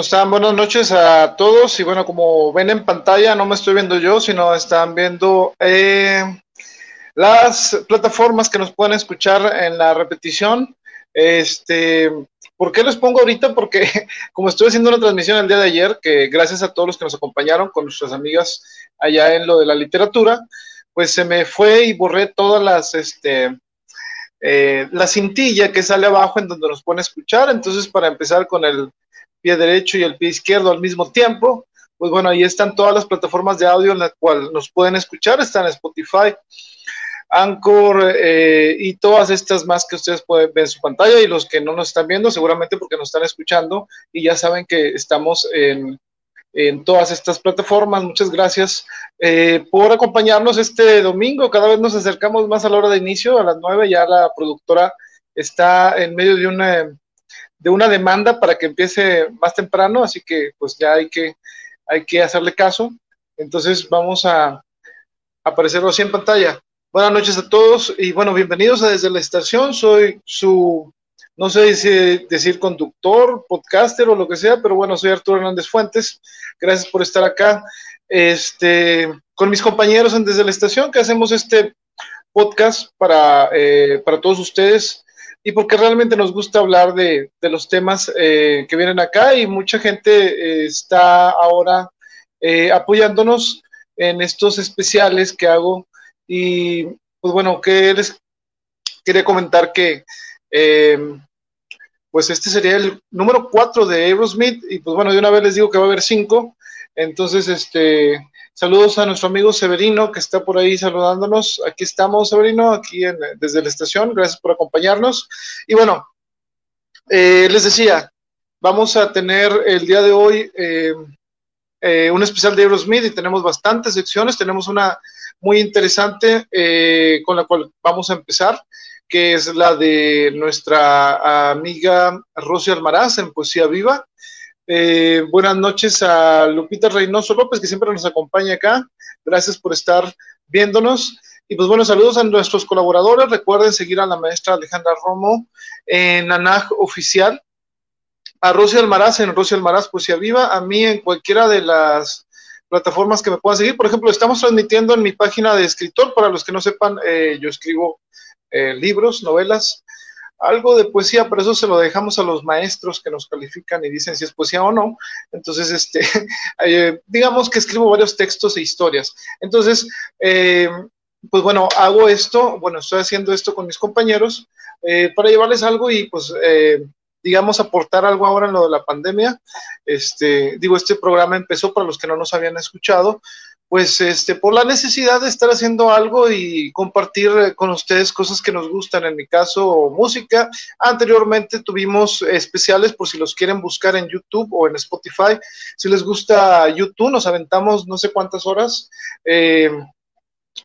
¿Cómo están? Buenas noches a todos. Y bueno, como ven en pantalla, no me estoy viendo yo, sino están viendo eh, las plataformas que nos pueden escuchar en la repetición. Este, ¿Por qué les pongo ahorita? Porque como estuve haciendo una transmisión el día de ayer, que gracias a todos los que nos acompañaron con nuestras amigas allá en lo de la literatura, pues se me fue y borré todas las, este, eh, la cintilla que sale abajo en donde nos pueden escuchar. Entonces, para empezar con el pie derecho y el pie izquierdo al mismo tiempo. Pues bueno, ahí están todas las plataformas de audio en las cuales nos pueden escuchar. Están Spotify, Anchor eh, y todas estas más que ustedes pueden ver en su pantalla y los que no nos están viendo seguramente porque nos están escuchando y ya saben que estamos en, en todas estas plataformas. Muchas gracias eh, por acompañarnos este domingo. Cada vez nos acercamos más a la hora de inicio, a las nueve. Ya la productora está en medio de una de una demanda para que empiece más temprano, así que pues ya hay que, hay que hacerle caso. Entonces vamos a aparecerlo así en pantalla. Buenas noches a todos y bueno, bienvenidos a Desde la Estación. Soy su, no sé si decir conductor, podcaster o lo que sea, pero bueno, soy Arturo Hernández Fuentes. Gracias por estar acá. Este, con mis compañeros en Desde la Estación, que hacemos este podcast para, eh, para todos ustedes y porque realmente nos gusta hablar de, los temas eh, que vienen acá y mucha gente eh, está ahora eh, apoyándonos en estos especiales que hago. Y pues bueno, que les quería comentar que pues este sería el número 4 de Aerosmith y pues bueno, de una vez les digo que va a haber 5, entonces este Saludos a nuestro amigo Severino que está por ahí saludándonos. Aquí estamos, Severino, aquí desde la estación. Gracias por acompañarnos. Y bueno, eh, les decía, vamos a tener el día de hoy eh, eh, un especial de Aerosmith y tenemos bastantes secciones. Tenemos una muy interesante con la cual vamos a empezar, que es la de nuestra amiga Rosy Almaraz en Poesía Viva. Eh, buenas noches a Lupita Reynoso López, que siempre nos acompaña acá. Gracias por estar viéndonos. Y pues bueno, saludos a nuestros colaboradores. Recuerden seguir a la maestra Alejandra Romo en ANAG Oficial, a Rosy Almaraz en Rosy Almaraz Poesía Viva, a mí en cualquiera de las plataformas que me puedan seguir. Por ejemplo, estamos transmitiendo en mi página de escritor. Para los que no sepan, eh, yo escribo eh, libros, novelas, algo de poesía, pero eso se lo dejamos a los maestros que nos califican y dicen si es poesía o no. Entonces, este, eh, digamos que escribo varios textos e historias. Entonces, eh, pues bueno, hago esto, bueno, estoy haciendo esto con mis compañeros eh, para llevarles algo y pues, digamos, aportar algo ahora en lo de la pandemia. Este, digo, este programa empezó para los que no nos habían escuchado, pues este, por la necesidad de estar haciendo algo y compartir eh, con ustedes cosas que nos gustan, en mi caso música. Anteriormente tuvimos especiales por si los quieren buscar en YouTube o en Spotify. Si les gusta YouTube, nos aventamos no sé cuántas horas eh,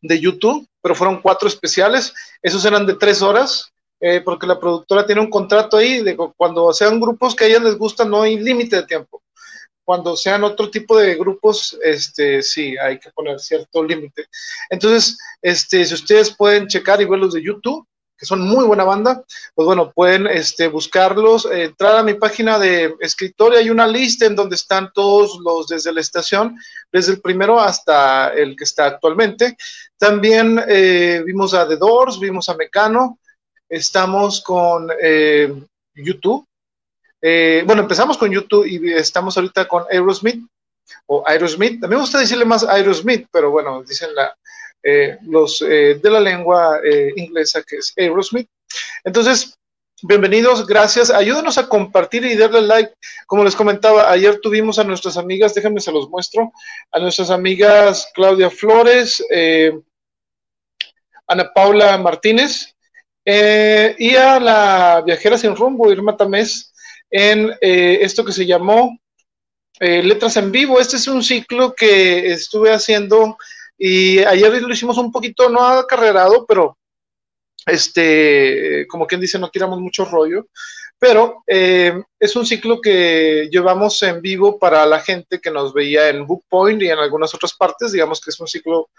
de YouTube, pero fueron cuatro especiales. Esos eran de tres horas. Eh, porque la productora tiene un contrato ahí de cuando sean grupos que a ellas les gustan, no hay límite de tiempo cuando sean otro tipo de grupos, este, sí, hay que poner cierto límite. Entonces, este, si ustedes pueden checar y verlos de YouTube, que son muy buena banda, pues bueno, pueden este, buscarlos, entrar a mi página de escritor y hay una lista en donde están todos los desde la estación, desde el primero hasta el que está actualmente. También eh, vimos a The Doors, vimos a Mecano, estamos con eh, YouTube, eh, bueno, empezamos con YouTube y estamos ahorita con Aerosmith o Aerosmith. A mí me gusta decirle más Aerosmith, pero bueno, dicen la, eh, los eh, de la lengua inglesa que es Aerosmith. Entonces, bienvenidos, gracias. Ayúdenos a compartir y darle like. Como les comentaba, ayer tuvimos a nuestras amigas, déjenme se los muestro, a nuestras amigas Claudia Flores, Ana Paula Martínez y a la viajera sin rumbo, Irma Tamés en eh, esto que se llamó eh, Letras en Vivo. Este es un ciclo que estuve haciendo y ayer lo hicimos un poquito, no acarrerado, pero este, como quien dice, no tiramos mucho rollo. Pero eh, es un ciclo que llevamos en vivo para la gente que nos veía en Bookpoint y en algunas otras partes, digamos que es un ciclo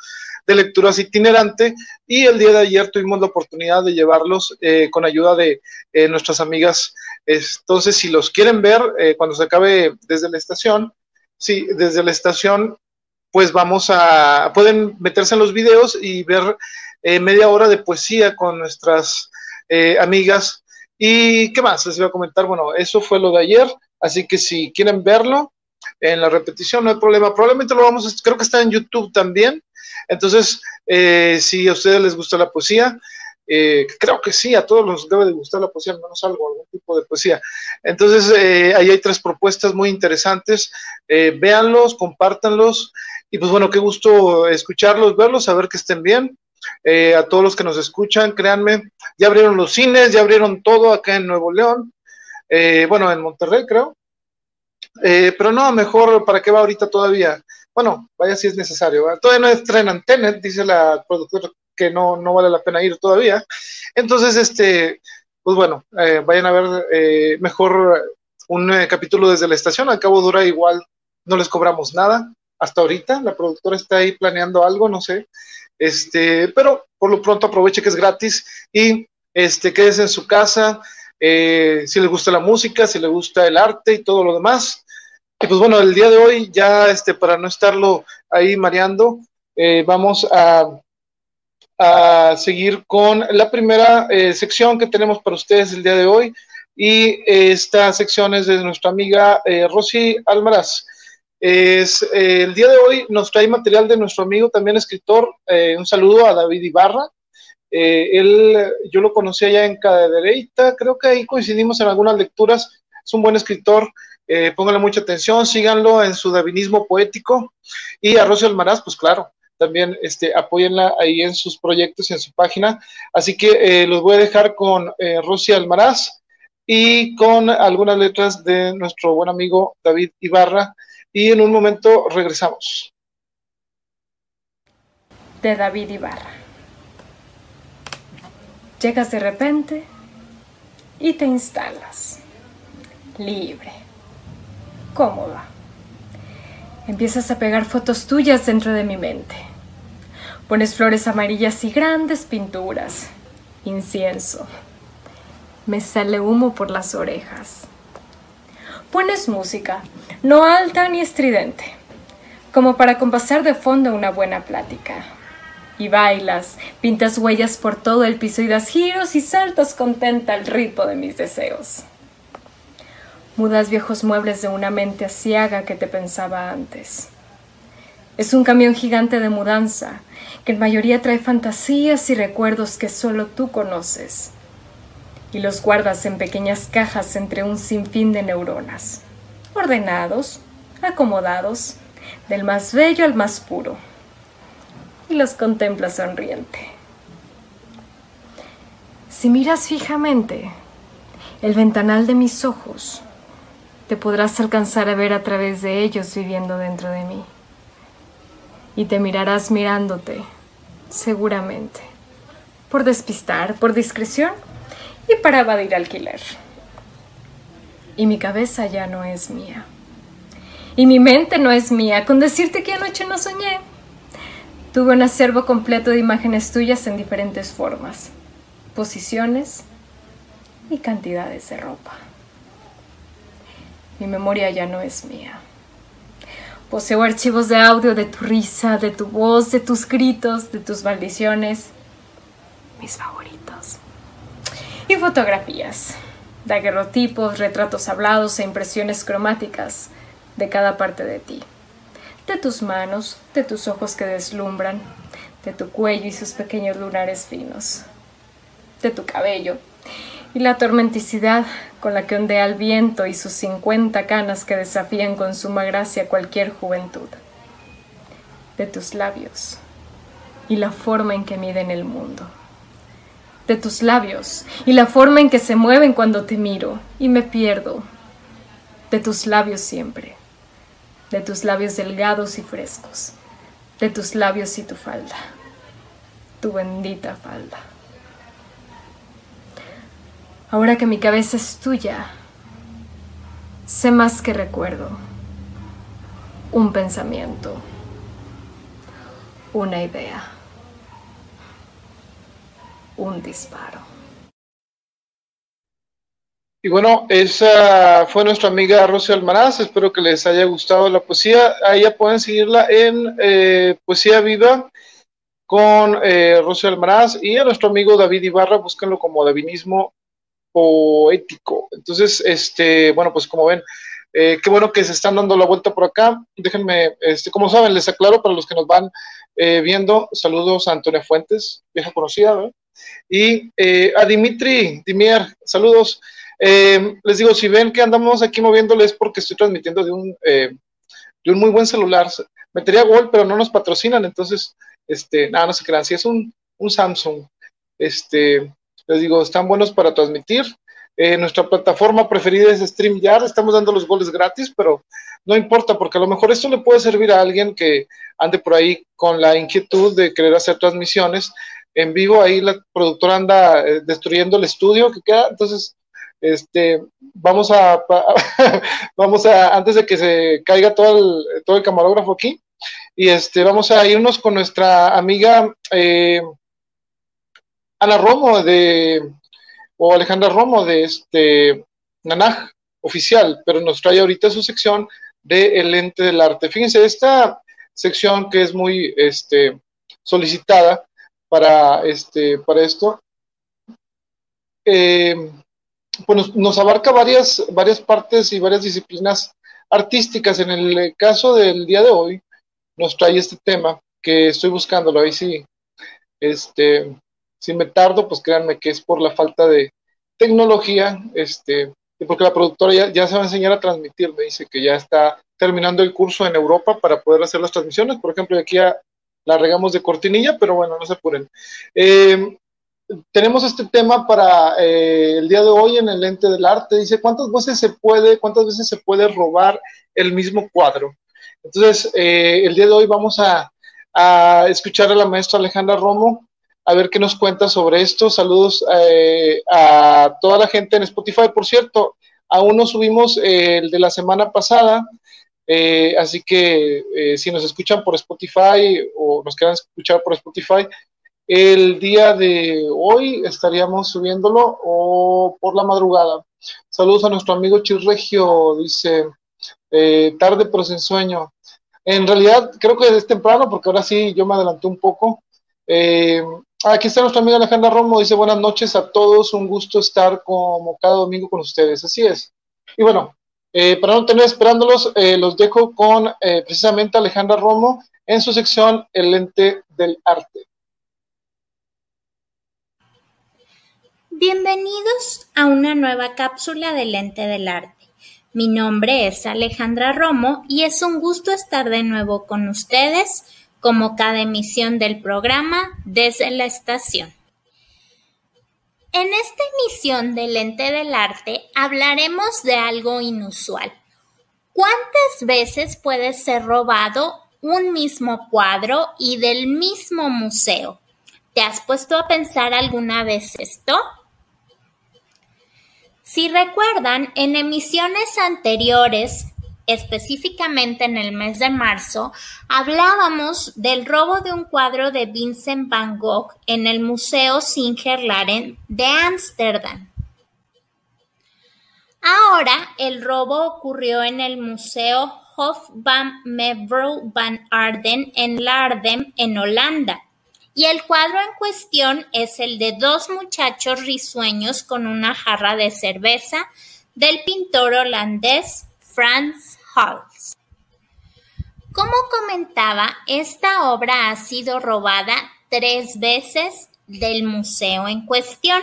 de lecturas itinerante y el día de ayer tuvimos la oportunidad de llevarlos eh, con ayuda de eh, nuestras amigas. Entonces, si los quieren ver cuando se acabe desde la estación, sí, desde la estación, pues vamos a, pueden meterse en los videos y ver media hora de poesía con nuestras amigas ¿Y qué más les voy a comentar? Bueno, eso fue lo de ayer, así que si quieren verlo en la repetición, no hay problema. Probablemente lo vamos, a, creo que está en YouTube también. Entonces, eh, si a ustedes les gusta la poesía, eh, creo que sí, a todos nos debe de gustar la poesía, al menos algo, algún tipo de poesía. Entonces, eh, ahí hay tres propuestas muy interesantes. véanlos, compártanlos. Y pues bueno, qué gusto escucharlos, verlos, saber que estén bien. Eh, a todos los que nos escuchan, créanme, ya abrieron los cines, ya abrieron todo acá en Nuevo León, eh, bueno, en Monterrey creo, eh, pero no, mejor, ¿para qué va ahorita todavía? Bueno, vaya si es necesario, todavía no estrenan Tenet, dice la productora que no, no vale la pena ir todavía, entonces, este, pues bueno, vayan a ver mejor un capítulo desde la estación, al cabo dura igual, no les cobramos nada, hasta ahorita, la productora está ahí planeando algo, no sé, este, pero por lo pronto aproveche que es gratis y este, quédese en su casa. Eh, si le gusta la música, si le gusta el arte y todo lo demás. Y pues bueno, el día de hoy, ya este, para no estarlo ahí mareando, eh, vamos a, a, seguir con la primera eh, sección que tenemos para ustedes el día de hoy. Y esta sección es de nuestra amiga Rosy Almaraz. Es, eh, el día de hoy nos trae material de nuestro amigo, también escritor. Eh, un saludo a David Ibarra. Eh, él, yo lo conocí allá en Cadereyta, creo que ahí coincidimos en algunas lecturas. Es un buen escritor. pónganle mucha atención, síganlo en su davinismo poético. Y a Rocío Almaraz, pues claro, también este, apóyenla ahí en sus proyectos y en su página. Así que los voy a dejar con Rosy Almaraz y con algunas letras de nuestro buen amigo David Ibarra y en un momento regresamos. De David Ibarra. Llegas de repente y te instalas. Libre. Cómoda. Empiezas a pegar fotos tuyas dentro de mi mente. Pones flores amarillas y grandes pinturas. Incienso. Me sale humo por las orejas. Pones música, no alta ni estridente, como para compasar de fondo una buena plática. Y bailas, pintas huellas por todo el piso y das giros y saltos contenta al ritmo de mis deseos. Mudas viejos muebles de una mente asiaga que te pensaba antes. Es un camión gigante de mudanza, que en mayoría trae fantasías y recuerdos que solo tú conoces y los guardas en pequeñas cajas entre un sinfín de neuronas, ordenados, acomodados, del más bello al más puro, y los contemplas sonriente. Si miras fijamente el ventanal de mis ojos, te podrás alcanzar a ver a través de ellos viviendo dentro de mí. Y te mirarás mirándote, seguramente, por despistar, por discreción y para evadir alquiler. Y mi cabeza ya no es mía. Y mi mente no es mía, con decirte que anoche no soñé. Tuve un acervo completo de imágenes tuyas en diferentes formas, posiciones y cantidades de ropa. Mi memoria ya no es mía. Poseo archivos de audio de tu risa, de tu voz, de tus gritos, de tus maldiciones, mis favoritos y fotografías, daguerrotipos, retratos hablados e impresiones cromáticas de cada parte de ti, de tus manos, de tus ojos que deslumbran, de tu cuello y sus pequeños lunares finos, de tu cabello y la tormenticidad con la que ondea el viento y sus cincuenta canas que desafían con suma gracia cualquier juventud, de tus labios y la forma en que miden el mundo de tus labios y la forma en que se mueven cuando te miro y me pierdo. De tus labios siempre, de tus labios delgados y frescos, de tus labios y tu falda, tu bendita falda. Ahora que mi cabeza es tuya, sé más que recuerdo. Un pensamiento. Una idea. Un disparo. Y bueno, esa fue nuestra amiga Rocío Almaraz. Espero que les haya gustado la poesía. Ahí ya pueden seguirla en eh, Poesía Viva con eh, Rocío Almaraz y a nuestro amigo David Ibarra. Búsquenlo como Davinismo poético. Entonces, este, bueno, pues como ven, eh, qué bueno que se están dando la vuelta por acá. Déjenme, este, como saben, les aclaro para los que nos van eh, viendo, saludos a Antonia Fuentes, vieja conocida, y eh, a Dimitri, Dimier, saludos. les digo, si ven que andamos aquí moviéndoles porque estoy transmitiendo de un, de un muy buen celular. Metería gol, pero no nos patrocinan, entonces, este, nada, no se crean. Si es un, un Samsung, este, les digo, están buenos para transmitir. Eh, nuestra plataforma preferida es StreamYard, estamos dando los goles gratis, pero no importa, porque a lo mejor esto le puede servir a alguien que ande por ahí con la inquietud de querer hacer transmisiones en vivo. Ahí la productora anda eh, destruyendo el estudio que queda, entonces este, vamos a, vamos a, antes de que se caiga todo el, todo el camarógrafo aquí, y este, vamos a irnos con nuestra amiga eh, Ana Romo de, o Alejandra Romo de este Nanaj oficial, pero nos trae ahorita su sección de El Ente del Arte. Fíjense, esta sección que es muy este, solicitada para, este, para esto, eh, pues nos, abarca varias, varias partes y varias disciplinas artísticas. En el caso del día de hoy, nos trae este tema que estoy buscándolo, ahí sí, este, si me tardo, pues créanme que es por la falta de tecnología, este, porque la productora ya, ya se va a enseñar a transmitir, me dice que ya está terminando el curso en Europa para poder hacer las transmisiones, por ejemplo, aquí ya la regamos de cortinilla, pero bueno, no se apuren. Eh, tenemos este tema para eh, el día de hoy en el ente del arte. Dice, ¿cuántas veces se puede, cuántas veces se puede robar el mismo cuadro? Entonces, eh, el día de hoy vamos a, escuchar a la maestra Alejandra Romo a ver qué nos cuenta sobre esto. Saludos a toda la gente en Spotify. Por cierto, aún no subimos el de la semana pasada, eh, así que si nos escuchan por Spotify o nos quieran escuchar por Spotify, el día de hoy estaríamos subiéndolo o por la madrugada. Saludos a nuestro amigo Chirregio, dice, tarde pero sin sueño. En realidad creo que es temprano porque ahora sí yo me adelanté un poco. Eh, aquí está nuestra amiga Alejandra Romo, dice buenas noches a todos, un gusto estar como cada domingo con ustedes, así es. Y bueno, eh, para no tener esperándolos, eh, los dejo con precisamente Alejandra Romo en su sección El lente del arte. Bienvenidos a una nueva cápsula del lente del arte. Mi nombre es Alejandra Romo y es un gusto estar de nuevo con ustedes como cada emisión del programa desde la estación. En esta emisión del Ente del Arte hablaremos de algo inusual. ¿Cuántas veces puede ser robado un mismo cuadro y del mismo museo? ¿Te has puesto a pensar alguna vez esto? Si recuerdan, en emisiones anteriores específicamente en el mes de marzo, hablábamos del robo de un cuadro de Vincent van Gogh en el Museo Singer-Laren de Ámsterdam. Ahora el robo ocurrió en el Museo Hof van Mevrouw van Arden en Laardem, en Holanda. Y el cuadro en cuestión es el de dos muchachos risueños con una jarra de cerveza del pintor holandés Como comentaba, esta obra ha sido robada tres veces del museo en cuestión.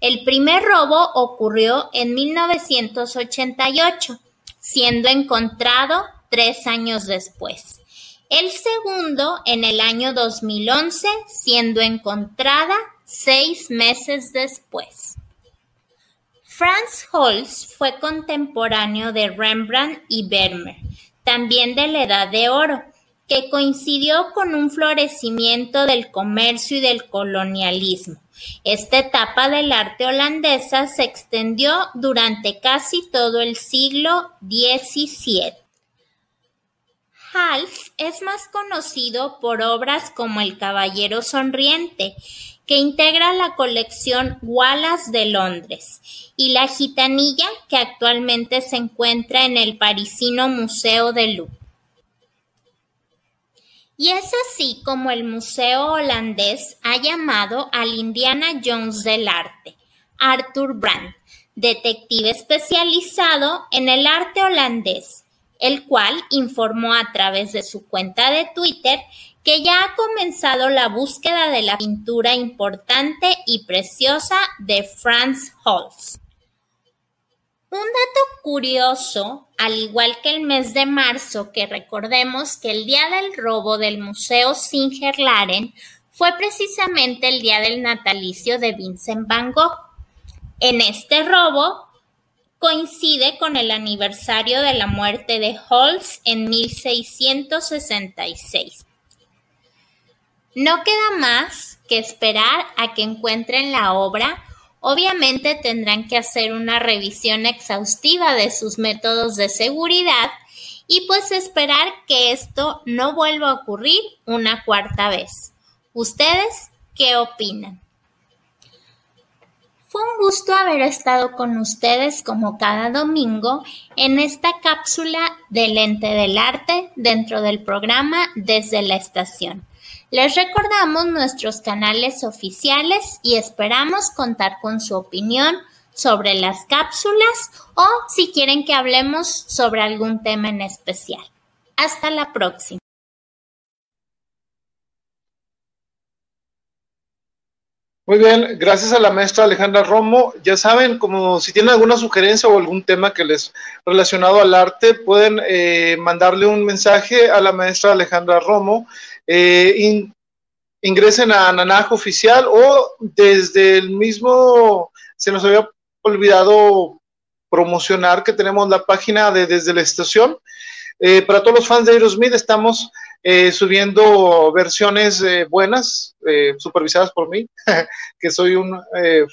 El primer robo ocurrió en 1988, siendo encontrado tres años después. El segundo en el año 2011, siendo encontrada seis meses después. Franz Holz fue contemporáneo de Rembrandt y Vermeer, también de la Edad de Oro, que coincidió con un florecimiento del comercio y del colonialismo. Esta etapa del arte holandesa se extendió durante casi todo el siglo XVII. Hals es más conocido por obras como El Caballero Sonriente, que integra la colección Wallace de Londres, y La Gitanilla, que actualmente se encuentra en el parisino Museo de Louvre. Y es así como el Museo Holandés ha llamado al Indiana Jones del arte, Arthur Brand, detective especializado en el arte holandés, el cual informó a través de su cuenta de Twitter que ya ha comenzado la búsqueda de la pintura importante y preciosa de Franz Holz. Un dato curioso, al igual que el mes de marzo, que recordemos que el día del robo del Museo Singer-Laren fue precisamente el día del natalicio de Vincent Van Gogh. En este robo coincide con el aniversario de la muerte de Holz en 1666. No queda más que esperar a que encuentren la obra Obviamente tendrán que hacer una revisión exhaustiva de sus métodos de seguridad y pues esperar que esto no vuelva a ocurrir una cuarta vez. ¿Ustedes qué opinan? Fue un gusto haber estado con ustedes como cada domingo en esta cápsula del ente del arte dentro del programa Desde la Estación. Les recordamos nuestros canales oficiales y esperamos contar con su opinión sobre las cápsulas o si quieren que hablemos sobre algún tema en especial. Hasta la próxima. Muy bien, gracias a la maestra Alejandra Romo. Ya saben, como si tienen alguna sugerencia o algún tema que les relacionado al arte, pueden eh, mandarle un mensaje a la maestra Alejandra Romo eh, ingresen a Nanajo Oficial o desde el mismo, se nos había olvidado promocionar que tenemos la página de Desde la Estación. Eh, para todos los fans de Aerosmith estamos eh, subiendo versiones buenas, supervisadas por mí, que soy un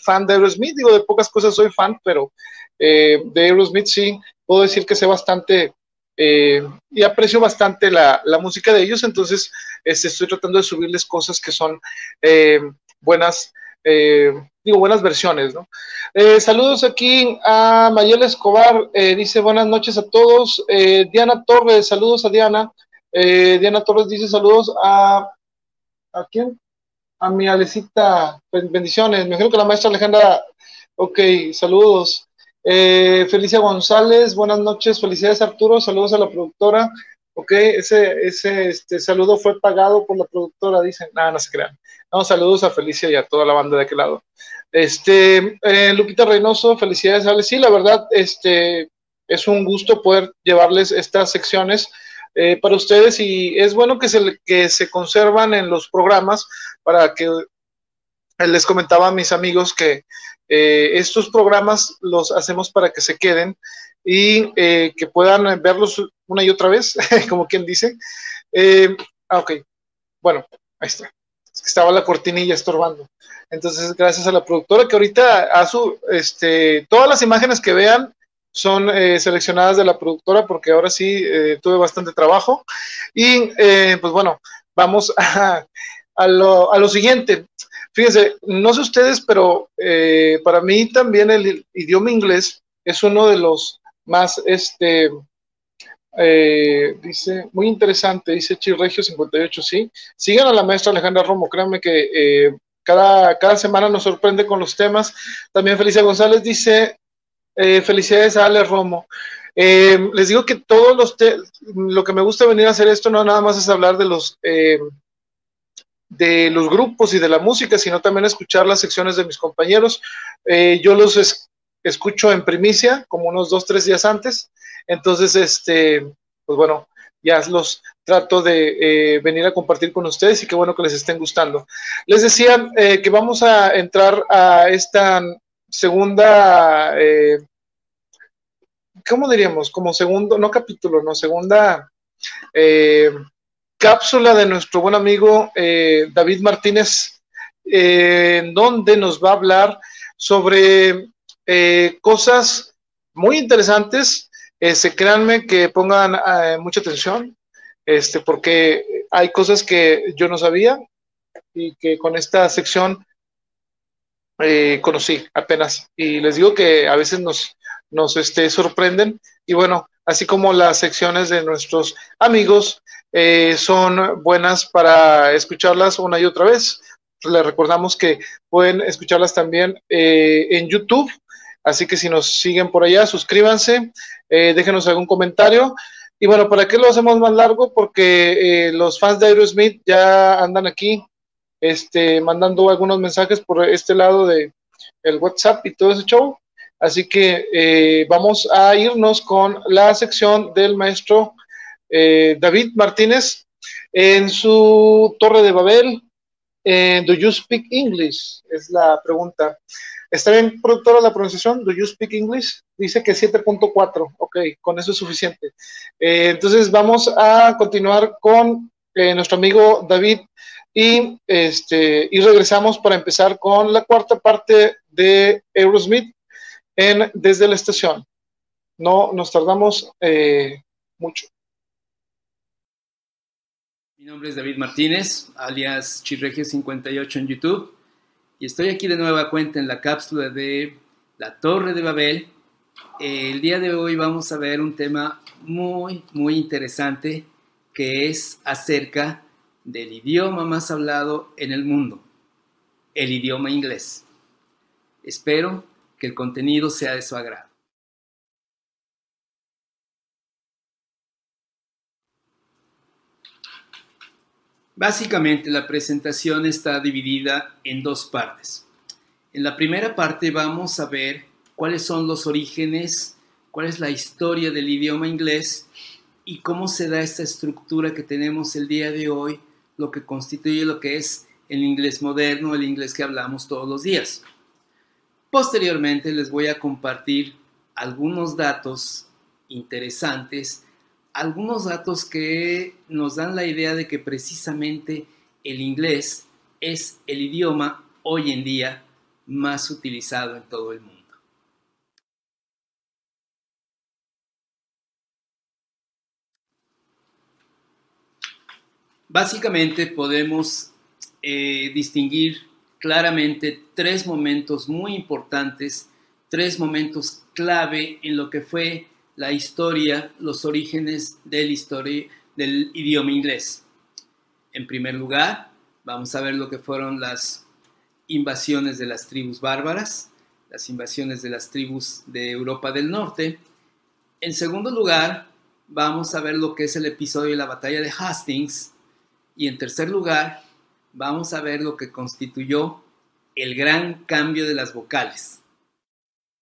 fan de Aerosmith. Digo, de pocas cosas soy fan, pero de Aerosmith sí, puedo decir que sé bastante eh, y aprecio bastante la, música de ellos, entonces este, estoy tratando de subirles cosas que son eh, buenas, eh, digo, buenas versiones, ¿no? saludos aquí a Mayel Escobar, dice buenas noches a todos. Diana Torres, saludos a Diana. Diana Torres dice saludos a, ¿a quién? A mi Alecita, bendiciones. Me imagino que la maestra Alejandra, ok, saludos. Eh, Felicia González, buenas noches, felicidades Arturo, saludos a la productora. Ok, ese, ese este, saludo fue pagado por la productora, dicen. Nada, no se crean. No, saludos a Felicia y a toda la banda de aquel lado. Este, eh, Lupita Reynoso, felicidades, Ale. Sí, la verdad, este, es un gusto poder llevarles estas secciones eh, para ustedes y es bueno que se, que se conservan en los programas para que les comentaba a mis amigos que eh, estos programas los hacemos para que se queden y eh, que puedan verlos una y otra vez, como quien dice. Eh, ah, ok, bueno, ahí está. Estaba la cortinilla estorbando. Entonces, gracias a la productora que ahorita a su, este, todas las imágenes que vean son seleccionadas de la productora porque ahora sí tuve bastante trabajo. Y pues bueno, vamos a, a, lo, a lo siguiente. Fíjense, no sé ustedes, pero eh, para mí también el idioma inglés es uno de los más, este, eh, dice, muy interesante, dice Chirregio 58, sí. Sigan a la maestra Alejandra Romo, créanme que eh, cada, cada semana nos sorprende con los temas. También Felicia González dice, felicidades a Ale Romo. les digo que todos los, lo que me gusta venir a hacer esto no nada más es hablar de los de los grupos y de la música, sino también escuchar las secciones de mis compañeros. Eh, yo los escucho en primicia, como unos dos, tres días antes. Entonces, este, pues bueno, ya los trato de eh, venir a compartir con ustedes y qué bueno que les estén gustando. Les decía eh, que vamos a entrar a esta segunda, ¿cómo diríamos? Como segundo, no capítulo, no, segunda cápsula de nuestro buen amigo eh, David Martínez, eh, en donde nos va a hablar sobre cosas muy interesantes. se créanme que pongan mucha atención, este, porque hay cosas que yo no sabía y que con esta sección conocí apenas. Y les digo que a veces nos, nos este, sorprenden. Y bueno, así como las secciones de nuestros amigos eh, son buenas para escucharlas una y otra vez. Les recordamos que pueden escucharlas también eh, en YouTube. Así que si nos siguen por allá, suscríbanse, eh, déjenos algún comentario. Y bueno, ¿para qué lo hacemos más largo? Porque los fans de Aerosmith ya andan aquí este, mandando algunos mensajes por este lado de el WhatsApp y todo ese show. Así que eh, vamos a irnos con la sección del maestro eh, David Martínez en su Torre de Babel. Eh, ¿Do you speak English? Es la pregunta. ¿Está bien, productora, la pronunciación? ¿Do you speak English? Dice que 7.4. Ok, con eso es suficiente. entonces vamos a continuar con nuestro amigo David y, este, y regresamos para empezar con la cuarta parte de Eurosmith desde la estación. No nos tardamos eh, mucho. Mi nombre es David Martínez, alias Chirregio58 en YouTube, y estoy aquí de nueva cuenta en la cápsula de la Torre de Babel. El día de hoy vamos a ver un tema muy, muy interesante que es acerca del idioma más hablado en el mundo, el idioma inglés. Espero que el contenido sea de su agrado. Básicamente la presentación está dividida en dos partes. En la primera parte vamos a ver cuáles son los orígenes, cuál es la historia del idioma inglés y cómo se da esta estructura que tenemos el día de hoy, lo que constituye lo que es el inglés moderno, el inglés que hablamos todos los días. Posteriormente les voy a compartir algunos datos interesantes, algunos datos que nos dan la idea de que precisamente el inglés es el idioma hoy en día más utilizado en todo el mundo. Básicamente podemos eh, distinguir claramente tres momentos muy importantes, tres momentos clave en lo que fue la historia, los orígenes del, del idioma inglés. En primer lugar, vamos a ver lo que fueron las invasiones de las tribus bárbaras, las invasiones de las tribus de Europa del Norte. En segundo lugar, vamos a ver lo que es el episodio de la batalla de Hastings. Y en tercer lugar, vamos a ver lo que constituyó el gran cambio de las vocales.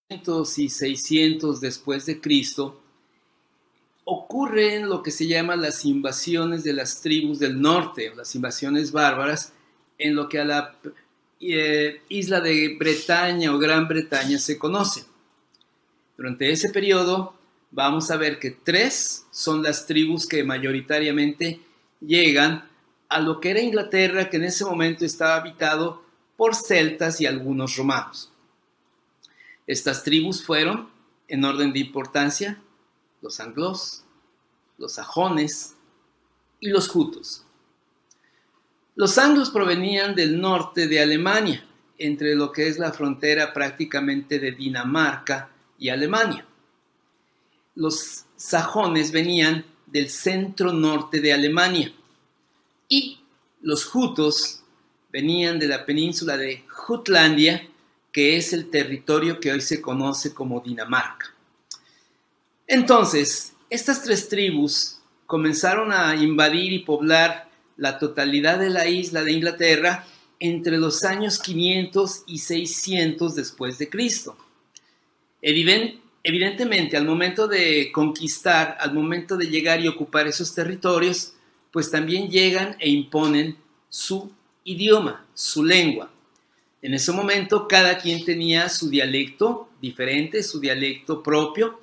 Y 600 después de Cristo ocurren lo que se llama las invasiones de las tribus del norte, las invasiones bárbaras, en lo que a la eh, isla de Bretaña o Gran Bretaña se conoce. Durante ese periodo vamos a ver que tres son las tribus que mayoritariamente llegan a lo que era Inglaterra, que en ese momento estaba habitado por celtas y algunos romanos. Estas tribus fueron, en orden de importancia, los anglos, los sajones y los jutos. Los anglos provenían del norte de Alemania, entre lo que es la frontera prácticamente de Dinamarca y Alemania. Los sajones venían del centro norte de Alemania y los jutos venían de la península de Jutlandia, que es el territorio que hoy se conoce como Dinamarca. Entonces, estas tres tribus comenzaron a invadir y poblar la totalidad de la isla de Inglaterra entre los años 500 y 600 después de Cristo. Evidentemente, al momento de conquistar, al momento de llegar y ocupar esos territorios, pues también llegan e imponen su idioma, su lengua. En ese momento cada quien tenía su dialecto diferente, su dialecto propio,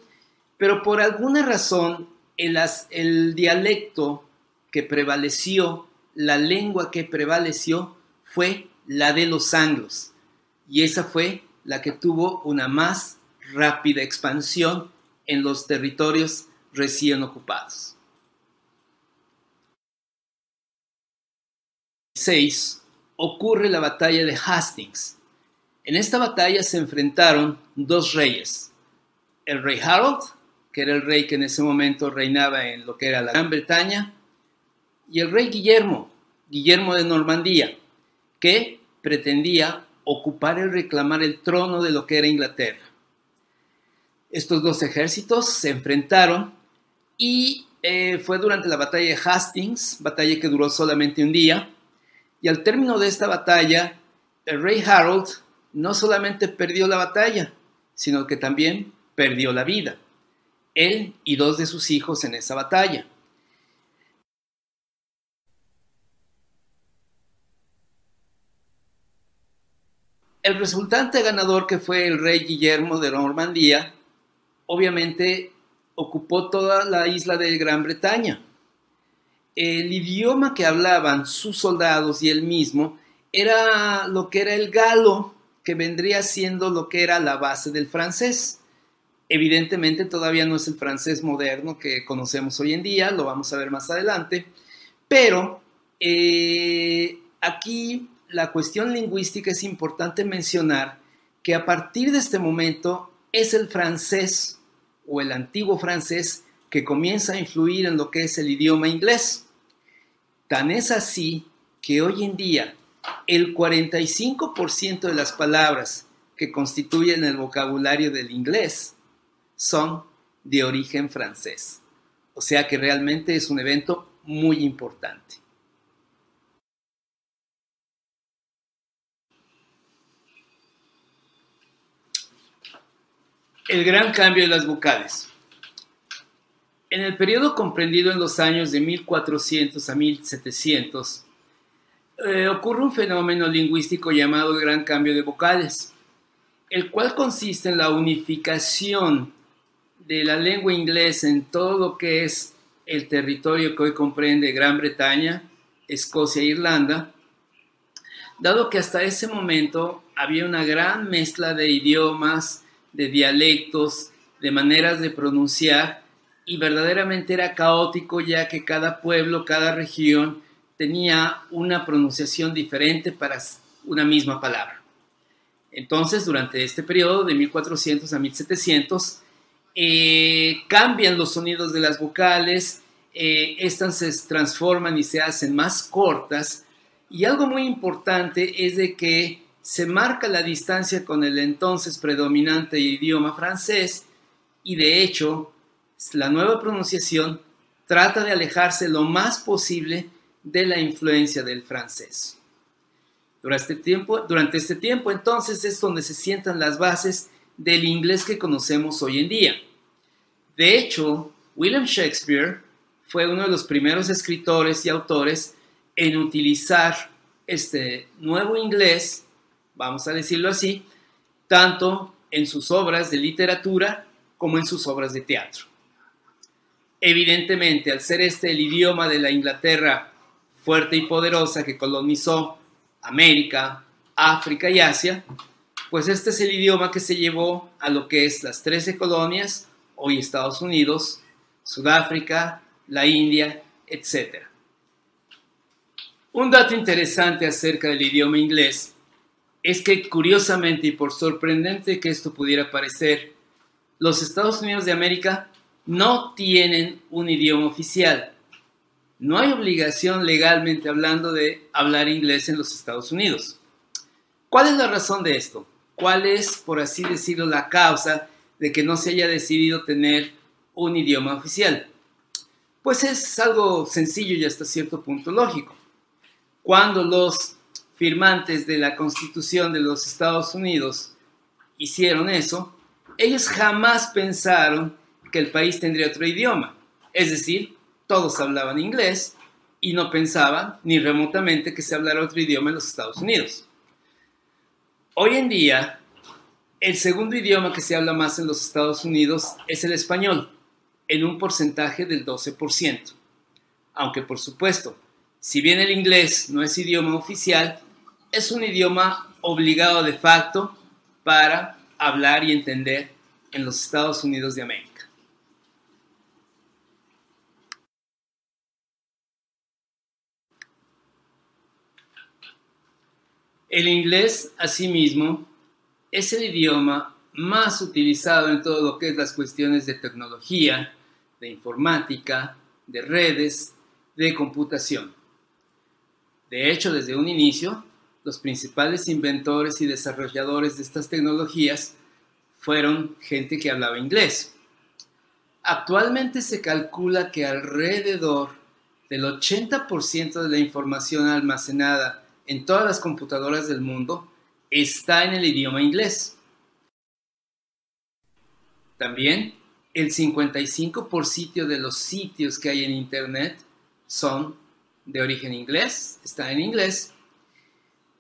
pero por alguna razón el, el dialecto que prevaleció, la lengua que prevaleció fue la de los anglos. Y esa fue la que tuvo una más rápida expansión en los territorios recién ocupados. 6 ocurre la batalla de Hastings. En esta batalla se enfrentaron dos reyes, el rey Harold, que era el rey que en ese momento reinaba en lo que era la Gran Bretaña, y el rey Guillermo, Guillermo de Normandía, que pretendía ocupar y reclamar el trono de lo que era Inglaterra. Estos dos ejércitos se enfrentaron y eh, fue durante la batalla de Hastings, batalla que duró solamente un día, y al término de esta batalla, el rey Harold no solamente perdió la batalla, sino que también perdió la vida, él y dos de sus hijos en esa batalla. El resultante ganador que fue el rey Guillermo de Normandía, obviamente ocupó toda la isla de Gran Bretaña. El idioma que hablaban sus soldados y él mismo era lo que era el galo, que vendría siendo lo que era la base del francés. Evidentemente todavía no es el francés moderno que conocemos hoy en día, lo vamos a ver más adelante, pero eh, aquí la cuestión lingüística es importante mencionar que a partir de este momento es el francés o el antiguo francés que comienza a influir en lo que es el idioma inglés. Tan es así que hoy en día el 45% de las palabras que constituyen el vocabulario del inglés son de origen francés. O sea que realmente es un evento muy importante. El gran cambio de las vocales. En el periodo comprendido en los años de 1400 a 1700, eh, ocurre un fenómeno lingüístico llamado gran cambio de vocales, el cual consiste en la unificación de la lengua inglesa en todo lo que es el territorio que hoy comprende Gran Bretaña, Escocia e Irlanda, dado que hasta ese momento había una gran mezcla de idiomas, de dialectos, de maneras de pronunciar, y verdaderamente era caótico ya que cada pueblo, cada región tenía una pronunciación diferente para una misma palabra. Entonces, durante este periodo de 1400 a 1700, eh, cambian los sonidos de las vocales, eh, estas se transforman y se hacen más cortas, y algo muy importante es de que se marca la distancia con el entonces predominante idioma francés y de hecho la nueva pronunciación trata de alejarse lo más posible de la influencia del francés. Durante este tiempo, durante este tiempo entonces es donde se sientan las bases del inglés que conocemos hoy en día. De hecho, William Shakespeare fue uno de los primeros escritores y autores en utilizar este nuevo inglés vamos a decirlo así, tanto en sus obras de literatura como en sus obras de teatro. Evidentemente, al ser este el idioma de la Inglaterra fuerte y poderosa que colonizó América, África y Asia, pues este es el idioma que se llevó a lo que es las 13 colonias, hoy Estados Unidos, Sudáfrica, la India, etc. Un dato interesante acerca del idioma inglés es que curiosamente y por sorprendente que esto pudiera parecer, los Estados Unidos de América no tienen un idioma oficial. No hay obligación legalmente hablando de hablar inglés en los Estados Unidos. ¿Cuál es la razón de esto? ¿Cuál es, por así decirlo, la causa de que no se haya decidido tener un idioma oficial? Pues es algo sencillo y hasta cierto punto lógico. Cuando los firmantes de la Constitución de los Estados Unidos hicieron eso, ellos jamás pensaron que el país tendría otro idioma. Es decir, todos hablaban inglés y no pensaban ni remotamente que se hablara otro idioma en los Estados Unidos. Hoy en día, el segundo idioma que se habla más en los Estados Unidos es el español, en un porcentaje del 12%. aunque por supuesto, si bien el inglés no es idioma oficial, es un idioma obligado de facto para hablar y entender en los Estados Unidos de América. El inglés, asimismo, es el idioma más utilizado en todo lo que es las cuestiones de tecnología, de informática, de redes, de computación. De hecho, desde un inicio, los principales inventores y desarrolladores de estas tecnologías fueron gente que hablaba inglés. Actualmente se calcula que alrededor del 80% de la información almacenada en todas las computadoras del mundo está en el idioma inglés. También el 55% de los sitios que hay en Internet son de origen inglés, está en inglés,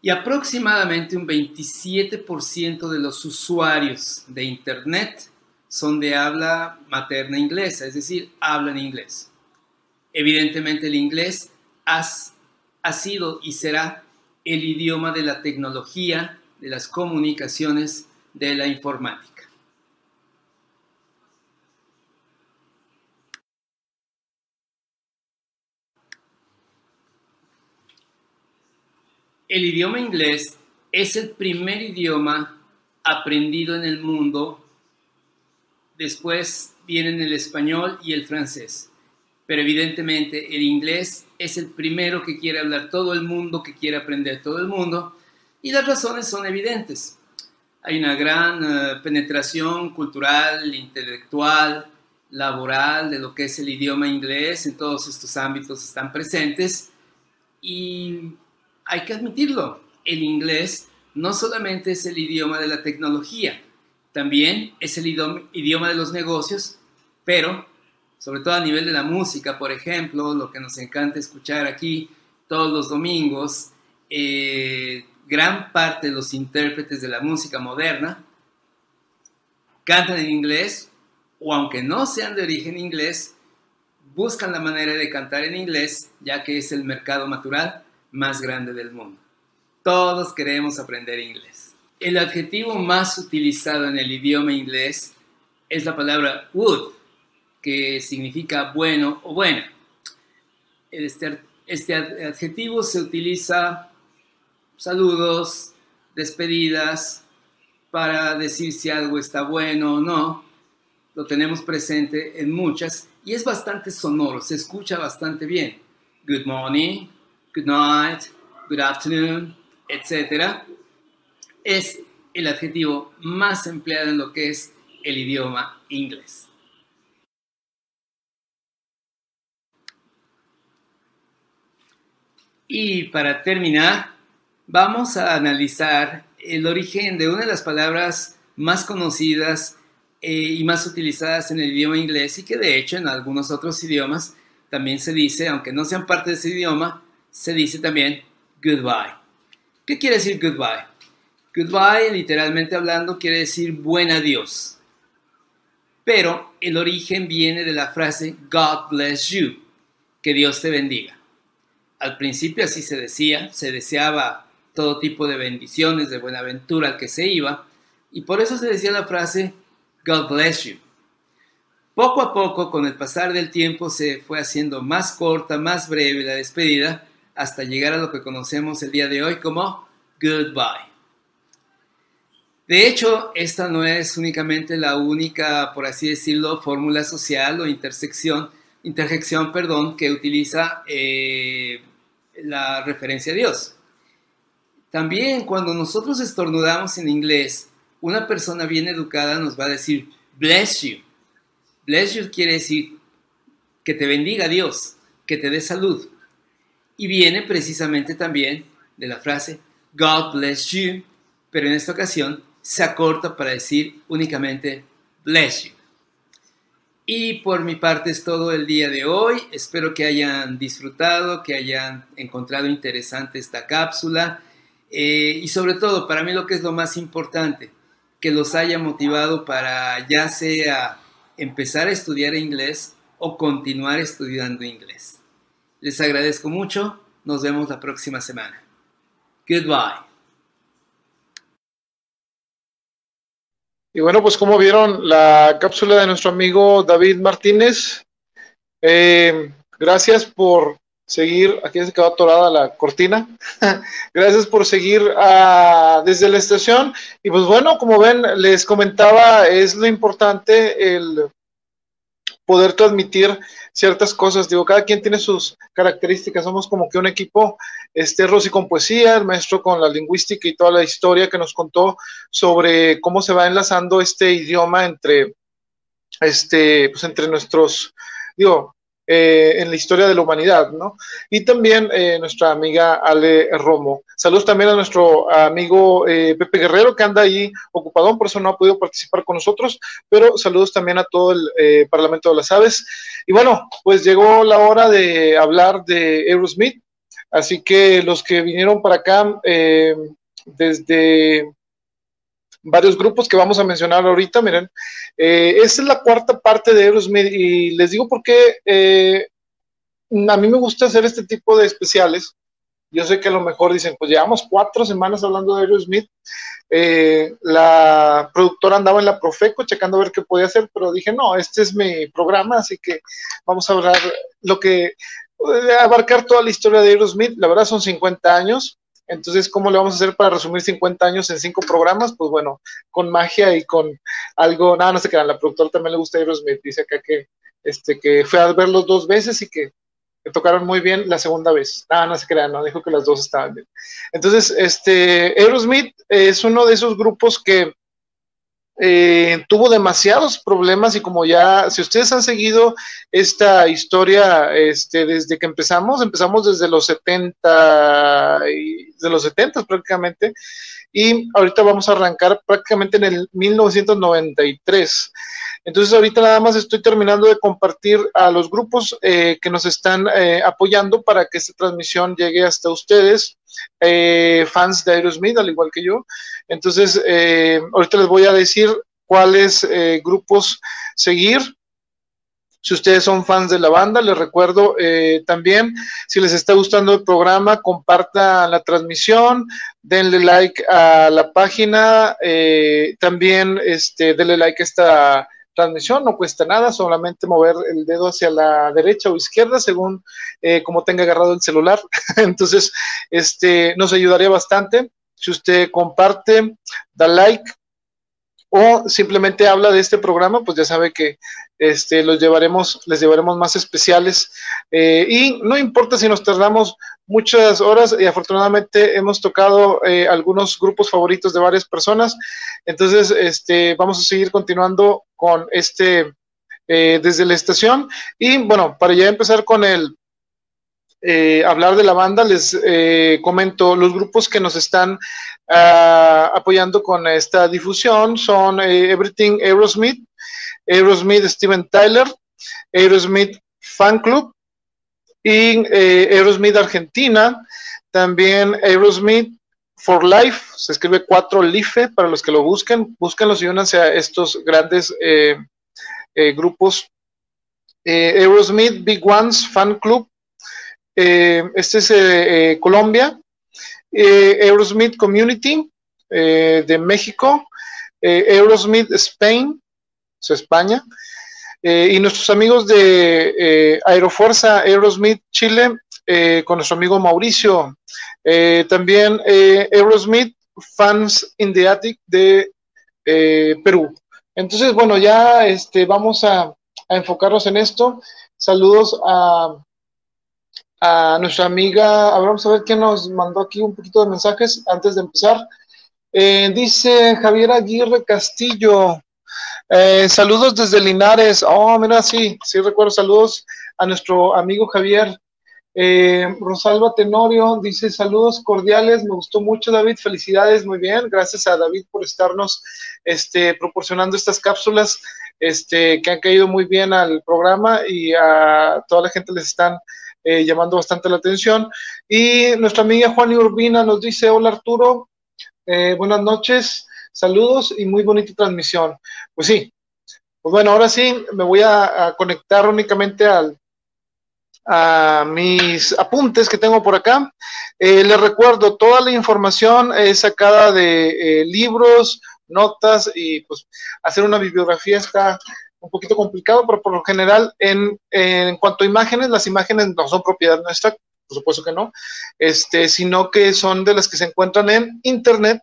y aproximadamente un 27% de los usuarios de Internet son de habla materna inglesa, es decir, hablan inglés. Evidentemente el inglés ha sido y será el idioma de la tecnología, de las comunicaciones, de la informática. El idioma inglés es el primer idioma aprendido en el mundo. Después vienen el español y el francés. Pero evidentemente el inglés es el primero que quiere hablar todo el mundo, que quiere aprender todo el mundo. Y las razones son evidentes. Hay una gran eh, penetración cultural, intelectual, laboral de lo que es el idioma inglés. En todos estos ámbitos están presentes. Y hay que admitirlo, el inglés no solamente es el idioma de la tecnología, también es el idioma de los negocios, pero sobre todo a nivel de la música, por ejemplo, lo que nos encanta escuchar aquí todos los domingos, eh, gran parte de los intérpretes de la música moderna cantan en inglés o aunque no sean de origen inglés, buscan la manera de cantar en inglés, ya que es el mercado natural más grande del mundo. Todos queremos aprender inglés. El adjetivo más utilizado en el idioma inglés es la palabra would, que significa bueno o buena. Este, este adjetivo se utiliza saludos, despedidas, para decir si algo está bueno o no. Lo tenemos presente en muchas y es bastante sonoro, se escucha bastante bien. Good morning, good night, good afternoon, etc., es el adjetivo más empleado en lo que es el idioma inglés. Y para terminar, vamos a analizar el origen de una de las palabras más conocidas eh, y más utilizadas en el idioma inglés y que de hecho en algunos otros idiomas también se dice, aunque no sean parte de ese idioma, se dice también goodbye. ¿Qué quiere decir goodbye? Goodbye, literalmente hablando, quiere decir buen adiós. Pero el origen viene de la frase God bless you, que Dios te bendiga. Al principio así se decía, se deseaba todo tipo de bendiciones, de buena aventura al que se iba, y por eso se decía la frase God bless you. Poco a poco, con el pasar del tiempo, se fue haciendo más corta, más breve la despedida, hasta llegar a lo que conocemos el día de hoy como goodbye. De hecho, esta no es únicamente la única, por así decirlo, fórmula social o intersección, interjección, perdón, que utiliza eh, la referencia a Dios. También cuando nosotros estornudamos en inglés, una persona bien educada nos va a decir bless you. Bless you quiere decir que te bendiga Dios, que te dé salud. Y viene precisamente también de la frase God bless you, pero en esta ocasión se acorta para decir únicamente bless you. Y por mi parte es todo el día de hoy. Espero que hayan disfrutado, que hayan encontrado interesante esta cápsula. Eh, y sobre todo, para mí lo que es lo más importante, que los haya motivado para ya sea empezar a estudiar inglés o continuar estudiando inglés. Les agradezco mucho. Nos vemos la próxima semana. Goodbye. Y bueno, pues como vieron la cápsula de nuestro amigo David Martínez, eh, gracias por seguir, aquí se quedó atorada la cortina, gracias por seguir uh, desde la estación. Y pues bueno, como ven, les comentaba, es lo importante el poder transmitir ciertas cosas. Digo, cada quien tiene sus características. Somos como que un equipo, este Rosy con poesía, el maestro con la lingüística y toda la historia que nos contó sobre cómo se va enlazando este idioma entre, este, pues entre nuestros, digo, eh, en la historia de la humanidad, ¿no? Y también eh, nuestra amiga Ale Romo. Saludos también a nuestro amigo eh, Pepe Guerrero, que anda ahí ocupado, por eso no ha podido participar con nosotros, pero saludos también a todo el Parlamento de las Aves. Y bueno, pues llegó la hora de hablar de Aerosmith, así que los que vinieron para acá desde varios grupos que vamos a mencionar ahorita, miren. Eh, esta es la cuarta parte de Aerosmith y les digo por qué eh, a mí me gusta hacer este tipo de especiales. Yo sé que a lo mejor dicen, pues llevamos cuatro semanas hablando de Aerosmith. Eh, la productora andaba en la Profeco checando a ver qué podía hacer, pero dije, no, este es mi programa, así que vamos a hablar lo que abarcar toda la historia de Aerosmith. La verdad son 50 años. Entonces, ¿cómo le vamos a hacer para resumir 50 años en cinco programas? Pues bueno, con magia y con algo, nada, no se crean, la productora también le gusta Aerosmith, dice acá que, este, fue a verlos dos veces y que, tocaron muy bien la segunda vez. Nada, no se crean, no, dijo que las dos estaban bien. Entonces, este, Aerosmith es uno de esos grupos que eh, tuvo demasiados problemas y como ya, si ustedes han seguido esta historia este, desde que empezamos, empezamos desde los 70, y, de los 70 prácticamente, y ahorita vamos a arrancar prácticamente en el 1993. Entonces ahorita nada más estoy terminando de compartir a los grupos eh, que nos están eh, apoyando para que esta transmisión llegue hasta ustedes, eh, fans de Aerosmith, al igual que yo. Entonces ahorita les voy a decir cuáles grupos seguir. Si ustedes son fans de la banda, les recuerdo también, si les está gustando el programa, compartan la transmisión, denle like a la página, también este, denle like a esta transmisión, no cuesta nada, solamente mover el dedo hacia la derecha o izquierda según eh, como tenga agarrado el celular. Entonces, este nos ayudaría bastante si usted comparte, da like o simplemente habla de este programa, pues ya sabe que este, los llevaremos, les llevaremos más especiales. Eh, y no importa si nos tardamos muchas horas y afortunadamente hemos tocado eh, algunos grupos favoritos de varias personas. Entonces, este, vamos a seguir continuando con este eh, desde la estación. Y bueno, para ya empezar con el eh, hablar de la banda, les comento los grupos que nos están ah, apoyando con esta difusión son Everything Aerosmith, Aerosmith Steven Tyler, Aerosmith Fan Club, y eh, Aerosmith Argentina, también Aerosmith for Life, se escribe 4 LIFE para los que lo busquen, búsquenlos y únanse a estos grandes eh, eh, grupos. Aerosmith Big Ones Fan Club, este es Colombia, Aerosmith Community de México, Aerosmith Spain, es España, eh, y nuestros amigos de eh, Aerofuerza Aerosmith Chile, eh, con nuestro amigo Mauricio. También Aerosmith Fans in the Attic de Perú. Entonces, bueno, ya este, vamos a, enfocarnos en esto. Saludos a, a nuestra amiga, vamos a ver quién nos mandó aquí un poquito de mensajes antes de empezar. dice Javier Aguirre Castillo, eh, saludos desde Linares. Oh, mira, sí, sí recuerdo. Saludos a nuestro amigo Javier. Eh, Rosalba Tenorio dice saludos cordiales, me gustó mucho David, felicidades, muy bien, gracias a David por estarnos este, proporcionando estas cápsulas este, que han caído muy bien al programa y a toda la gente les están eh, llamando bastante la atención. Y nuestra amiga Juani Urbina nos dice, hola Arturo, buenas noches, Saludos y muy bonita transmisión. Pues sí, pues bueno, ahora sí me voy a, conectar únicamente al, a mis apuntes que tengo por acá. Eh, les recuerdo, toda la información es sacada de eh, libros, notas y pues hacer una bibliografía está un poquito complicado, pero por lo general en, en cuanto a imágenes, las imágenes no son propiedad nuestra, por supuesto que no, este, sino que son de las que se encuentran en internet.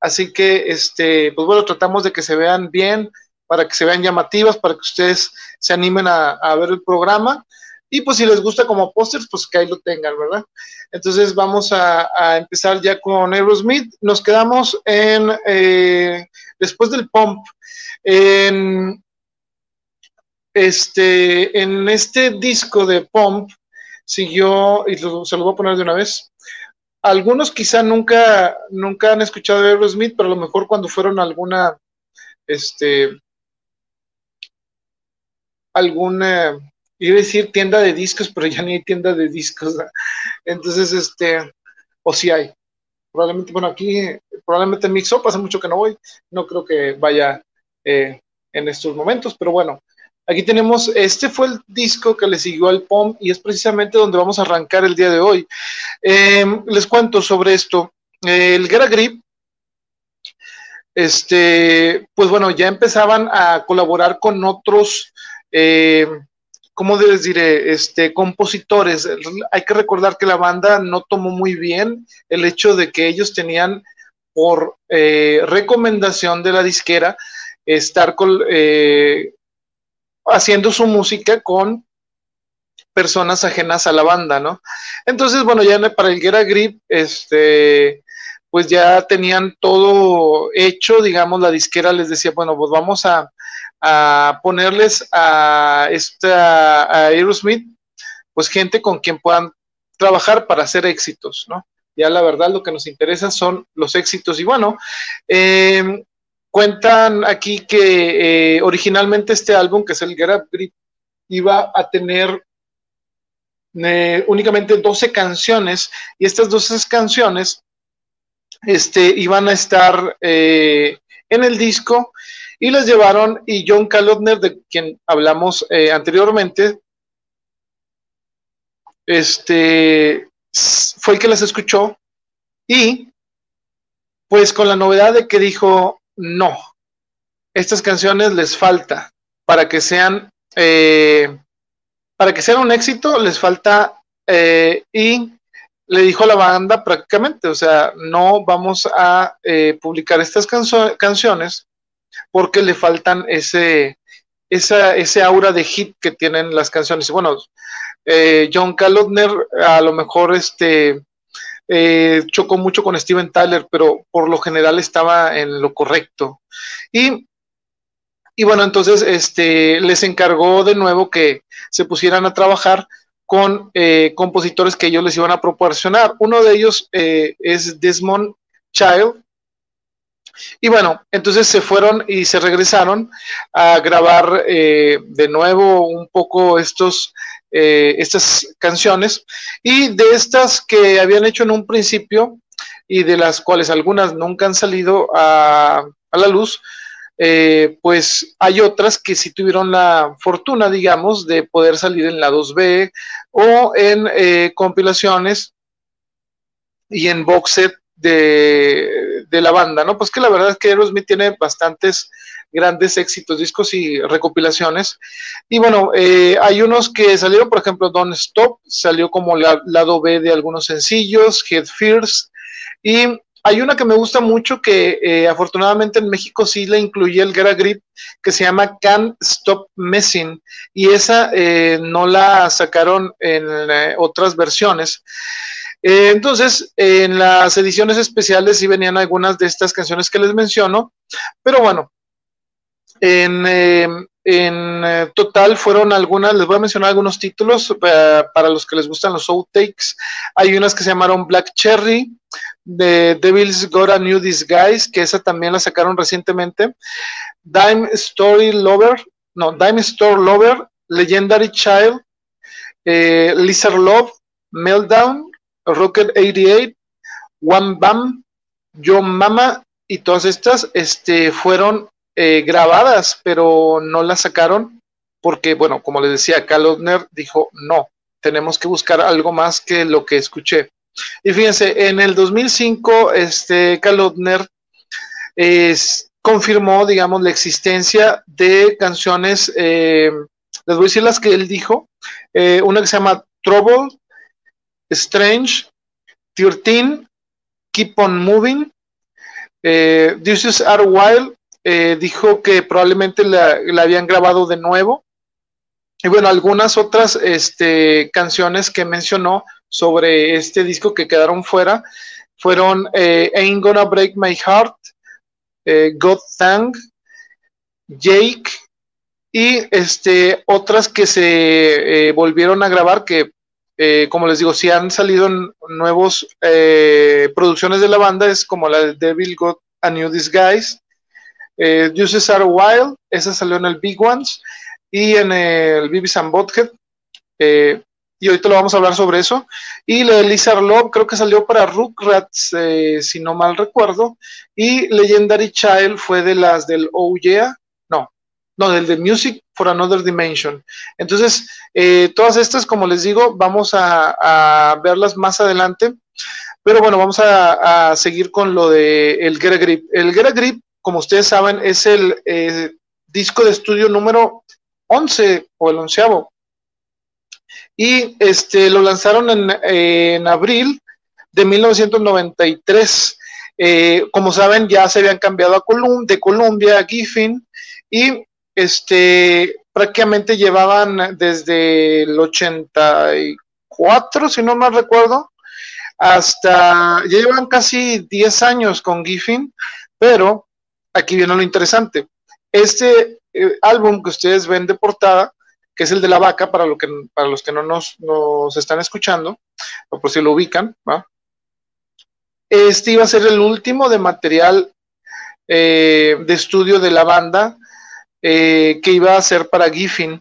Así que, este, pues bueno, tratamos de que se vean bien, para que se vean llamativas, para que ustedes se animen a, a ver el programa. Y pues si les gusta como pósters, pues que ahí lo tengan, ¿verdad? Entonces vamos a, empezar ya con Aerosmith. Nos quedamos en, eh, después del pump, en, este, en este disco de pump, siguió, y se lo voy a poner de una vez, algunos quizá nunca, nunca han escuchado de Aerosmith, pero a lo mejor cuando fueron a alguna, este, alguna iba a decir tienda de discos, pero ya ni hay tienda de discos. ¿no? Entonces, este, o si sí hay. Probablemente, bueno, aquí, probablemente en Mixo, hace mucho que no voy, no creo que vaya eh, en estos momentos, pero bueno, aquí tenemos, este fue el disco que le siguió al POM y es precisamente donde vamos a arrancar el día de hoy. Eh, les cuento sobre esto. El Gara Grip, este, pues bueno, ya empezaban a colaborar con otros eh, ¿cómo les diré? Este, compositores. Hay que recordar que la banda no tomó muy bien el hecho de que ellos tenían por eh, recomendación de la disquera estar eh, haciendo su música con personas ajenas a la banda, ¿no? Entonces, bueno, ya para el Guerra Grip, este, pues ya tenían todo hecho, digamos, la disquera les decía, bueno, pues vamos a, a ponerles a esta a Aerosmith, pues gente con quien puedan trabajar para hacer éxitos, ¿no? Ya la verdad lo que nos interesa son los éxitos. Y bueno, eh, cuentan aquí que eh, originalmente este álbum, que es el Get Up Grip, iba a tener eh, únicamente 12 canciones y estas 12 canciones este, iban a estar eh, en el disco y las llevaron y John Kalodner, de quien hablamos eh, anteriormente, este, fue el que las escuchó y pues con la novedad de que dijo, no, estas canciones les falta para que sean, eh, para que sean un éxito, les falta eh, y le dijo a la banda prácticamente, o sea, no vamos a eh, publicar estas canso- canciones porque le faltan ese, esa, ese aura de hit que tienen las canciones. Bueno, eh, John Kalodner a lo mejor este, eh, chocó mucho con Steven Tyler, pero por lo general estaba en lo correcto. Y, y bueno, entonces este, les encargó de nuevo que se pusieran a trabajar con eh, compositores que ellos les iban a proporcionar. Uno de ellos es Desmond Child, y bueno, entonces se fueron y se regresaron a grabar eh, de nuevo un poco estos, eh, estas canciones. Y de estas que habían hecho en un principio y de las cuales algunas nunca han salido a, a la luz, eh, pues hay otras que sí tuvieron la fortuna, digamos, de poder salir en la 2B o en compilaciones y en box set de, la banda, ¿no? Pues que la verdad es que Aerosmith tiene bastantes grandes éxitos, discos y recopilaciones. Y bueno, eh, hay unos que salieron, por ejemplo, Don't Stop, salió como la, lado B de algunos sencillos, Head Fears, y hay una que me gusta mucho que eh, afortunadamente en México sí la incluye el Get Grip, que se llama Can't Stop Messing, y esa eh, no la sacaron en otras versiones. Eh, entonces, en las ediciones especiales sí venían algunas de estas canciones que les menciono, pero bueno, en, eh, en eh, total fueron algunas, les voy a mencionar algunos títulos eh, para los que les gustan los outtakes. Hay unas que se llamaron Black Cherry, de Devil's Got a New Disguise, que esa también la sacaron recientemente. Dime Story Lover, no, Dime Store Lover, Legendary Child, Lizard Love, Meltdown, Rocket 88, One Bam, Yo Mama y todas estas este, fueron eh, grabadas, pero no las sacaron porque, bueno, como les decía, Kalodner dijo no, tenemos que buscar algo más que lo que escuché. Y fíjense, en el 2005, este, confirmó, digamos, la existencia de canciones, eh, les voy a decir las que él dijo, eh, una que se llama Trouble, Strange, 13, Keep on Moving, eh, This Are Wild, eh, dijo que probablemente la, habían grabado de nuevo. Y bueno, algunas otras este, canciones que mencionó sobre este disco que quedaron fuera fueron eh, Ain't Gonna Break My Heart, God Thank, Jake y este, otras que se volvieron a grabar que como les digo, si han salido nuevos producciones de la banda, es como la de Devil Got a New Disguise, eh, Juices Are Wild, esa salió en el Big Ones y en el Bibis and Bothead. Eh, y ahorita lo vamos a hablar sobre eso. Y la de Lizard Love creo que salió para Rugrats, eh, si no mal recuerdo. Y Legendary Child fue de las del Oh no, del de Music for Another Dimension. Entonces, eh, todas estas, como les digo, vamos a, verlas más adelante. Pero bueno, vamos a, seguir con lo de el Get Grip. El Get Grip como ustedes saben, es el eh, disco de estudio número 11 o el onceavo. Y este, lo lanzaron en, abril de 1993. Eh, como saben, ya se habían cambiado a de Columbia a Giffin y este, prácticamente llevaban desde el 84, si no mal recuerdo, hasta, ya llevan casi 10 años con Giffin, pero aquí viene lo interesante. Este eh, álbum que ustedes ven de portada, que es el de la vaca, para, los que no nos, están escuchando, o por si lo ubican, este iba a ser el último de material eh, de estudio de la banda eh, que iba a ser para Giffin.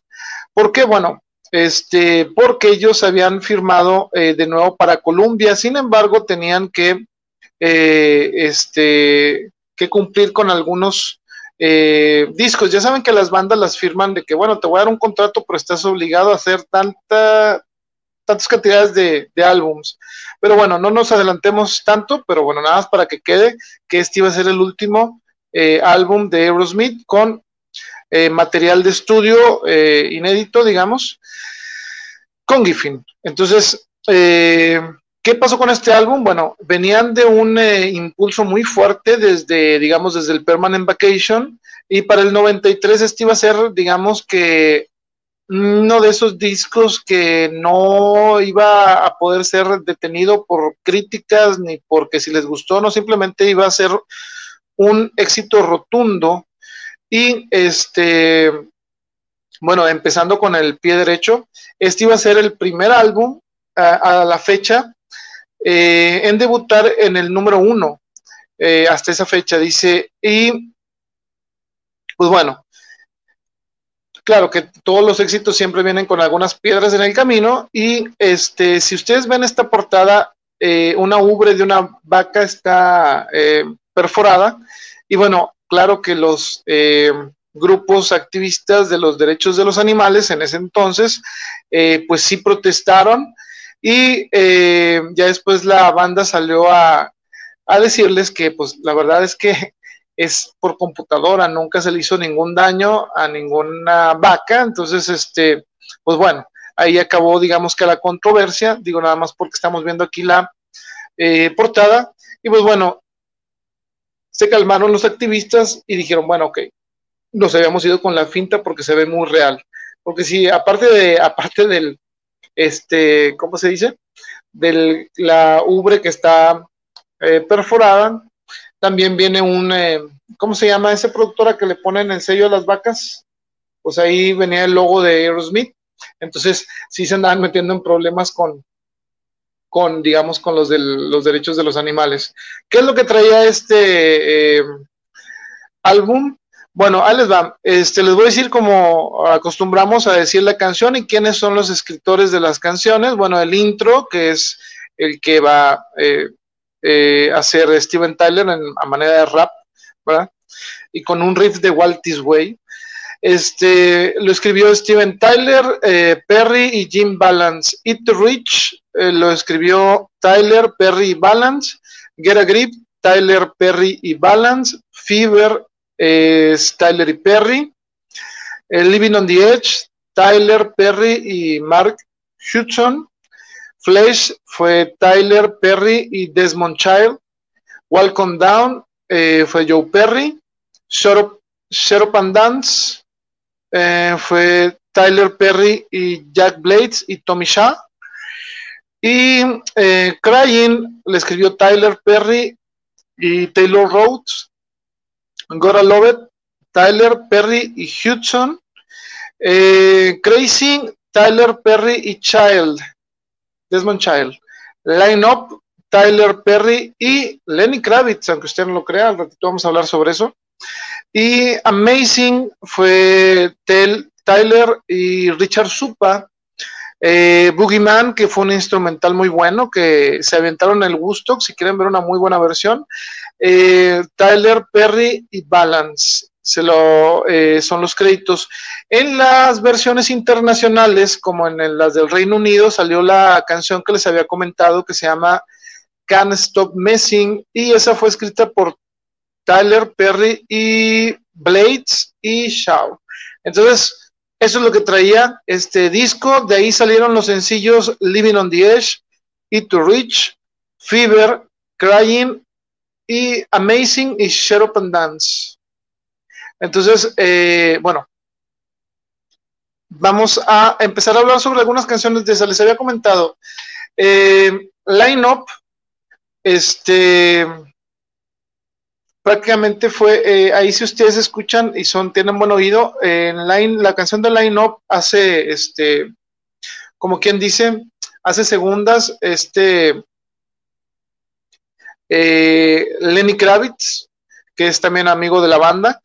¿Por qué? Bueno, este, porque ellos habían firmado de nuevo para Columbia, sin embargo, tenían que este, que cumplir con algunos eh, discos. Ya saben que las bandas las firman de que, bueno, te voy a dar un contrato, pero estás obligado a hacer tanta, tantas cantidades de, álbums. Pero bueno, no nos adelantemos tanto, pero bueno, nada más para que quede que este iba a ser el último eh, álbum de Aerosmith con eh, material de estudio inédito, digamos, con Giffin. Entonces, ¿Qué pasó con este álbum? Bueno, venían de un eh, impulso muy fuerte desde, digamos, desde el Permanent Vacation y para el 93 este iba a ser, digamos que uno de esos discos que no iba a poder ser detenido por críticas ni porque si les gustó, no, simplemente iba a ser un éxito rotundo y este, bueno, empezando con el pie derecho, este iba a ser el primer álbum a la fecha eh, en debutar en el número uno eh, hasta esa fecha, dice, y pues bueno, claro que todos los éxitos siempre vienen con algunas piedras en el camino y este, si ustedes ven esta portada, eh, una ubre de una vaca está perforada y bueno, claro que los grupos activistas de los derechos de los animales en ese entonces, pues sí protestaron y eh, ya después la banda salió a, decirles que, pues, la verdad es que es por computadora, nunca se le hizo ningún daño a ninguna vaca, entonces, este, pues bueno, ahí acabó, digamos que la controversia, digo nada más porque estamos viendo aquí la eh, portada, y pues bueno, se calmaron los activistas y dijeron, bueno, ok, nos habíamos ido con la finta porque se ve muy real, porque si aparte de, aparte del, este, ¿cómo se dice? De la ubre que está eh, perforada. También viene un, eh, ¿cómo se llama ese productora que le ponen el sello a las vacas? Pues ahí venía el logo de Aerosmith. Entonces, sí se andaban metiendo en problemas con, con digamos, con los, los derechos de los animales. ¿Qué es lo que traía este eh, álbum? Bueno, ahí les va. Este, les voy a decir como acostumbramos a decir la canción y quiénes son los escritores de las canciones. Bueno, el intro, que es el que va eh, eh, a hacer Steven Tyler en, a manera de rap, ¿verdad? Y con un riff de Walt Way. Este, lo escribió Steven Tyler, Perry y Jim Balance. It Rich eh, lo escribió Tyler, Perry y Balance. Get a Grip, Tyler, Perry y Balance. Fever es Tyler y Perry. Living on the Edge, Tyler, Perry y Mark Hudson. Flesh fue Tyler, Perry y Desmond Child. Welcome Down eh, fue Joe Perry. Shut Up, and Dance eh, fue Tyler Perry y Jack Blades y Tommy Shaw. Y eh, Crying le escribió Tyler Perry y Taylor Rhodes. Gora Lovett, Tyler Perry y Hudson. Crazy, Tyler Perry y Child. Desmond Child. Line Up, Tyler Perry y Lenny Kravitz, aunque usted no lo crea, al ratito vamos a hablar sobre eso. Y Amazing fue Tyler y Richard Supa. Eh, Boogeyman, que fue un instrumental muy bueno, que se aventaron el gusto, si quieren ver una muy buena versión. Eh, Tyler Perry y Balance se lo, eh, son los créditos. En las versiones internacionales, como en las del Reino Unido, salió la canción que les había comentado que se llama Can't Stop Messing y esa fue escrita por Tyler Perry y Blades y Shaw. Entonces, eso es lo que traía este disco. De ahí salieron los sencillos Living on the Edge, Eat to Reach, Fever, Crying y Amazing y Shut Up and Dance. Entonces, eh, bueno, vamos a empezar a hablar sobre algunas canciones de esa. Les había comentado. Eh, Line Up este, prácticamente fue, eh, ahí si ustedes escuchan y son, tienen buen oído, en line, la canción de Line Up hace, este, como quien dice, hace segundas, este, eh, Lenny Kravitz, que es también amigo de la banda,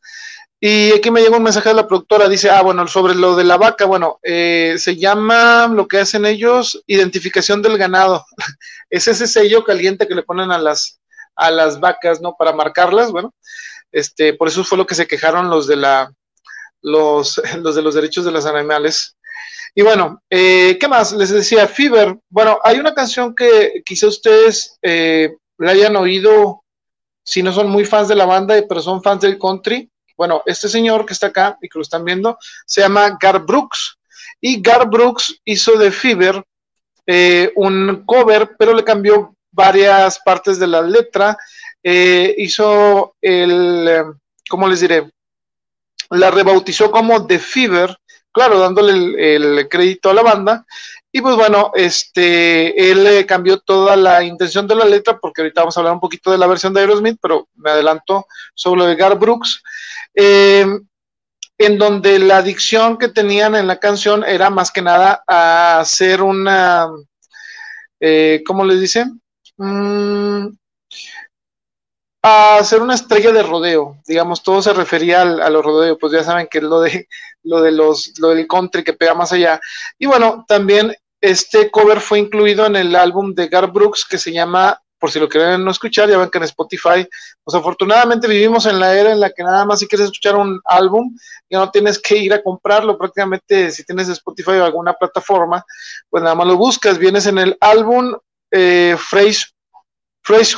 y aquí me llega un mensaje de la productora, dice, ah, bueno, sobre lo de la vaca, bueno, eh, se llama lo que hacen ellos, identificación del ganado. es ese sello caliente que le ponen a las, a las vacas, ¿no? Para marcarlas, bueno, este, por eso fue lo que se quejaron los de la, los, los de los derechos de los animales. Y bueno, eh, ¿qué más? Les decía, Fever. Bueno, hay una canción que quizá ustedes eh, la hayan oído, si no son muy fans de la banda, pero son fans del country bueno, este señor que está acá y que lo están viendo se llama Gar Brooks. Y Gar Brooks hizo de Fever eh, un cover, pero le cambió varias partes de la letra. Eh, hizo el, eh, ¿cómo les diré? La rebautizó como The Fever, claro, dándole el, crédito a la banda. Y pues bueno, este, él cambió toda la intención de la letra, porque ahorita vamos a hablar un poquito de la versión de Aerosmith, pero me adelanto sobre Gar Brooks. Eh, en donde la dicción que tenían en la canción era más que nada a hacer una, eh, ¿cómo les dicen? Mm, a hacer una estrella de rodeo, digamos, todo se refería al, a los rodeos, pues ya saben que es lo de lo de los lo del country que pega más allá. Y bueno, también este cover fue incluido en el álbum de Gar Brooks que se llama por si lo quieren no escuchar, ya ven que en Spotify, pues afortunadamente vivimos en la era en la que nada más si quieres escuchar un álbum, ya no tienes que ir a comprarlo, prácticamente si tienes Spotify o alguna plataforma, pues nada más lo buscas, vienes en el álbum eh, Fresh,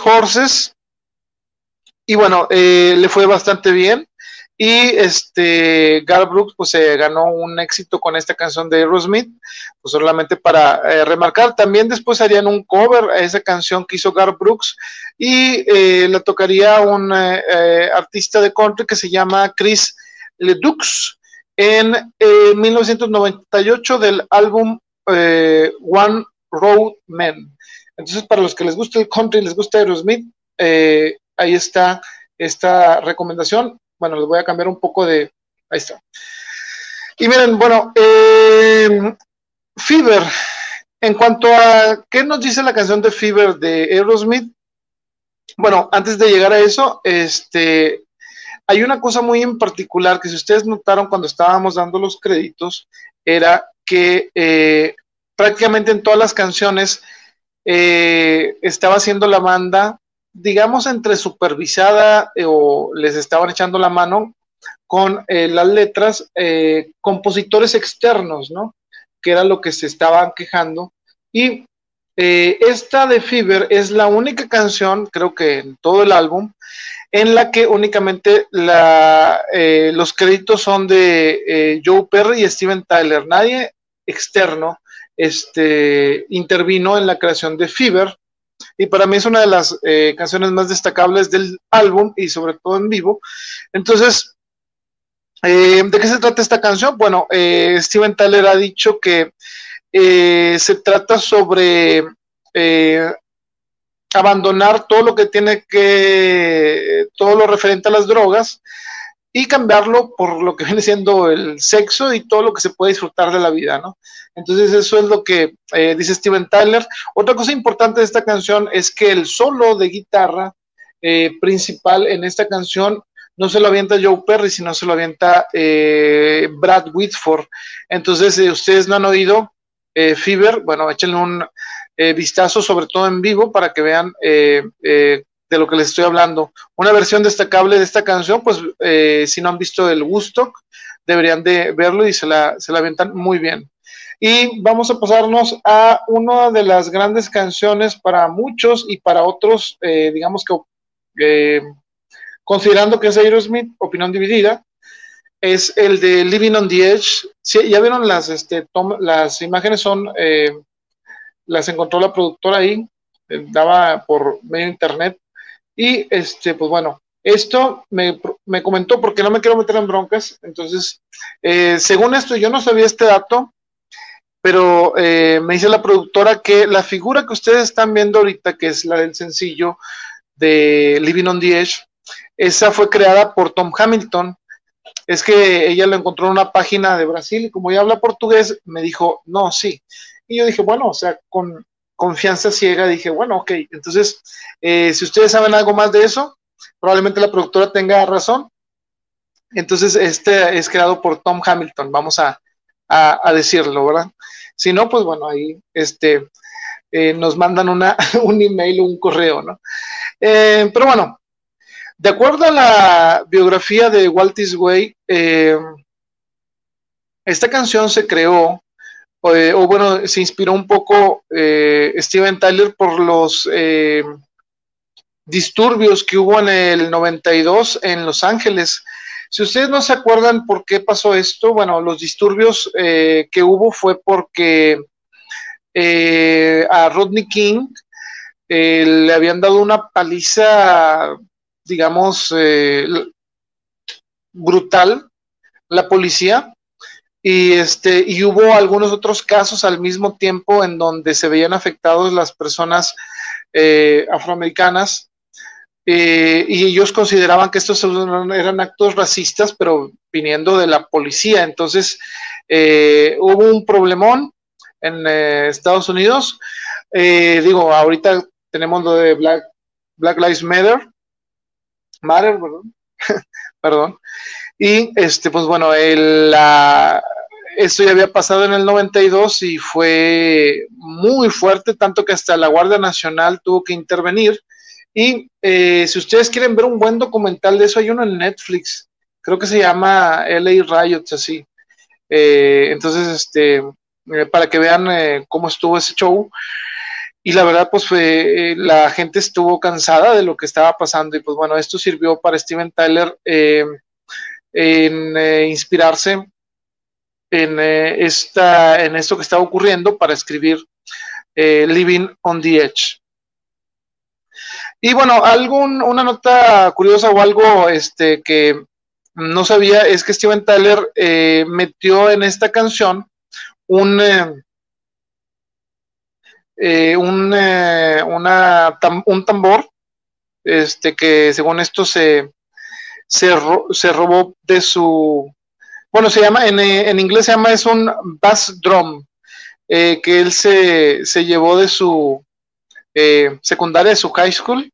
Horses, y bueno, eh, le fue bastante bien. Y este, Gar Brooks pues se ganó un éxito con esta canción de Aerosmith, pues solamente para eh, remarcar. También después harían un cover a esa canción que hizo Gar Brooks y eh, la tocaría un artista de country que se llama Chris Ledux en 1998 del álbum One Road Men. Entonces, para los que les gusta el country, les gusta Aerosmith, ahí está esta recomendación bueno, les voy a cambiar un poco de. Ahí está. Y miren, bueno, eh, Fever. En cuanto a qué nos dice la canción de Fever de Aerosmith, bueno, antes de llegar a eso, este, hay una cosa muy en particular que si ustedes notaron cuando estábamos dando los créditos, era que eh, prácticamente en todas las canciones eh, estaba haciendo la banda digamos, entre supervisada eh, o les estaban echando la mano con eh, las letras eh, compositores externos, ¿no? Que era lo que se estaban quejando. Y esta de Fever es la única canción, creo que en todo el álbum, en la que únicamente los créditos son de Joe Perry y Steven Tyler. Nadie externo este, intervino en la creación de Fever. Y para mí es una de las canciones más destacables del álbum y sobre todo en vivo. Entonces, eh, ¿De qué se trata esta canción? Bueno, eh, Steven Tyler ha dicho que eh, se trata sobre abandonar todo lo que tiene que, todo lo referente a las drogas y cambiarlo por lo que viene siendo el sexo y todo lo que se puede disfrutar de la vida, ¿no? Entonces eso es lo que dice Steven Tyler. Otra cosa importante de esta canción es que el solo de guitarra principal en esta canción no se lo avienta Joe Perry, sino se lo avienta eh, Brad Whitford. Entonces, si ustedes no han oído eh, Fever, bueno, échenle un eh, vistazo, sobre todo en vivo, para que vean de lo que les estoy hablando. Una versión destacable de esta canción, pues si no han visto el Woodstock, deberían de verlo y se la, se la avientan muy bien. Y vamos a pasarnos a una de las grandes canciones para muchos y para otros, digamos que considerando que es Aerosmith, opinión dividida, es el de Living on the Edge. ya vieron las, este, las imágenes son, eh, las encontró la productora ahí, eh, daba por medio internet. Y este, pues bueno, esto me, comentó porque no me quiero meter en broncas. Entonces, eh, según esto, yo no sabía este dato, pero me dice la productora que la figura que ustedes están viendo ahorita, que es la del sencillo de Living on the Edge, esa fue creada por Tom Hamilton. Es que ella lo encontró en una página de Brasil y como ella habla portugués, me dijo, no, sí. Y yo dije, bueno, o sea, con confianza ciega, dije, bueno, ok. Entonces, eh, si ustedes saben algo más de eso, probablemente la productora tenga razón. Entonces, este es creado por Tom Hamilton, vamos a, decirlo, ¿verdad? Si no, pues bueno, ahí este, eh, nos mandan una, un email o un correo, ¿no? Eh, pero bueno, de acuerdo a la biografía de Walt Disney, esta canción se creó, eh, o bueno, se inspiró un poco eh, Steven Tyler por los disturbios que hubo en el 92 en Los Ángeles. Si ustedes no se acuerdan por qué pasó esto, bueno, los disturbios que hubo fue porque a Rodney King le habían dado una paliza digamos, eh, brutal la policía y este y hubo algunos otros casos al mismo tiempo en donde se veían afectados las personas eh, afroamericanas eh, y ellos consideraban que estos eran actos racistas pero viniendo de la policía entonces hubo un problemón en Estados Unidos digo ahorita tenemos lo de Black Black Lives Matter Matter, perdón. perdón. Y este, pues bueno, el, esto ya había pasado en el 92 y fue muy fuerte, tanto que hasta la Guardia Nacional tuvo que intervenir. Y eh, si ustedes quieren ver un buen documental de eso, hay uno en Netflix, creo que se llama LA Riots, así. Eh, entonces, este, eh, para que vean cómo estuvo ese show y la verdad pues fue, la gente estuvo cansada de lo que estaba pasando y pues bueno, esto sirvió para Steven Tyler en inspirarse en, esta, en esto que estaba ocurriendo para escribir Living on the Edge. Y bueno, algún, una nota curiosa o algo este, que no sabía es que Steven Tyler metió en esta canción un eh, un, eh, un tambor este, que según esto se, se, robó de su, bueno, se llama, en, en, inglés se llama, es un bass drum, eh, que él se, se, llevó de su secundaria, de su high school,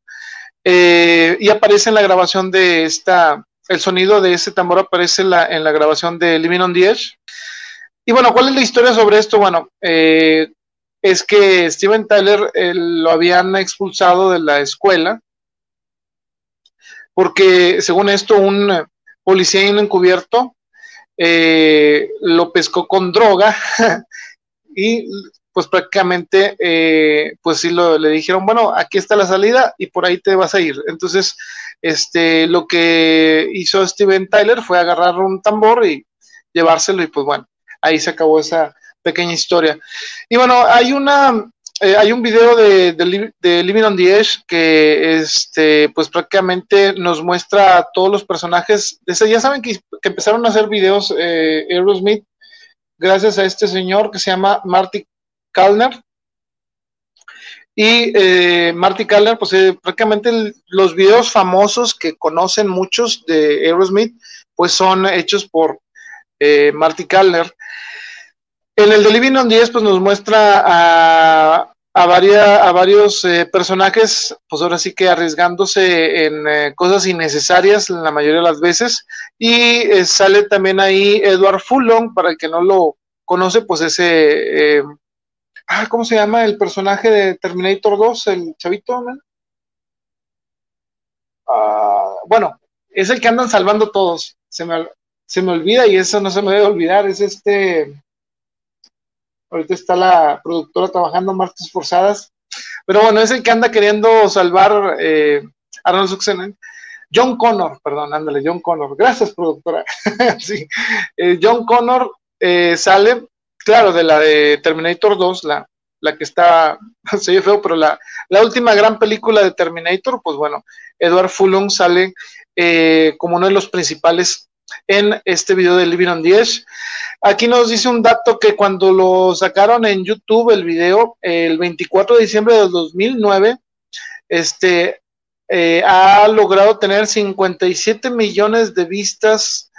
y aparece en la grabación de esta, el sonido de ese tambor aparece en la, grabación de Living on the Edge. Y bueno, ¿cuál es la historia sobre esto? Bueno, eh, es que Steven Tyler eh, lo habían expulsado de la escuela porque según esto un policía encubierto, eh, lo pescó con droga y pues prácticamente, eh, pues sí le dijeron, bueno, aquí está la salida y por ahí te vas a ir. Entonces, este, lo que hizo Steven Tyler fue agarrar un tambor y llevárselo y pues bueno, ahí se acabó esa pequeña historia. Y bueno, hay una, eh, hay un video de, Living on the Edge que este, pues prácticamente nos muestra a todos los personajes. ya saben que, empezaron a hacer videos eh, Aerosmith gracias a este señor que se llama Marty Kalner. Y eh, Marty Kalner, pues eh, prácticamente los videos famosos que conocen muchos de Aerosmith, pues son hechos por Marty Kalner. En el de Living on 10, pues nos muestra a, a, a varios eh, personajes, pues ahora sí que arriesgándose en cosas innecesarias la mayoría de las veces. Y sale también ahí Edward Fulon, para el que no lo conoce, pues ese Ah, ¿cómo se llama el personaje de Terminator 2? El chavito, ah, bueno, es el que andan salvando todos. Se me, se me olvida y eso no se me debe olvidar. Es este. Ahorita está la productora trabajando martes forzadas. Pero bueno, es el que anda queriendo salvar eh, Arnold Schwarzenegger. John Connor, perdón, ándale, John Connor. Gracias, productora. sí. Eh, John Connor eh, sale claro, de la de Terminator 2, la, la que está, se ve feo, pero la, la, última gran película de Terminator, pues bueno, Edward Fulong sale eh, como uno de los principales en este video de Living on 10. Aquí nos dice un dato que cuando lo sacaron en YouTube el video, el 24 de diciembre del 2009, este, eh, ha logrado tener 57 millones de vistas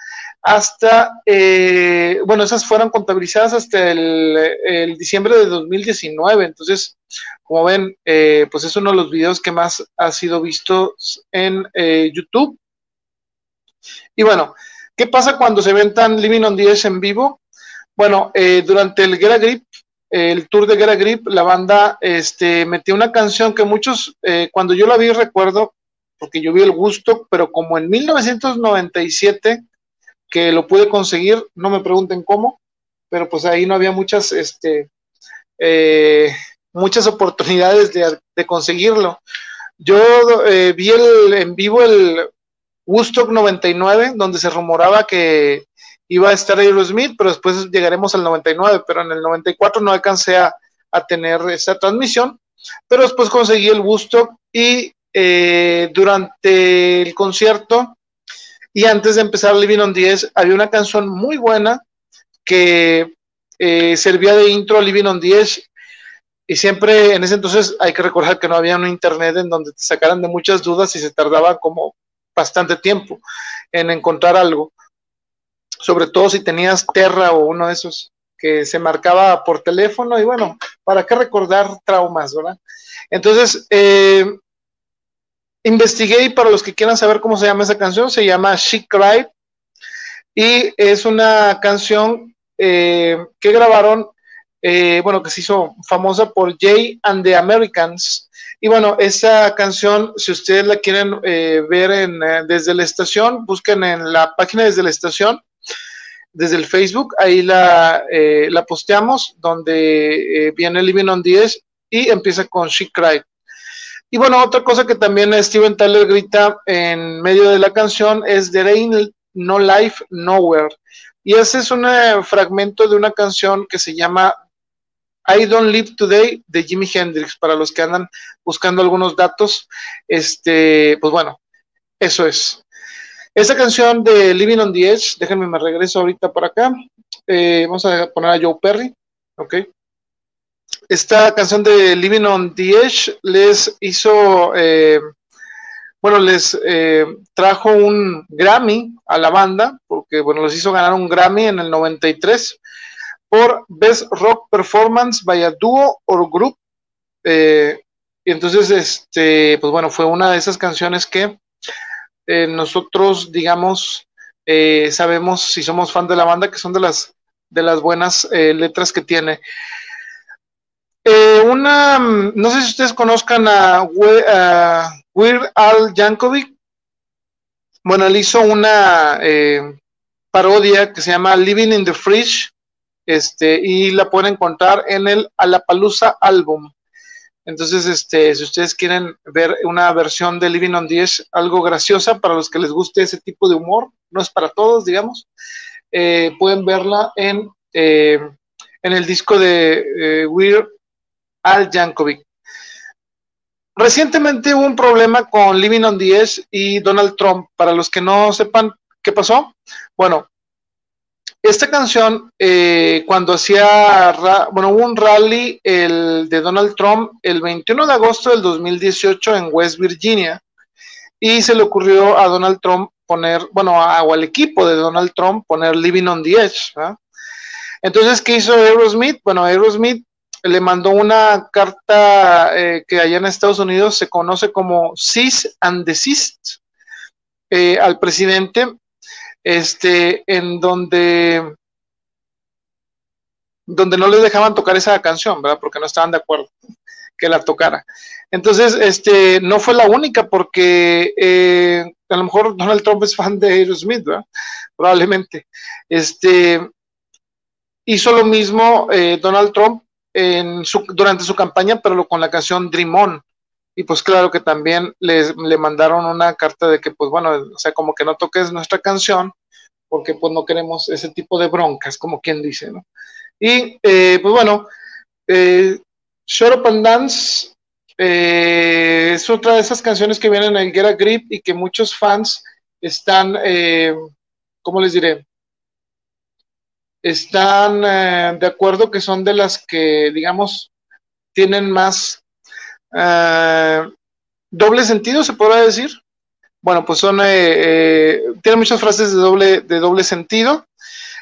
hasta, eh, bueno, esas fueron contabilizadas hasta el, diciembre de 2019. Entonces, como ven, eh, pues es uno de los videos que más ha sido visto en YouTube. Y bueno, ¿qué pasa cuando se ven tan Living on 10 en vivo? Bueno, durante el Guerra Grip, el tour de Guerra Grip, la banda este, metió una canción que muchos, cuando yo la vi, recuerdo, porque yo vi el gusto, pero como en 1997 que lo pude conseguir, no me pregunten cómo, pero pues ahí no había muchas, este, eh, muchas oportunidades de, conseguirlo. Yo eh, vi el, en vivo el Woodstock 99, donde se rumoraba que iba a estar Aerosmith, pero después llegaremos al 99, pero en el 94 no alcancé a, tener esa transmisión, pero después conseguí el Woodstock y eh, durante el concierto y antes de empezar Living on 10, había una canción muy buena que eh, servía de intro a Living on 10. Y siempre en ese entonces hay que recordar que no había un internet en donde te sacaran de muchas dudas y se tardaba como bastante tiempo en encontrar algo. Sobre todo si tenías Terra o uno de esos que se marcaba por teléfono y bueno, ¿para qué recordar traumas, verdad? Entonces, eh, investigué y para los que quieran saber cómo se llama esa canción, se llama She Cried y es una canción eh, que grabaron, eh, bueno, que se hizo famosa por Jay and the Americans. Y bueno, esa canción, si ustedes la quieren eh, ver en, desde la estación, busquen en la página desde la estación, desde el Facebook, ahí la, la posteamos, donde viene Living on 10 y empieza con She Cried. Y bueno, otra cosa que también Steven Tyler grita en medio de la canción es There ain't no life nowhere. Y ese es un eh, fragmento de una canción que se llama I Don't Live Today de Jimi Hendrix, para los que andan buscando algunos datos. Este, pues bueno, eso es. Esa canción de Living on the Edge, déjenme me regreso ahorita por acá. Eh, vamos a poner a Joe Perry, ok esta canción de Living on the Edge les hizo, eh, bueno, les eh, trajo un Grammy a la banda, porque, bueno, les hizo ganar un Grammy en el 93 por Best Rock Performance by a Duo or Group. Eh, y entonces, este, pues bueno, fue una de esas canciones que nosotros, digamos, sabemos si somos fan de la banda, que son de las, de las buenas letras que tiene. Eh, una, no sé si ustedes conozcan a, Weird Al Yankovic. bueno, él hizo una eh, parodia que se llama Living in the Fridge, este, y la pueden encontrar en el Alapalooza Album. Entonces, este, si ustedes quieren ver una versión de Living on 10, algo graciosa para los que les guste ese tipo de humor, no es para todos, digamos, eh, pueden verla en, eh, en el disco de Weird Al Yankovic. Recientemente hubo un problema con Living on the Edge y Donald Trump. Para los que no sepan qué pasó, bueno, esta canción, eh, cuando hacía, bueno, hubo un rally el, de Donald Trump el 21 de agosto del 2018 en West Virginia y se le ocurrió a Donald Trump poner, bueno, o al equipo de Donald Trump poner Living on the Edge. Entonces, ¿qué hizo Aerosmith? Bueno, Aerosmith le mandó una carta eh, que allá en Estados Unidos se conoce como cease and desist eh, al presidente, este, en donde, donde no le dejaban tocar esa canción, ¿verdad? Porque no estaban de acuerdo que la tocara. Entonces, este, no fue la única, porque eh, a lo mejor Donald Trump es fan de Aerosmith. Probablemente. Este, hizo lo mismo Donald Trump en su, durante su campaña, pero con la canción Dream On. Y pues claro que también les, le mandaron una carta de que, pues bueno, o sea, como que no toques nuestra canción, porque pues no queremos ese tipo de broncas, como quien dice, ¿no? Y eh, pues bueno, eh, Up and Dance eh, es otra de esas canciones que vienen en el Get Grip y que muchos fans están, eh, ¿cómo les diré? están eh, de acuerdo que son de las que, digamos, tienen más eh, doble sentido, se podrá decir. Bueno, pues son, eh, tienen muchas frases de doble, de doble sentido.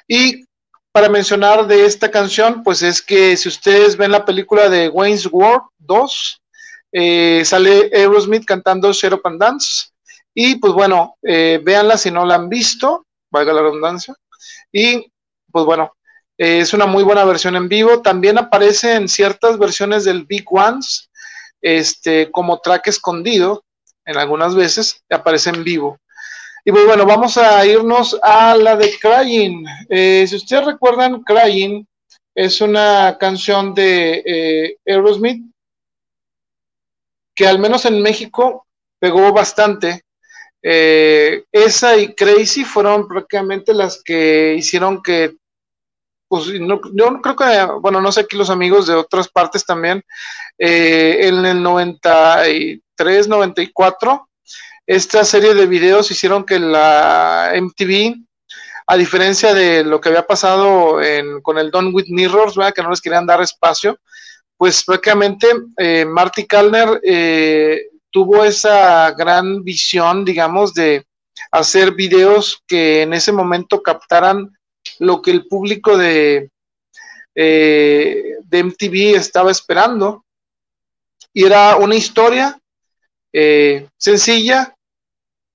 Y para mencionar de esta canción, pues es que si ustedes ven la película de Wayne's World 2, sale Aerosmith cantando Shut and Dance. Y pues bueno, véanla si no la han visto, valga la redundancia. Y pues bueno, eh, es una muy buena versión en vivo. También aparece en ciertas versiones del Big Ones, este, como track escondido, en algunas veces aparece en vivo. Y pues bueno, vamos a irnos a la de Crying. Eh, si ustedes recuerdan, Crying es una canción de eh, Aerosmith que al menos en México pegó bastante. esa y Crazy fueron prácticamente las que hicieron que pues no, yo creo que, bueno, no sé aquí los amigos de otras partes también, eh, en el 93, 94, esta serie de videos hicieron que la MTV, a diferencia de lo que había pasado con el Don with Mirrors, que no les querían dar espacio, pues prácticamente eh, Marty Kalner eh, tuvo esa gran visión, digamos, de hacer videos que en ese momento captaran lo que el público de, eh, MTV estaba esperando. Y era una historia eh, sencilla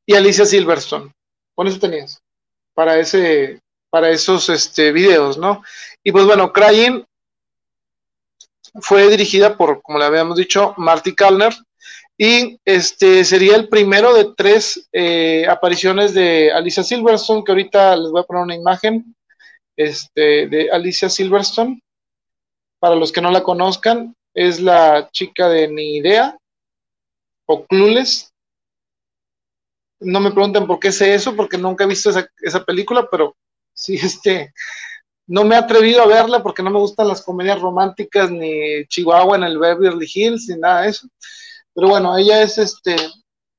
y Alicia Silverstone. Con eso tenías. Para ese, para esos este, videos, ¿no? Y pues bueno, Crying fue dirigida por, como le habíamos dicho, Marty Kalner. Y este sería el primero de tres eh, apariciones de Alicia Silverstone, que ahorita les voy a poner una imagen este, de Alicia Silverstone. Para los que no la conozcan, es la chica de Ni Idea o Clueless. No me pregunten por qué sé eso, porque nunca he visto esa, película, pero sí, este, no me he atrevido a verla porque no me gustan las comedias románticas, ni Chihuahua en el Beverly Hills, ni nada de eso. Pero bueno, ella es este,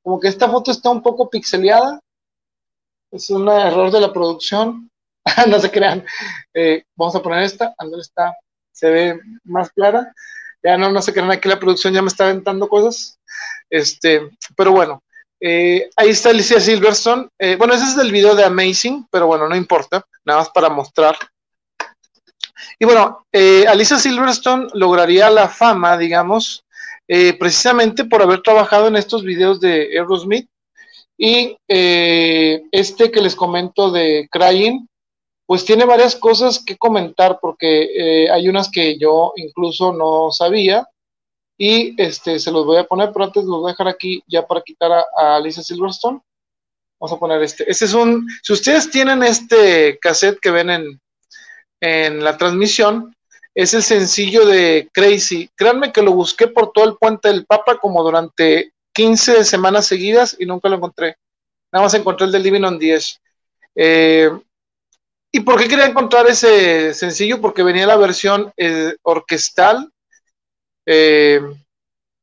como que esta foto está un poco pixeleada. Es un error de la producción. no se crean. Eh, vamos a poner esta, está, se ve más clara. Ya no, no se crean, aquí la producción ya me está aventando cosas. Este, pero bueno, eh, ahí está Alicia Silverstone. Eh, bueno, ese es el video de Amazing, pero bueno, no importa, nada más para mostrar. Y bueno, Alicia Silverstone lograría la fama, digamos, precisamente por haber trabajado en estos videos de Aerosmith. Y este que les comento de Crying, pues tiene varias cosas que comentar porque eh, hay unas que yo incluso no sabía y este se los voy a poner, pero antes los voy a dejar aquí ya para quitar a, Alicia Silverstone. Vamos a poner este. Este es un, si ustedes tienen este cassette que ven en, en la transmisión, es el sencillo de Crazy. Créanme que lo busqué por todo el puente del Papa como durante 15 semanas seguidas y nunca lo encontré. Nada más encontré el de Living on 10. Eh, ¿Y por qué quería encontrar ese sencillo? Porque venía la versión eh, orquestal, eh,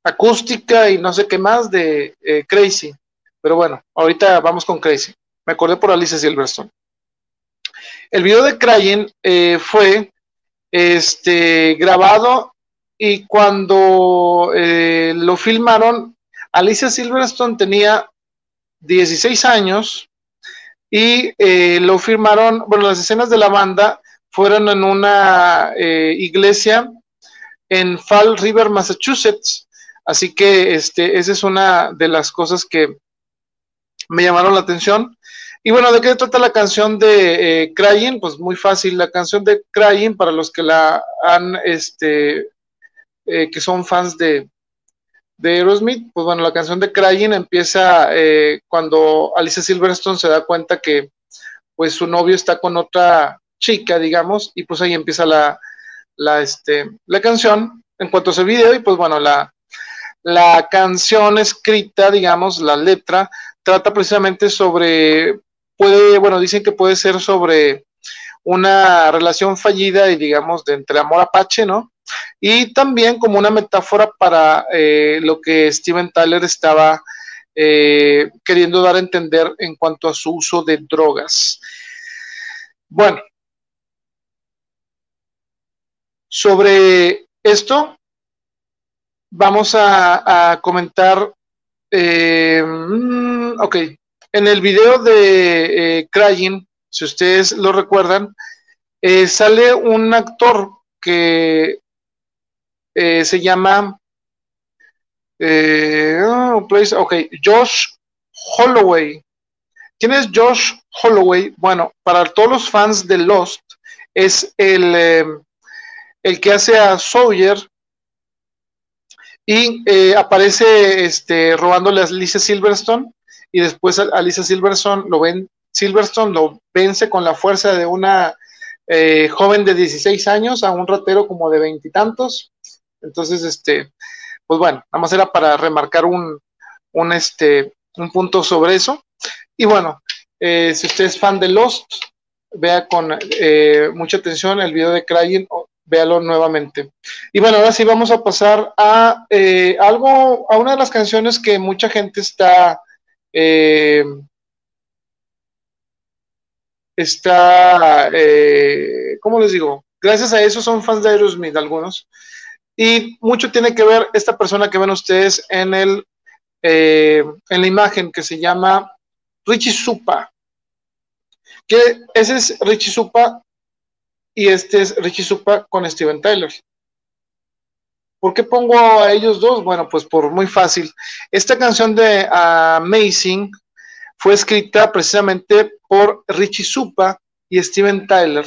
acústica y no sé qué más de Crazy. Pero bueno, ahorita vamos con Crazy. Me acordé por Alicia Silverstone. El video de Crying fue este, grabado y cuando lo filmaron, Alicia Silverstone tenía 16 años y eh, lo firmaron, bueno, las escenas de la banda fueron en una eh, iglesia en Fall River, Massachusetts. Así que este, esa es una de las cosas que me llamaron la atención. Y bueno, ¿de qué trata la canción de eh, Crying? Pues muy fácil, la canción de Crying, para los que la han, este, que son fans de, de Aerosmith, pues bueno, la canción de Crying empieza eh, cuando Alicia Silverstone se da cuenta que pues su novio está con otra chica, digamos, y pues ahí empieza la, la, este, la canción en cuanto a ese video y pues bueno, la, la canción escrita, digamos, la letra, trata precisamente sobre, puede, bueno, dicen que puede ser sobre una relación fallida y digamos de entre amor apache, ¿no? Y también como una metáfora para eh, lo que Steven Tyler estaba eh, queriendo dar a entender en cuanto a su uso de drogas. Bueno, sobre esto vamos a, comentar, eh, mm, ok, en el video de Crying, si ustedes lo recuerdan, sale un actor que eh, se llama eh, oh, Josh Holloway. ¿Quién es Josh Holloway? Bueno, para todos los fans de Lost, es el, eh, el que hace a Sawyer y aparece este, robándole a Alicia Silverstone y después Alicia Silverstone lo ven, Silverstone lo vence con la fuerza de una joven de 16 años a un ratero como de veintitantos entonces, este, pues bueno, nada más era para remarcar un, un, este, un punto sobre eso. Y bueno, eh, si usted es fan de Lost, vea con eh, mucha atención el video de Crying, véalo nuevamente. Y bueno, ahora sí vamos a pasar a eh, algo, a una de las canciones que mucha gente está, está, ¿cómo les digo? Gracias a eso son fans de Aerosmith algunos. Y mucho tiene que ver esta persona que ven ustedes en, el, eh, en la imagen que se llama Richie Supa. Que ese es Richie Supa y este es Richie Supa con Steven Tyler. ¿Por qué pongo a ellos dos? Bueno, pues por muy fácil. Esta canción de Amazing fue escrita precisamente por Richie Supa y Steven Tyler.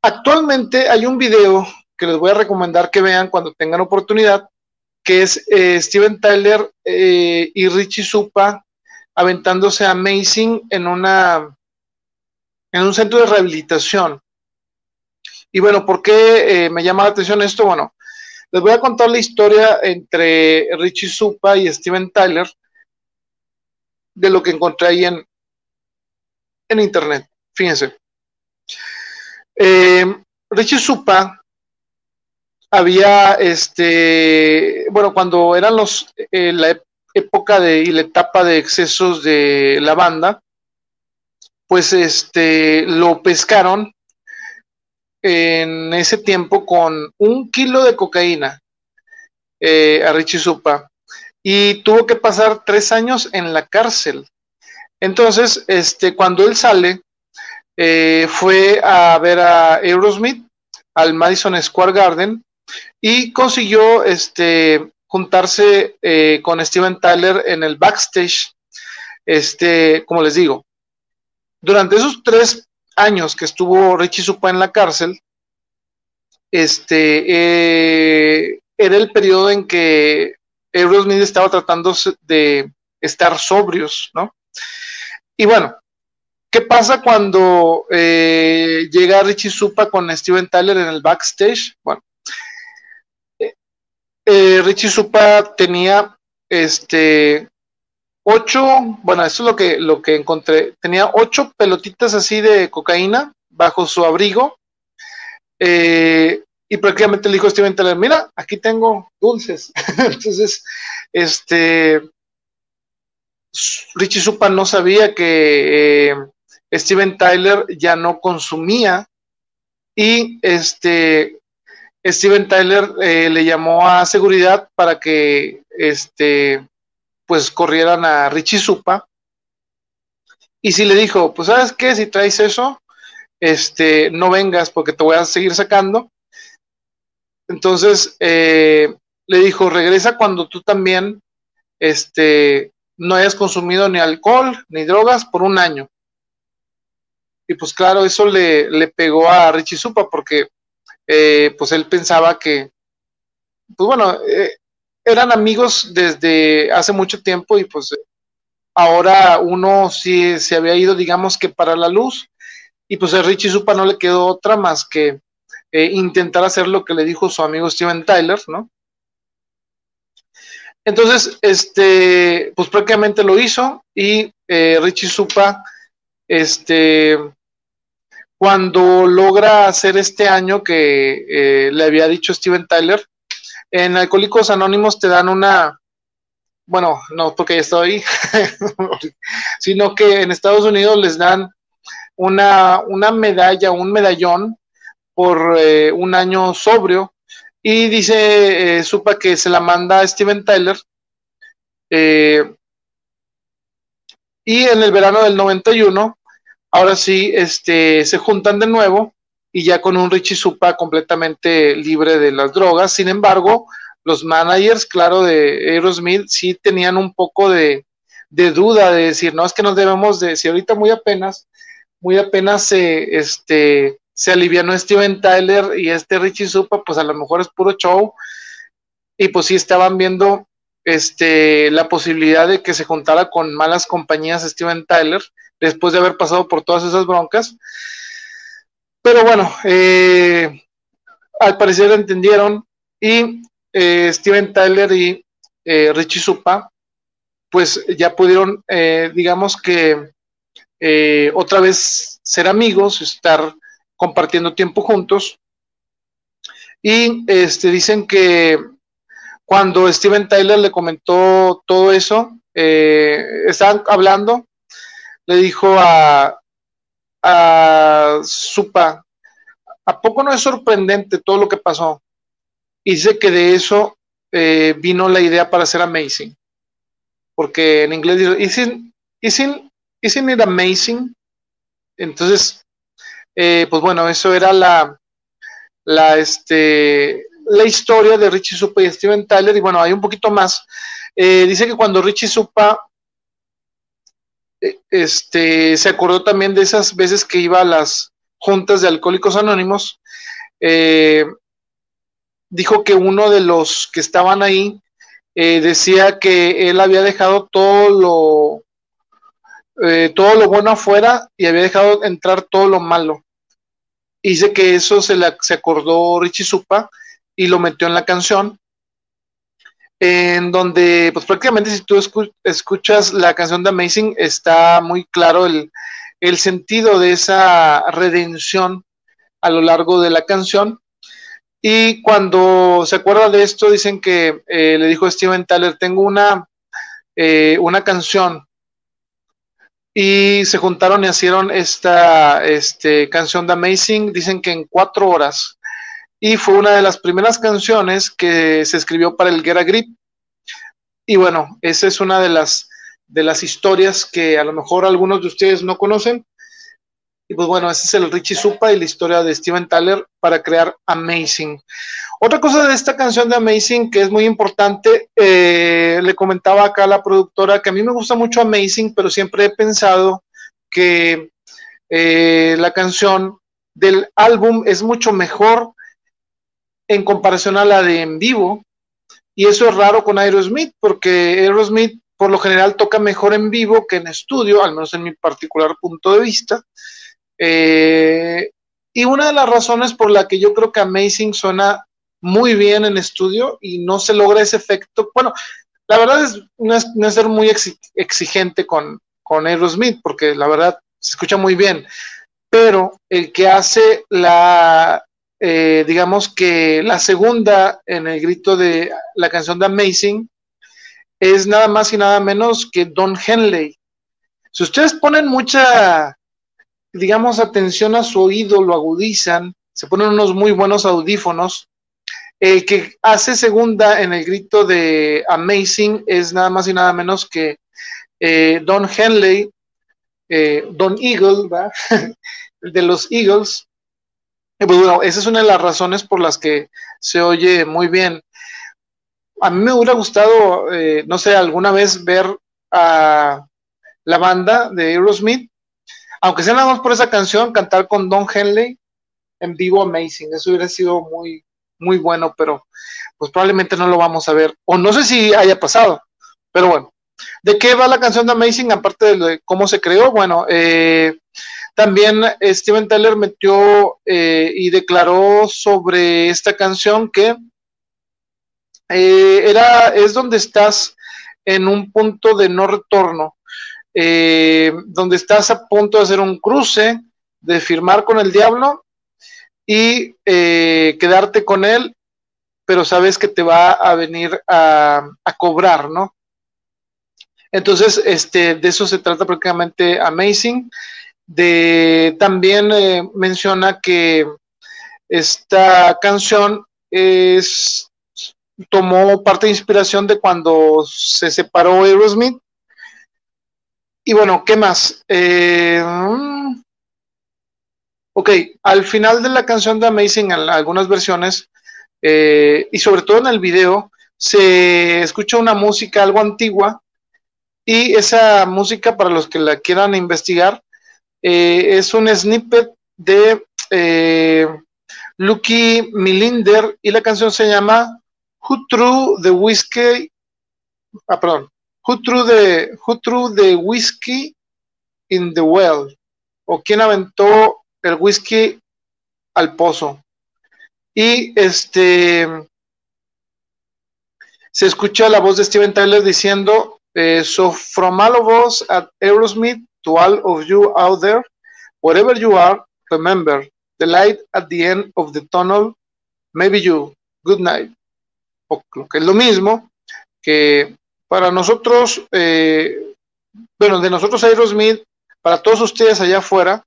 Actualmente hay un video que les voy a recomendar que vean cuando tengan oportunidad, que es eh, Steven Tyler eh, y Richie Supa aventándose Amazing en una en un centro de rehabilitación. Y bueno, ¿por qué eh, me llama la atención esto? Bueno, les voy a contar la historia entre Richie Supa y Steven Tyler de lo que encontré ahí en, en internet. Fíjense. Richie Supa había, este, bueno, cuando eran los, eh, la época de, y la etapa de excesos de la banda, pues este, lo pescaron en ese tiempo con un kilo de cocaína eh, a Richie Supa y tuvo que pasar tres años en la cárcel. Entonces, este, cuando él sale, eh, fue a ver a Aerosmith al Madison Square Garden y consiguió este, juntarse eh, con Steven Tyler en el backstage. Este, como les digo, durante esos tres años que estuvo Richie Supa en la cárcel, este, eh, era el periodo en que Aerosmith estaba tratando de estar sobrios, ¿no? Y bueno, ¿qué pasa cuando eh, llega Richie Supa con Steven Tyler en el backstage? Bueno, eh, Richie Supa tenía este ocho, bueno, eso es lo que, lo que encontré, tenía ocho pelotitas así de cocaína bajo su abrigo. Eh, y prácticamente le dijo a Steven Tyler, mira, aquí tengo dulces. Entonces, este, Richie Supa no sabía que eh, Steven Tyler ya no consumía y este Steven Tyler eh, le llamó a seguridad para que este pues corrieran a Richie Supa. Y si le dijo pues sabes qué si traes eso este no vengas porque te voy a seguir sacando entonces eh, le dijo regresa cuando tú también este no hayas consumido ni alcohol ni drogas por un año. Y pues claro, eso le, le pegó a Richie Supa porque eh, pues él pensaba que, pues bueno, eh, eran amigos desde hace mucho tiempo y pues ahora uno sí se había ido, digamos que para la luz y pues a Richie Supa no le quedó otra más que eh, intentar hacer lo que le dijo su amigo Steven Tyler, ¿no? Entonces, este, pues prácticamente lo hizo y Richie Supa, este, cuando logra hacer este año que eh, le había dicho Steven Tyler, en Alcohólicos Anónimos te dan una, bueno, no porque ya ahí, sino que en Estados Unidos les dan una, una medalla, un medallón por eh, un año sobrio y dice eh, Supa que se la manda a Steven Tyler. Eh, y en el verano del 91, ahora sí, este, se juntan de nuevo y ya con un Richie Supa completamente libre de las drogas. Sin embargo, los managers, claro, de Aerosmith sí tenían un poco de, de duda de decir, no, es que nos debemos de, si ahorita muy apenas, muy apenas se, este, se alivianó Steven Tyler y este Richie Supa, pues a lo mejor es puro show. Y pues sí estaban viendo este, la posibilidad de que se juntara con malas compañías Steven Tyler después de haber pasado por todas esas broncas. Pero bueno, eh, al parecer entendieron y eh, Steven Tyler y eh, Richie Supa pues ya pudieron, digamos que otra vez ser amigos, estar compartiendo tiempo juntos. Y este, dicen que cuando Steven Tyler le comentó todo eso, estaban hablando, le dijo a, a Supa, ¿a poco no es sorprendente todo lo que pasó? Y dice que de eso eh, vino la idea para hacer Amazing. Porque en inglés dice, isn't, isn't, isn't it amazing? Entonces, eh, pues bueno, eso era la, la, este, la historia de Richie Supa y Steven Tyler, y bueno, hay un poquito más. Eh, dice que cuando Richie Supa este, se acordó también de esas veces que iba a las juntas de Alcohólicos Anónimos, dijo que uno de los que estaban ahí decía que él había dejado todo lo todo lo bueno afuera y había dejado entrar todo lo malo. Dice que eso se, la, se acordó Richie Supa y lo metió en la canción, en donde, pues prácticamente si tú escuchas la canción de Amazing, está muy claro el, sentido de esa redención a lo largo de la canción. Y cuando se acuerda de esto, dicen que eh, le dijo Steven Tyler, tengo una, eh, una canción y se juntaron y hicieron esta este, canción de Amazing, dicen que en cuatro horas, y fue una de las primeras canciones que se escribió para el Get Grip. Y bueno, esa es una de las, de las historias que a lo mejor algunos de ustedes no conocen, y pues bueno, ese es el Richie Supa y la historia de Steven Tyler para crear Amazing. Otra cosa de esta canción de Amazing que es muy importante, eh, le comentaba acá a la productora que a mí me gusta mucho Amazing, pero siempre he pensado que eh, la canción del álbum es mucho mejor en comparación a la de en vivo. Y eso es raro con Aerosmith, porque Aerosmith por lo general toca mejor en vivo que en estudio, al menos en mi particular punto de vista. Eh, y una de las razones por la que yo creo que Amazing suena muy bien en estudio y no se logra ese efecto, bueno, la verdad es no es, ser muy exigente con, con Aerosmith, porque la verdad se escucha muy bien, pero el que hace la, eh, digamos que la segunda en el grito de la canción de Amazing es nada más y nada menos que Don Henley. Si ustedes ponen mucha, digamos, atención a su oído, lo agudizan, se ponen unos muy buenos audífonos, el que hace segunda en el grito de Amazing es nada más y nada menos que eh, Don Henley, eh, Don Eagle, de los Eagles. Pues esa es una de las razones por las que se oye muy bien. A mí me hubiera gustado, eh, no sé, alguna vez ver a la banda de Aerosmith, aunque sea nada más por esa canción, cantar con Don Henley en vivo Amazing. Eso hubiera sido muy, muy bueno, pero pues probablemente no lo vamos a ver. O no sé si haya pasado, pero bueno. ¿De qué va la canción de Amazing? Aparte de cómo se creó, bueno, eh, también Steven Tyler metió eh, y declaró sobre esta canción que eh, era, es donde estás en un punto de no retorno, donde estás a punto de hacer un cruce, de firmar con el diablo y quedarte con él, pero sabes que te va a venir a, a cobrar, ¿no? Entonces, este, de eso se trata prácticamente Amazing. De, también eh, menciona que esta canción es, tomó parte de inspiración de cuando se separó Aerosmith. Y bueno, ¿qué más? Eh, ok, al final de la canción de Amazing, en algunas versiones, eh, y sobre todo en el video, se escucha una música algo antigua y esa música, para los que la quieran investigar, eh, es un snippet de eh, Lucky Milinder y la canción se llama Who Threw the Whiskey, ah, perdón, Who Threw the, Who Threw the Whiskey in the Well, o quién aventó el whisky al pozo. Y este se escucha la voz de Steven Tyler diciendo Uh, so from all of us at Aerosmith to all of you out there, wherever you are, remember the light at the end of the tunnel, maybe you, good night. O lo que es lo mismo, que para nosotros, eh, bueno, de nosotros Aerosmith, para todos ustedes allá afuera,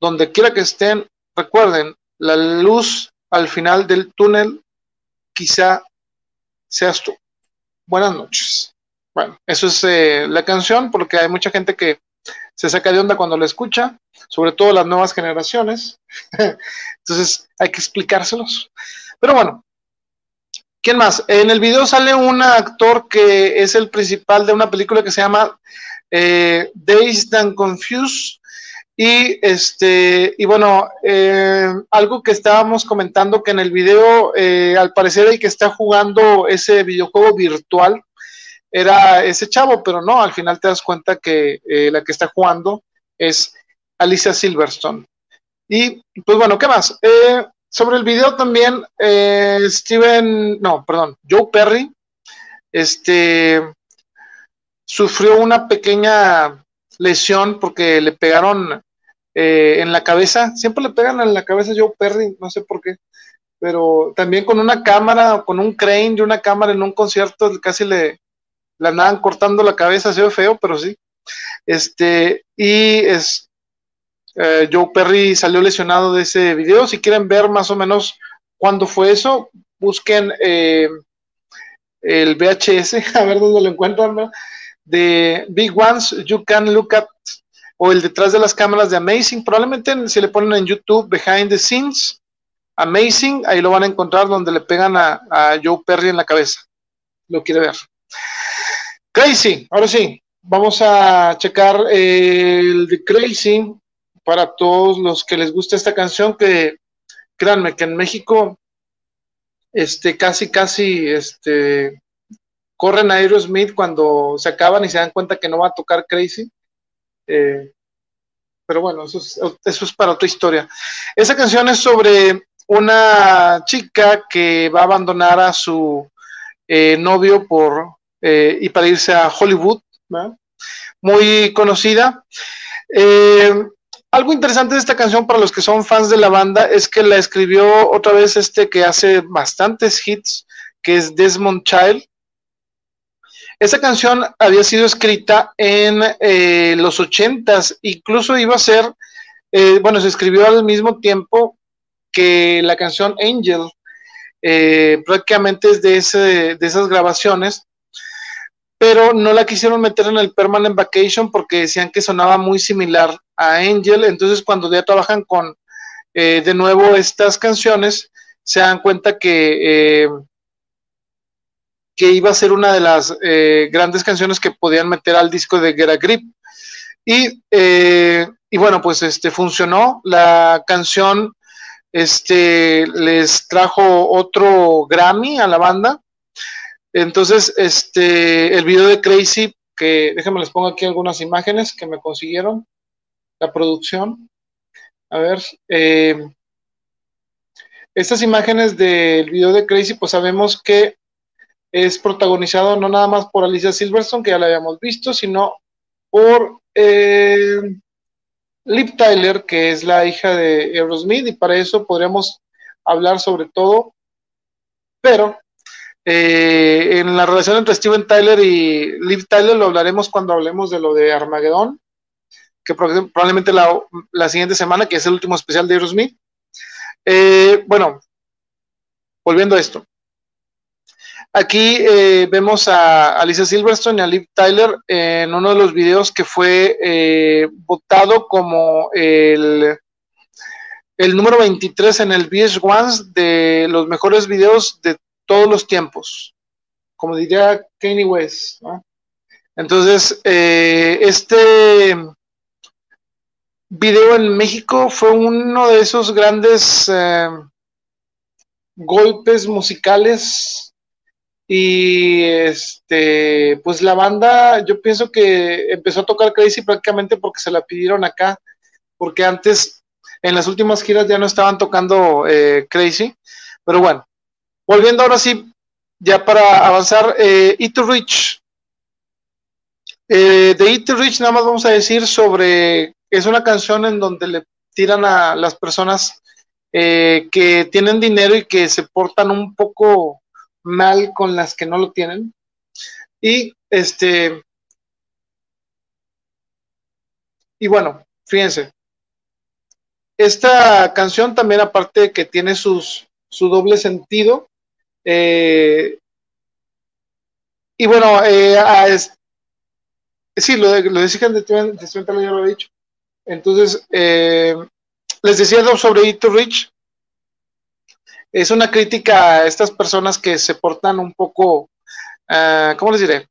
donde quiera que estén, recuerden, la luz al final del túnel quizá seas tú. Buenas noches. Bueno, eso es eh, la canción, porque hay mucha gente que se saca de onda cuando la escucha, sobre todo las nuevas generaciones. Entonces hay que explicárselos. Pero bueno, ¿quién más? En el video sale un actor que es el principal de una película que se llama eh, Dazed and Confused. Y este, y bueno, eh, algo que estábamos comentando que en el video, eh, al parecer hay que está jugando ese videojuego virtual era ese chavo, pero no, al final te das cuenta que eh, la que está jugando es Alicia Silverstone. Y pues bueno, ¿qué más? Eh, sobre el video también, eh, Steven, no, perdón, Joe Perry, este, sufrió una pequeña lesión porque le pegaron en la cabeza, siempre le pegan en la cabeza a Joe Perry, no sé por qué, pero también con una cámara, con un crane de una cámara en un concierto, casi le, le andaban cortando la cabeza, se ve feo, pero sí. Este, y es, eh, Joe Perry salió lesionado de ese video. Si quieren ver más o menos cuándo fue eso, busquen eh, el VHS, a ver dónde lo encuentran, de Big Ones You Can Look At, o el detrás de las cámaras de Amazing. Probablemente si le ponen en YouTube Behind the Scenes, Amazing, ahí lo van a encontrar donde le pegan a, a Joe Perry en la cabeza. Lo quiere ver. Crazy, ahora sí, vamos a checar el de Crazy para todos los que les gusta esta canción, que créanme que en México, este, casi, casi, este, corren a Aerosmith cuando se acaban y se dan cuenta que no va a tocar Crazy. Eh, pero bueno, eso es, para otra historia. Esa canción es sobre una chica que va a abandonar a su eh, novio por eh, y para irse a Hollywood, muy conocida. Eh, algo interesante de esta canción para los que son fans de la banda es que la escribió otra vez este que hace bastantes hits, que es Desmond Child. Esa canción había sido escrita en eh, los ochentas, incluso iba a ser, eh, bueno, se escribió al mismo tiempo que la canción Angel, prácticamente es de, ese, de esas grabaciones, pero no la quisieron meter en el Permanent Vacation porque decían que sonaba muy similar a Angel, entonces cuando ya trabajan con de nuevo estas canciones, se dan cuenta que que iba a ser una de las eh, grandes canciones que podían meter al disco de Get Grip. Y, eh, y bueno, pues este funcionó. La canción este, les trajo otro Grammy a la banda. Entonces, este, el video de Crazy, que déjenme les pongo aquí algunas imágenes que me consiguieron, la producción. A ver, eh, estas imágenes del video de Crazy, pues sabemos que es protagonizado no nada más por Alicia Silverstone, que ya la habíamos visto, sino por eh, Liv Tyler, que es la hija de Aerosmith, y para eso podríamos hablar sobre todo, pero eh, en la relación entre Steven Tyler y Liv Tyler lo hablaremos cuando hablemos de lo de Armageddon, que probablemente la, siguiente semana, que es el último especial de Aerosmith. Eh, bueno, volviendo a esto. Aquí eh, vemos a Alicia Silverstone y a Liv Tyler en uno de los videos que fue eh, votado como el, el número 23 en el VH1 de los mejores videos de todos los tiempos, como diría Kanye West. Entonces, eh, este video en México fue uno de esos grandes golpes musicales y este, pues la banda, yo pienso que empezó a tocar Crazy prácticamente porque se la pidieron acá, porque antes, en las últimas giras ya no estaban tocando eh, Crazy, pero bueno, volviendo ahora sí, ya para avanzar, eh, Eat to Reach. Eh, de Eat to Reach nada más vamos a decir sobre, es una canción en donde le tiran a las personas eh, que tienen dinero y que se portan un poco mal con las que no lo tienen. Y este. Y bueno, fíjense. Esta canción también, aparte de que tiene sus, su doble sentido. Eh, y bueno, eh, sí, lo de, lo de ya lo he dicho. Entonces, eh, les decía sobre It to Rich, es una crítica a estas personas que se portan un poco, ¿cómo les diré?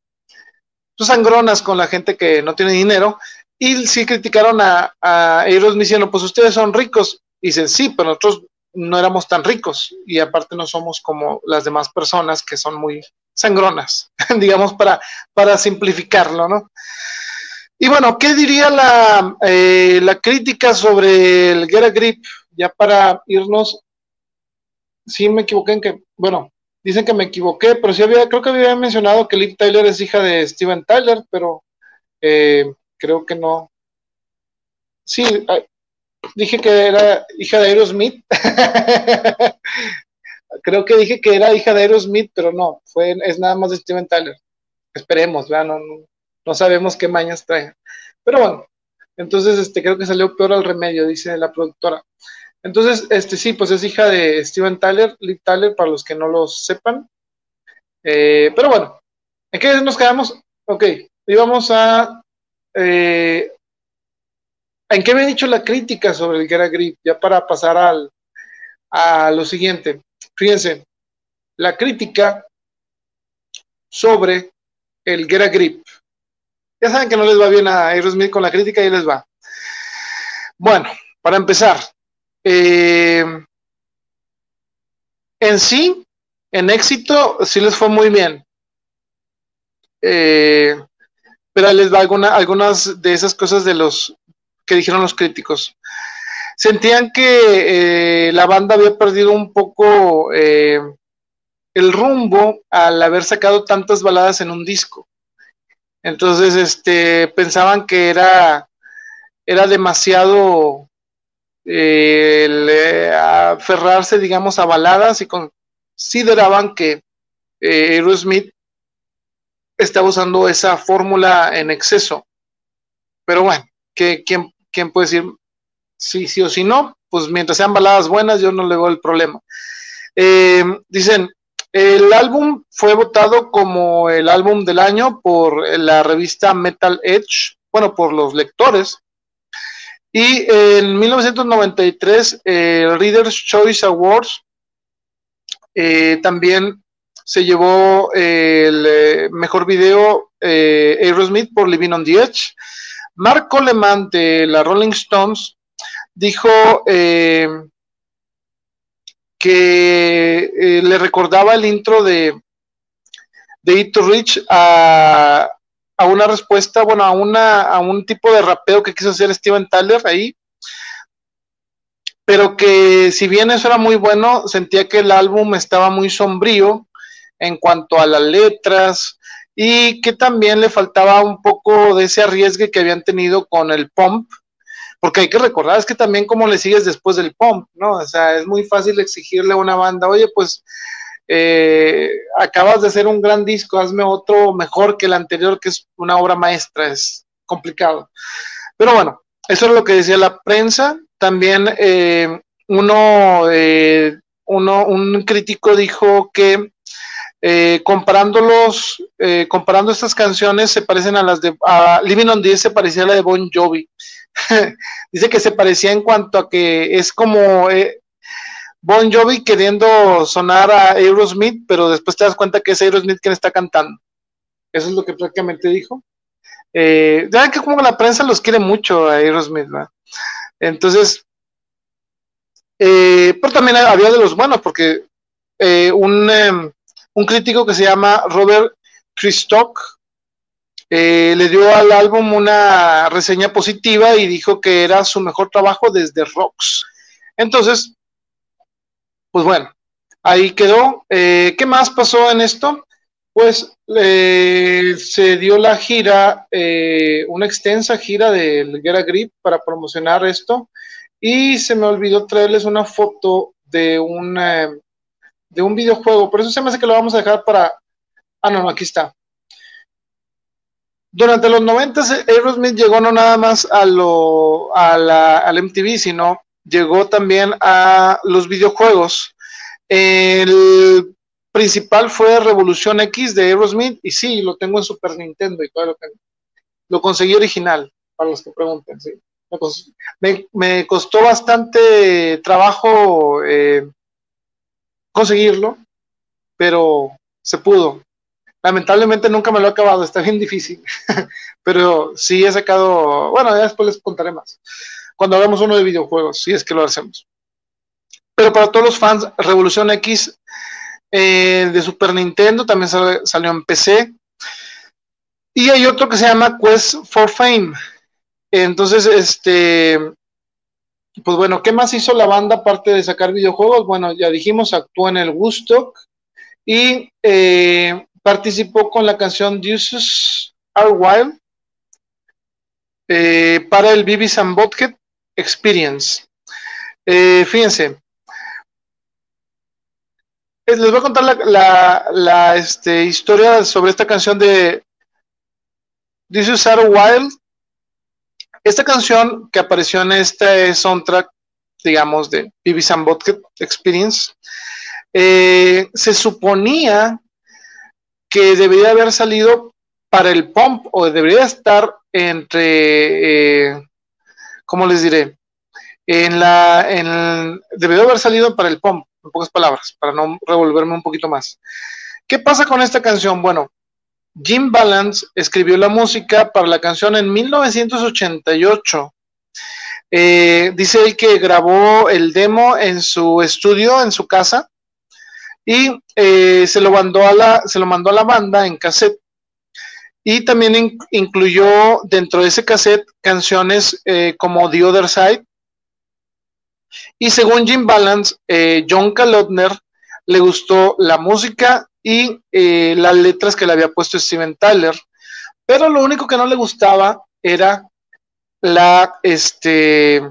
Pues sangronas con la gente que no tiene dinero. Y sí criticaron a, a ellos diciendo, pues ustedes son ricos. Y dicen, sí, pero nosotros no éramos tan ricos y aparte no somos como las demás personas que son muy sangronas, digamos, para, para simplificarlo, ¿no? Y bueno, ¿qué diría la, eh, la crítica sobre el Get a Grip? Ya para irnos sí me equivoqué en que, bueno, dicen que me equivoqué, pero sí había, creo que había mencionado que Liv Tyler es hija de Steven Tyler, pero eh, creo que no. Sí, dije que era hija de Aerosmith. creo que dije que era hija de Aerosmith, pero no, fue, es nada más de Steven Tyler. Esperemos, No, no, no sabemos qué mañas trae. Pero bueno, entonces este, creo que salió peor al remedio, dice la productora. Entonces, este sí, pues es hija de Steven Tyler, Liv Tyler, para los que no lo sepan. Eh, pero bueno, ¿en qué nos quedamos? Ok, íbamos a. Eh, ¿En qué me ha dicho la crítica sobre el Get Grip? Ya para pasar al, a lo siguiente. Fíjense, la crítica sobre el Get Grip. Ya saben que no les va bien a Aerosmith con la crítica y les va. Bueno, para empezar, eh, en sí, en éxito, sí les fue muy bien. eh, pero les va alguna, algunas de esas cosas de los que dijeron los críticos. Sentían que eh, la banda había perdido un poco eh, el rumbo al haber sacado tantas baladas en un disco. Entonces, este, pensaban que era, era demasiado eh, aferrarse, digamos, a baladas y consideraban que Aerosmith estaba usando esa fórmula en exceso. Pero bueno, ¿quién, ¿quién puede decir sí, sí o sí no? Pues mientras sean baladas buenas, yo no le veo el problema. Eh, dicen, el álbum fue votado como el álbum del año por la revista Metal Edge, bueno, por los lectores. Y en 1993, el Reader's Choice Awards eh, también se llevó el eh, mejor video eh, Aerosmith por Living on the Edge. Mark Coleman de la Rolling Stones dijo eh, que eh, le recordaba el intro de, de to Rich a, a, una respuesta, bueno, a, una, a un tipo de rapeo que quiso hacer Steven Tyler ahí, pero que si bien eso era muy bueno, sentía que el álbum estaba muy sombrío en cuanto a las letras y que también le faltaba un poco de ese arriesgue que habían tenido con el pump porque hay que recordar, es que también cómo le sigues después del pump, ¿no? O sea, es muy fácil exigirle a una banda, oye, pues eh, acabas de hacer un gran disco, hazme otro mejor que el anterior, que es una obra maestra, es complicado. Pero bueno, eso es lo que decía la prensa. También eh, uno, eh, uno, un crítico dijo que eh, comparándolos, eh, comparando estas canciones, se parecen a las de a Living on the se parecía a la de Bon Jovi. Dice que se parecía en cuanto a que es como eh, Bon Jovi queriendo sonar a Aerosmith, pero después te das cuenta que es Aerosmith quien está cantando. Eso es lo que prácticamente dijo. Ya que como la prensa los quiere mucho a Aerosmith, ¿verdad? Entonces, pero también había de los buenos, porque un, em, un, crítico que se llama Robert Christock eh, le dio al álbum una reseña positiva y dijo que era su mejor trabajo desde Rocks. Entonces, pues bueno, ahí quedó. Eh, ¿Qué más pasó en esto? Pues eh, se dio la gira, eh, una extensa gira del Guerra Grip para promocionar esto. Y se me olvidó traerles una foto de un, de un videojuego. Por eso se me hace que lo vamos a dejar para. Ah, no, no, aquí está. Durante los 90 Aerosmith llegó no nada más a lo, a la, al MTV, sino llegó también a los videojuegos. El principal fue Revolución X de Aerosmith, y sí, lo tengo en Super Nintendo y todo lo tengo. Lo conseguí original, para los que pregunten, sí. Me, me costó bastante trabajo eh, conseguirlo, pero se pudo. Lamentablemente nunca me lo he acabado, está bien difícil, pero sí he sacado, bueno, ya después les contaré más, cuando hagamos uno de videojuegos, si es que lo hacemos. Pero para todos los fans, Revolución X eh, de Super Nintendo también sal, salió en PC. Y hay otro que se llama Quest for Fame. Entonces, este, pues bueno, ¿qué más hizo la banda aparte de sacar videojuegos? Bueno, ya dijimos, actuó en el Woodstock y eh, participó con la canción Deuces Are Wild eh, para el Bibis and Bothead Experience. Eh, fíjense, les voy a contar la, este, historia sobre esta canción de Deuces Are Wild. Esta canción que apareció en este soundtrack, digamos, de Bibis and Experience, eh, se suponía que debería haber salido para el pump o debería estar entre, eh, ¿cómo les diré? En la, en, debería haber salido para el pump, en pocas palabras, para no revolverme un poquito más. ¿Qué pasa con esta canción? Bueno, Jim Balance escribió la música para la canción en 1988. Eh, dice él que grabó el demo en su estudio, en su casa, y eh, se lo mandó a la se lo mandó a la banda en cassette y también incluyó dentro de ese cassette canciones eh, como The Other Side. Y según Jim Balance, John Kalotner le gustó la música y eh, las letras que le había puesto Steven Tyler, pero lo único que no le gustaba era la, este,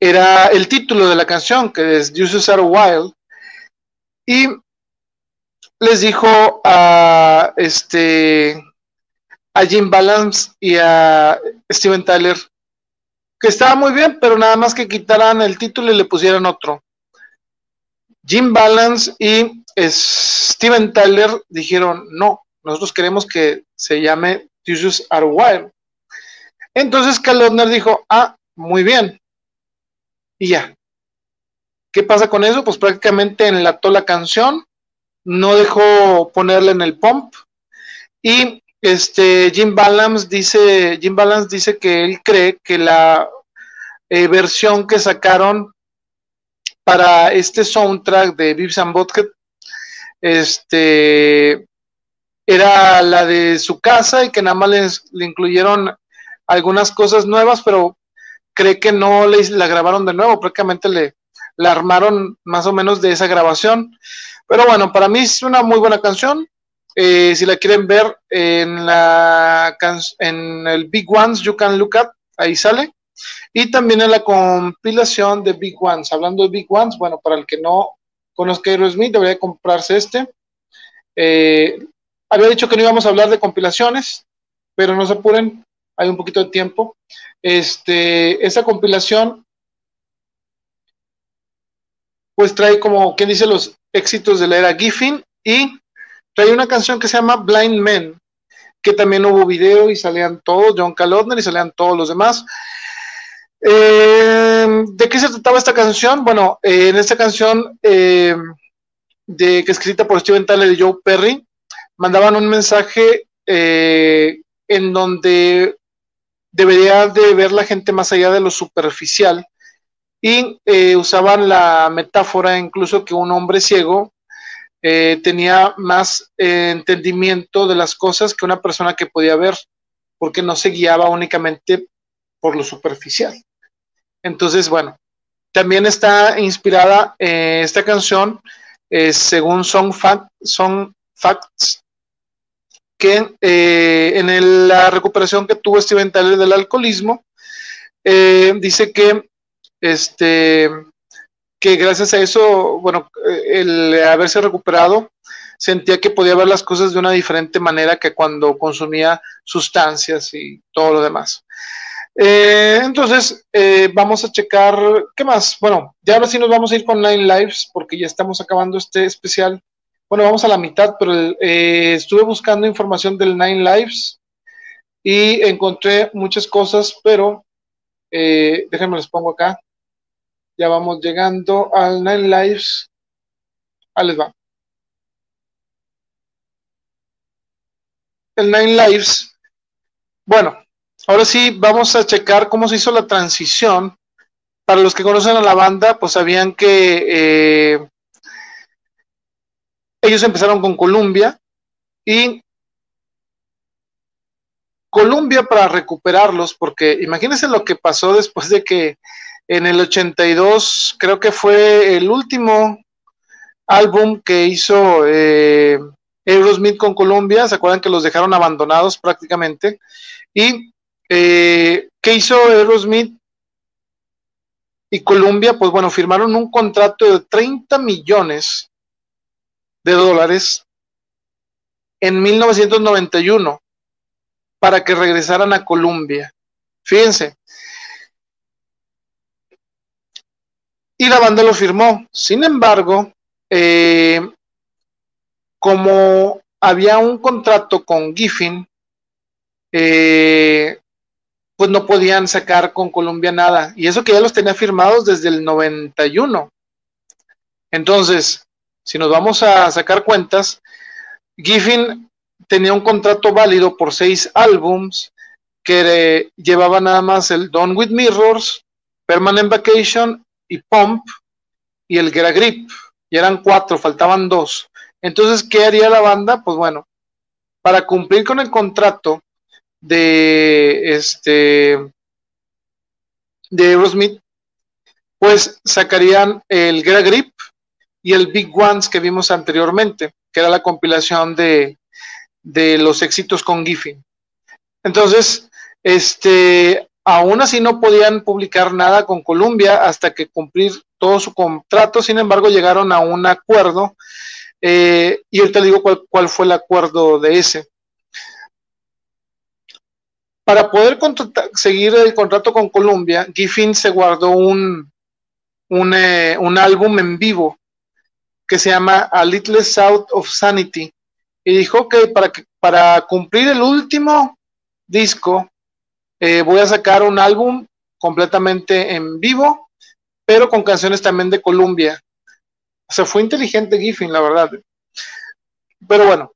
era el título de la canción, que es Uses Are Wild, y les dijo a este a Jim Balance y a Steven Tyler que estaba muy bien, pero nada más que quitaran el título y le pusieran otro. Jim Balance y Steven Tyler dijeron, no, nosotros queremos que se llame Jesus Are Wild. Entonces Kalodner dijo, ah, muy bien. Y ya. ¿Qué pasa con eso? Pues prácticamente enlató la canción, no dejó ponerle en el pump y este Jim Balance dice Jim Balance dice que él cree que la eh, versión que sacaron para este soundtrack de Vives and Butthead este era la de su casa y que nada más le incluyeron algunas cosas nuevas, pero cree que no le, la grabaron de nuevo, prácticamente le la armaron más o menos de esa grabación. Pero bueno, para mí es una muy buena canción. Eh, si la quieren ver en, la en el Big Ones, You Can Look At, ahí sale. Y también en la compilación de Big Ones. Hablando de Big Ones, bueno, para el que no conozca Aerosmith, debería comprarse este. Eh, había dicho que no íbamos a hablar de compilaciones, pero no se apuren, hay un poquito de tiempo. Este, esa compilación, pues trae como, quien dice, los éxitos de la era Giffin y trae una canción que se llama Blind Men, que también hubo video y salían todos, John Kalodner y salían todos los demás. Eh, ¿De qué se trataba esta canción? Bueno, eh, en esta canción eh, de, que escrita por Steven Tyler y Joe Perry, mandaban un mensaje en donde debería de ver la gente más allá de lo superficial y eh, usaban la metáfora incluso que un hombre ciego eh, tenía más eh, entendimiento de las cosas que una persona que podía ver, porque no se guiaba únicamente por lo superficial. Entonces, bueno, también está inspirada esta canción, según Song, Facts, que en la recuperación que tuvo Steven Tyler del alcoholismo, dice que este, que gracias a eso, bueno, el haberse recuperado, sentía que podía ver las cosas de una diferente manera que cuando consumía sustancias y todo lo demás. Eh, entonces, eh, vamos a checar, ¿qué más? Bueno, ya ahora sí nos vamos a ir con Nine Lives porque ya estamos acabando este especial. Bueno, vamos a la mitad, pero eh, estuve buscando información del Nine Lives y encontré muchas cosas, pero déjenme les pongo acá. Ya vamos llegando al Nine Lives. Ahí les va. El Nine Lives. Bueno, ahora sí vamos a checar cómo se hizo la transición. Para los que conocen a la banda, pues sabían que eh, ellos empezaron con Columbia y Columbia para recuperarlos, porque imagínense lo que pasó después de que en el 82 creo que fue el último álbum que hizo eh, Aerosmith con Columbia. ¿Se acuerdan que los dejaron abandonados prácticamente? Y eh, ¿qué hizo Aerosmith y Columbia? Pues bueno, firmaron un contrato de 30 millones de dólares en 1991 para que regresaran a Columbia. Fíjense, y la banda lo firmó. Sin embargo, eh, como había un contrato con Giffin, eh, pues no podían sacar con Colombia nada. Y eso que ya los tenía firmados desde el 91. Entonces, si nos vamos a sacar cuentas, Giffin tenía un contrato válido por seis álbums que llevaba nada más el Don with Mirrors, Permanent Vacation y Pump y el Get Grip. Y eran cuatro, faltaban dos. Entonces, ¿qué haría la banda? Pues bueno, para cumplir con el contrato de este de Aerosmith, pues sacarían el Get Grip y el Big Ones que vimos anteriormente, que era la compilación de, de los éxitos con Giffin. Entonces, este, aún así no podían publicar nada con Columbia hasta que cumplir todo su contrato, sin embargo llegaron a un acuerdo eh, y ahorita digo cuál, cuál, fue el acuerdo de ese. Para poder seguir el contrato con Columbia, Giffin se guardó un, eh, un álbum en vivo que se llama A Little South of Sanity y dijo que para, para cumplir el último disco eh, voy a sacar un álbum completamente en vivo, pero con canciones también de Columbia. O sea, fue inteligente Giffin, la verdad. Pero bueno,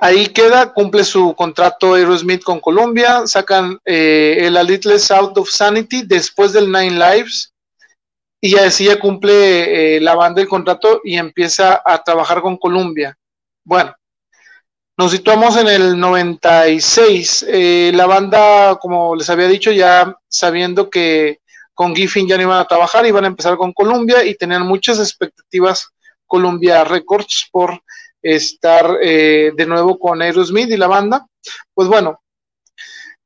ahí queda, cumple su contrato Aerosmith con Columbia, sacan eh, el A Little South of Sanity después del Nine Lives y así ya cumple eh, la banda el contrato y empieza a trabajar con Columbia. Bueno, nos situamos en el 96. Eh, la banda, como les había dicho, ya sabiendo que con Giffin ya no iban a trabajar, iban a empezar con Columbia y tenían muchas expectativas Columbia Records por estar eh, de nuevo con Aerosmith y la banda. Pues bueno,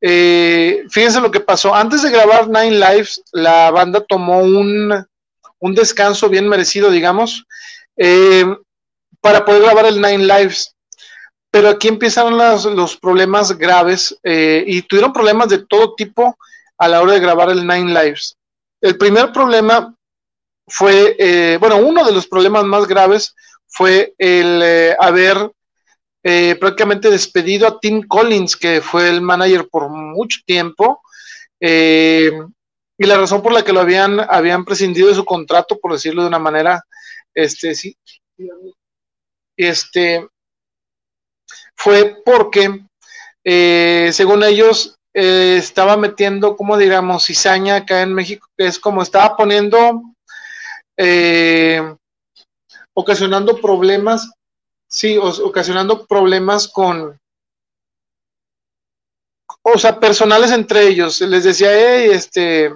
eh, fíjense lo que pasó. Antes de grabar Nine Lives, la banda tomó un, un descanso bien merecido, digamos, eh, para poder grabar el Nine Lives. Pero aquí empiezan los problemas graves y tuvieron problemas de todo tipo a la hora de grabar el Nine Lives. El primer problema fue, bueno, uno de los problemas más graves fue el eh, haber eh, prácticamente despedido a Tim Collins, que fue el manager por mucho tiempo, eh, y la razón por la que lo habían, habían prescindido de su contrato, por decirlo de una manera, este, sí, este, fue porque, eh, según ellos, estaba metiendo, como digamos, cizaña acá en México, que es como estaba poniendo, ocasionando problemas, sí, ocasionando problemas con, o sea, personales entre ellos. Les decía, hey, este,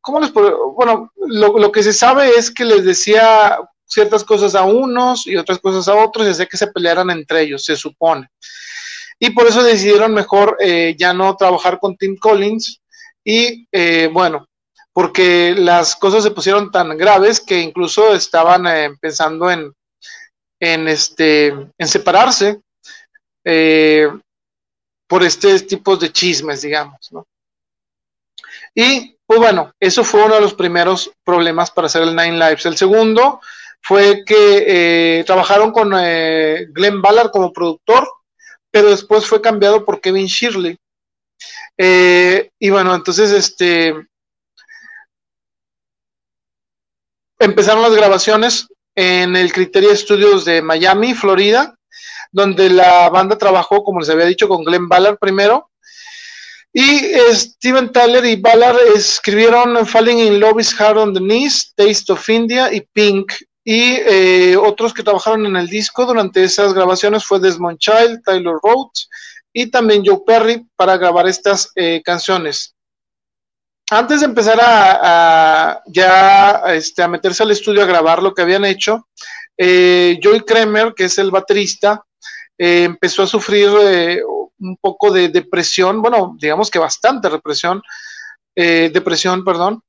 ¿cómo les puedo? Bueno, lo, lo, que se sabe es que les decía ciertas cosas a unos y otras cosas a otros y hacía que se pelearan entre ellos, se supone. Y por eso decidieron mejor eh, ya no trabajar con Tim Collins y eh, bueno, porque las cosas se pusieron tan graves que incluso estaban eh, pensando en, en, este, en separarse eh, por este tipo de chismes, digamos, ¿no? Y pues bueno, eso fue uno de los primeros problemas para hacer el Nine Lives. El segundo fue que eh, trabajaron con Glenn Ballard como productor, pero después fue cambiado por Kevin Shirley. Y bueno, entonces este empezaron las grabaciones en el Criteria Studios de Miami, Florida, donde la banda trabajó, como les había dicho, con Glenn Ballard primero. Y Steven Tyler y Ballard escribieron Falling in Love is Hard on the Knees, Taste of India y Pink y eh, otros que trabajaron en el disco durante esas grabaciones fue Desmond Child, Tyler Rhodes y también Joe Perry para grabar estas eh, canciones. Antes de empezar a, ya este, a meterse al estudio a grabar lo que habían hecho, eh, Joey Kramer, que es el baterista, eh, empezó a sufrir eh, un poco de depresión, bueno, digamos que bastante represión, depresión, perdón,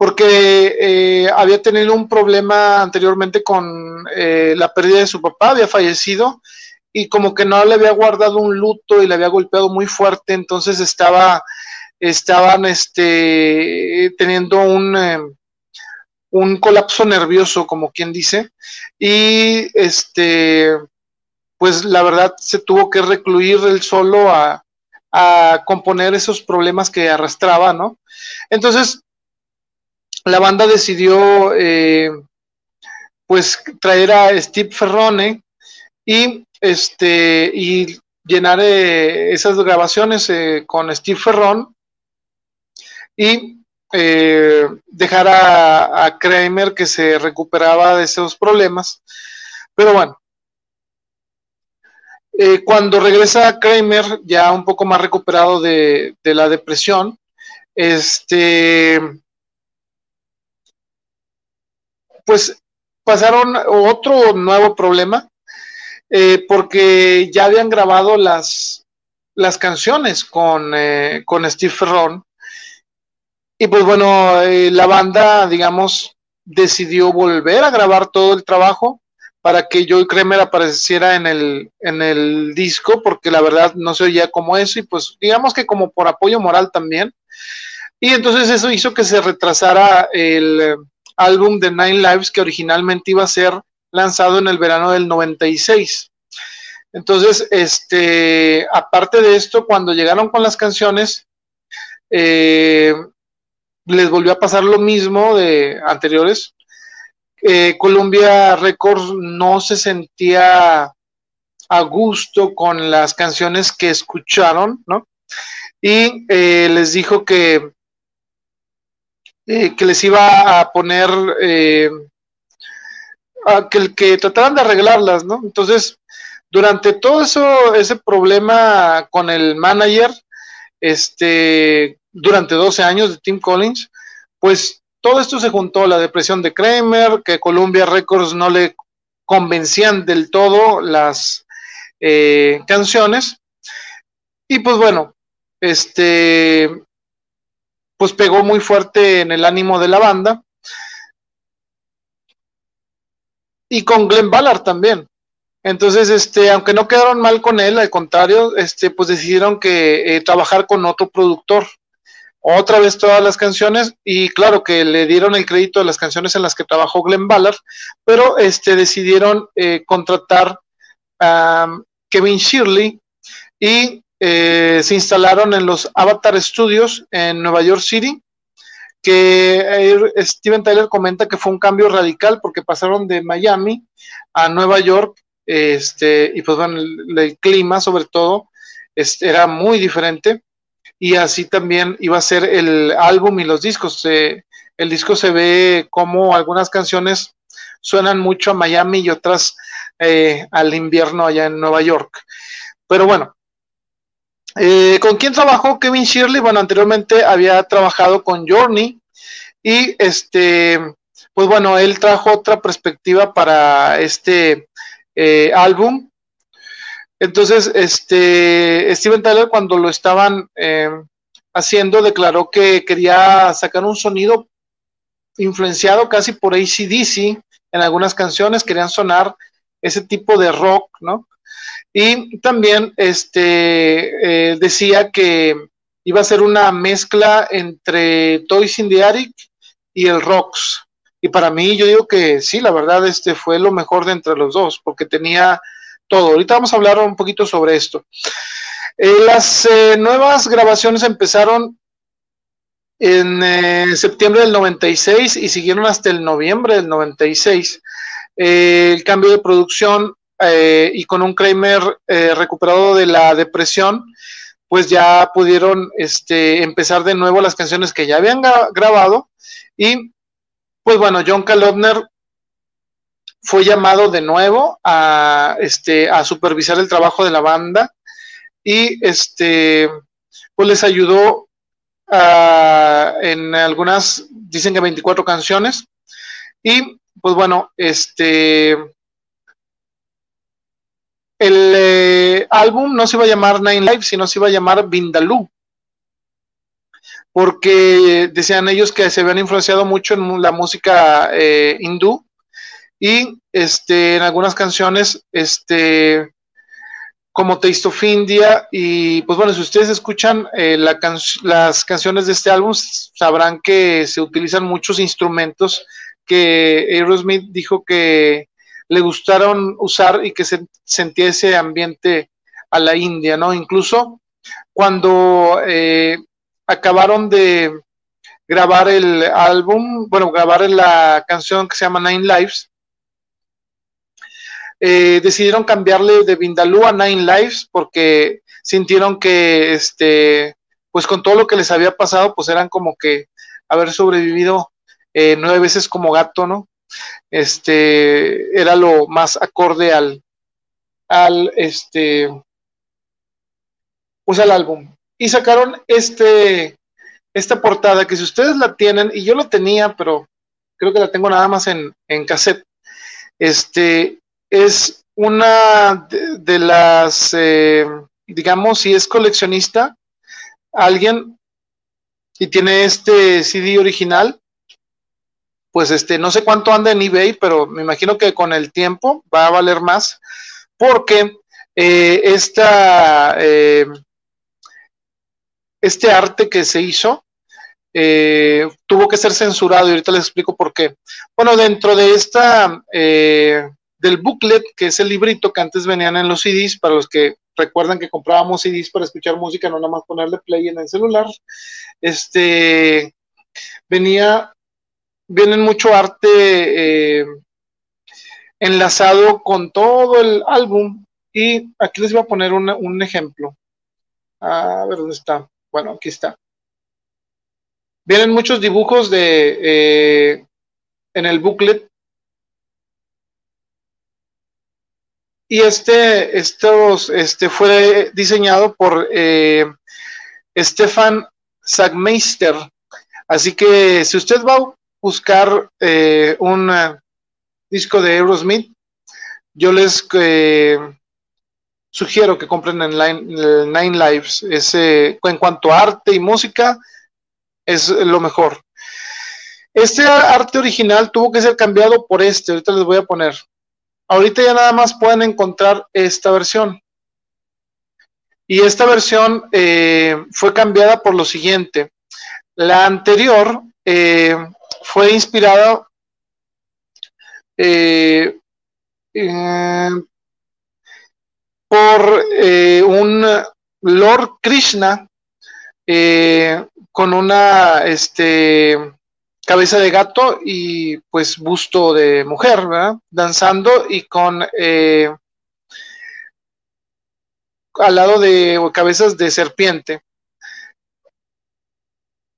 porque eh, había tenido un problema anteriormente con eh, la pérdida de su papá, había fallecido y como que no le había guardado un luto y le había golpeado muy fuerte, entonces estaba, estaban este, teniendo un, eh, un colapso nervioso, como quien dice, y este, pues la verdad se tuvo que recluir él solo a, a componer esos problemas que arrastraba, ¿no? Entonces, la banda decidió eh, pues traer a Steve Ferrone y este y llenar eh, esas grabaciones eh, con Steve Ferron y eh, dejar a, Kramer que se recuperaba de esos problemas. Pero bueno, Eh, cuando regresa Kramer, ya un poco más recuperado de, la depresión, este, pues pasaron otro nuevo problema, eh, porque ya habían grabado las, las canciones con, con Steve Ferron. Y pues bueno, eh, la banda, digamos, decidió volver a grabar todo el trabajo para que Joey Kramer apareciera en el, en el disco, porque la verdad no se oía como eso, y pues digamos que como por apoyo moral también. Y entonces eso hizo que se retrasara el álbum de Nine Lives, que originalmente iba a ser lanzado en el verano del 96. Entonces, este, aparte de esto, cuando llegaron con las canciones, eh, les volvió a pasar lo mismo de anteriores. Eh, Columbia Records no se sentía a gusto con las canciones que escucharon, ¿no? Y eh, les dijo que, que les iba a poner, a que, que trataran de arreglarlas, ¿no? Entonces, durante todo eso, ese problema con el manager, este, durante 12 años de Tim Collins, pues todo esto se juntó, la depresión de Kramer, que Columbia Records no le convencían del todo las eh, canciones, y pues bueno, este, pues pegó muy fuerte en el ánimo de la banda, y con Glenn Ballard también. Entonces, este, aunque no quedaron mal con él, al contrario, este, pues decidieron que eh, trabajar con otro productor. Otra vez todas las canciones, y claro que le dieron el crédito de las canciones en las que trabajó Glenn Ballard, pero este, decidieron eh, contratar a Kevin Shirley y eh, se instalaron en los Avatar Studios en Nueva York City, que Steven Tyler comenta que fue un cambio radical porque pasaron de Miami a Nueva York este, y pues bueno, el, clima sobre todo este, era muy diferente y así también iba a ser el álbum y los discos. el disco se ve como algunas canciones suenan mucho a Miami y otras eh, al invierno allá en Nueva York. Pero bueno, eh, ¿con quién trabajó Kevin Shirley? Bueno, anteriormente había trabajado con Journey y este, pues bueno, él trajo otra perspectiva para este eh, álbum. Entonces, este, Steven Tyler cuando lo estaban eh, haciendo declaró que quería sacar un sonido influenciado casi por ACDC en algunas canciones, querían sonar ese tipo de rock, ¿no? Y también este, eh, decía que iba a ser una mezcla entre Toys in the Attic y el Rocks. Y para mí, yo digo que sí, la verdad, este fue lo mejor de entre los dos, porque tenía todo. Ahorita vamos a hablar un poquito sobre esto. Eh, las eh, nuevas grabaciones empezaron en eh, septiembre del 96 y siguieron hasta el noviembre del 96. el cambio de producción y con un Kramer recuperado de la depresión, pues ya pudieron este, empezar de nuevo las canciones que ya habían grabado y pues bueno, John Kalobner fue llamado de nuevo a, este, a supervisar el trabajo de la banda y este, pues les ayudó en algunas, dicen que 24 canciones y pues bueno, este, el eh, álbum no se iba a llamar Nine Live, sino se iba a llamar Vindaloo porque decían ellos que se habían influenciado mucho en la música eh, hindú y este, en algunas canciones, este, como Taste of India, y pues bueno, si ustedes escuchan eh, las canciones de este álbum, sabrán que se utilizan muchos instrumentos que Aerosmith dijo que le gustaron usar y que se sentía ese ambiente a la India, ¿no? Incluso cuando eh, acabaron de grabar el álbum, bueno, grabar la canción que se llama Nine Lives. Eh, decidieron cambiarle de Vindaloo a Nine Lives porque sintieron que, este, pues con todo lo que les había pasado, pues eran como que haber sobrevivido eh, nueve veces como gato, ¿no? Este, era lo más acorde al, al este pues al álbum y sacaron este esta portada que si ustedes la tienen y yo lo tenía pero creo que la tengo nada más en, en cassette este es una de, las eh, digamos si es coleccionista alguien y tiene este CD original pues este, no sé cuánto anda en eBay, pero me imagino que con el tiempo va a valer más, porque eh, esta, eh, este arte que se hizo eh, tuvo que ser censurado y ahorita les explico por qué. Bueno, dentro de esta, del booklet, que es el librito que antes venían en los CDs, para los que recuerdan que comprábamos CDs para escuchar música, no nada más ponerle play en el celular, este, venía vienen mucho arte eh, enlazado con todo el álbum. Y aquí les voy a poner un ejemplo. A ver dónde está. Bueno, aquí está. Vienen muchos dibujos de eh, en el booklet. Y este, estos, este fue diseñado por eh, Stefan Sagmeister. Así que si usted va buscar eh, un eh, disco de Aerosmith, yo les sugiero que compren en Nine Lives. En cuanto a arte y música, es lo mejor. Este arte original tuvo que ser cambiado por este, ahorita les voy a poner. Ahorita ya nada más pueden encontrar esta versión. Y esta versión fue cambiada por lo siguiente. La anterior fue inspirado eh, por eh, un Lord Krishna eh, con una este, cabeza de gato y pues busto de mujer, danzando y con al lado de cabezas de serpiente.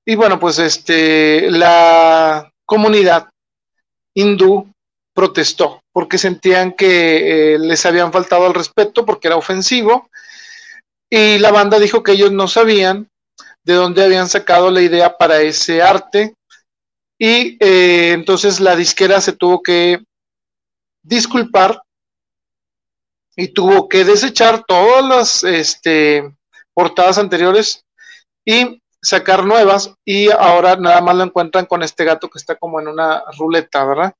Y bueno, pues este, la comunidad hindú protestó porque sentían que eh, les habían faltado al respeto porque era ofensivo. Y la banda dijo que ellos no sabían de dónde habían sacado la idea para ese arte y eh, entonces la disquera se tuvo que disculpar y tuvo que desechar todas las este, portadas anteriores y sacar nuevas y ahora nada más lo encuentran con este gato que está como en una ruleta, ¿verdad?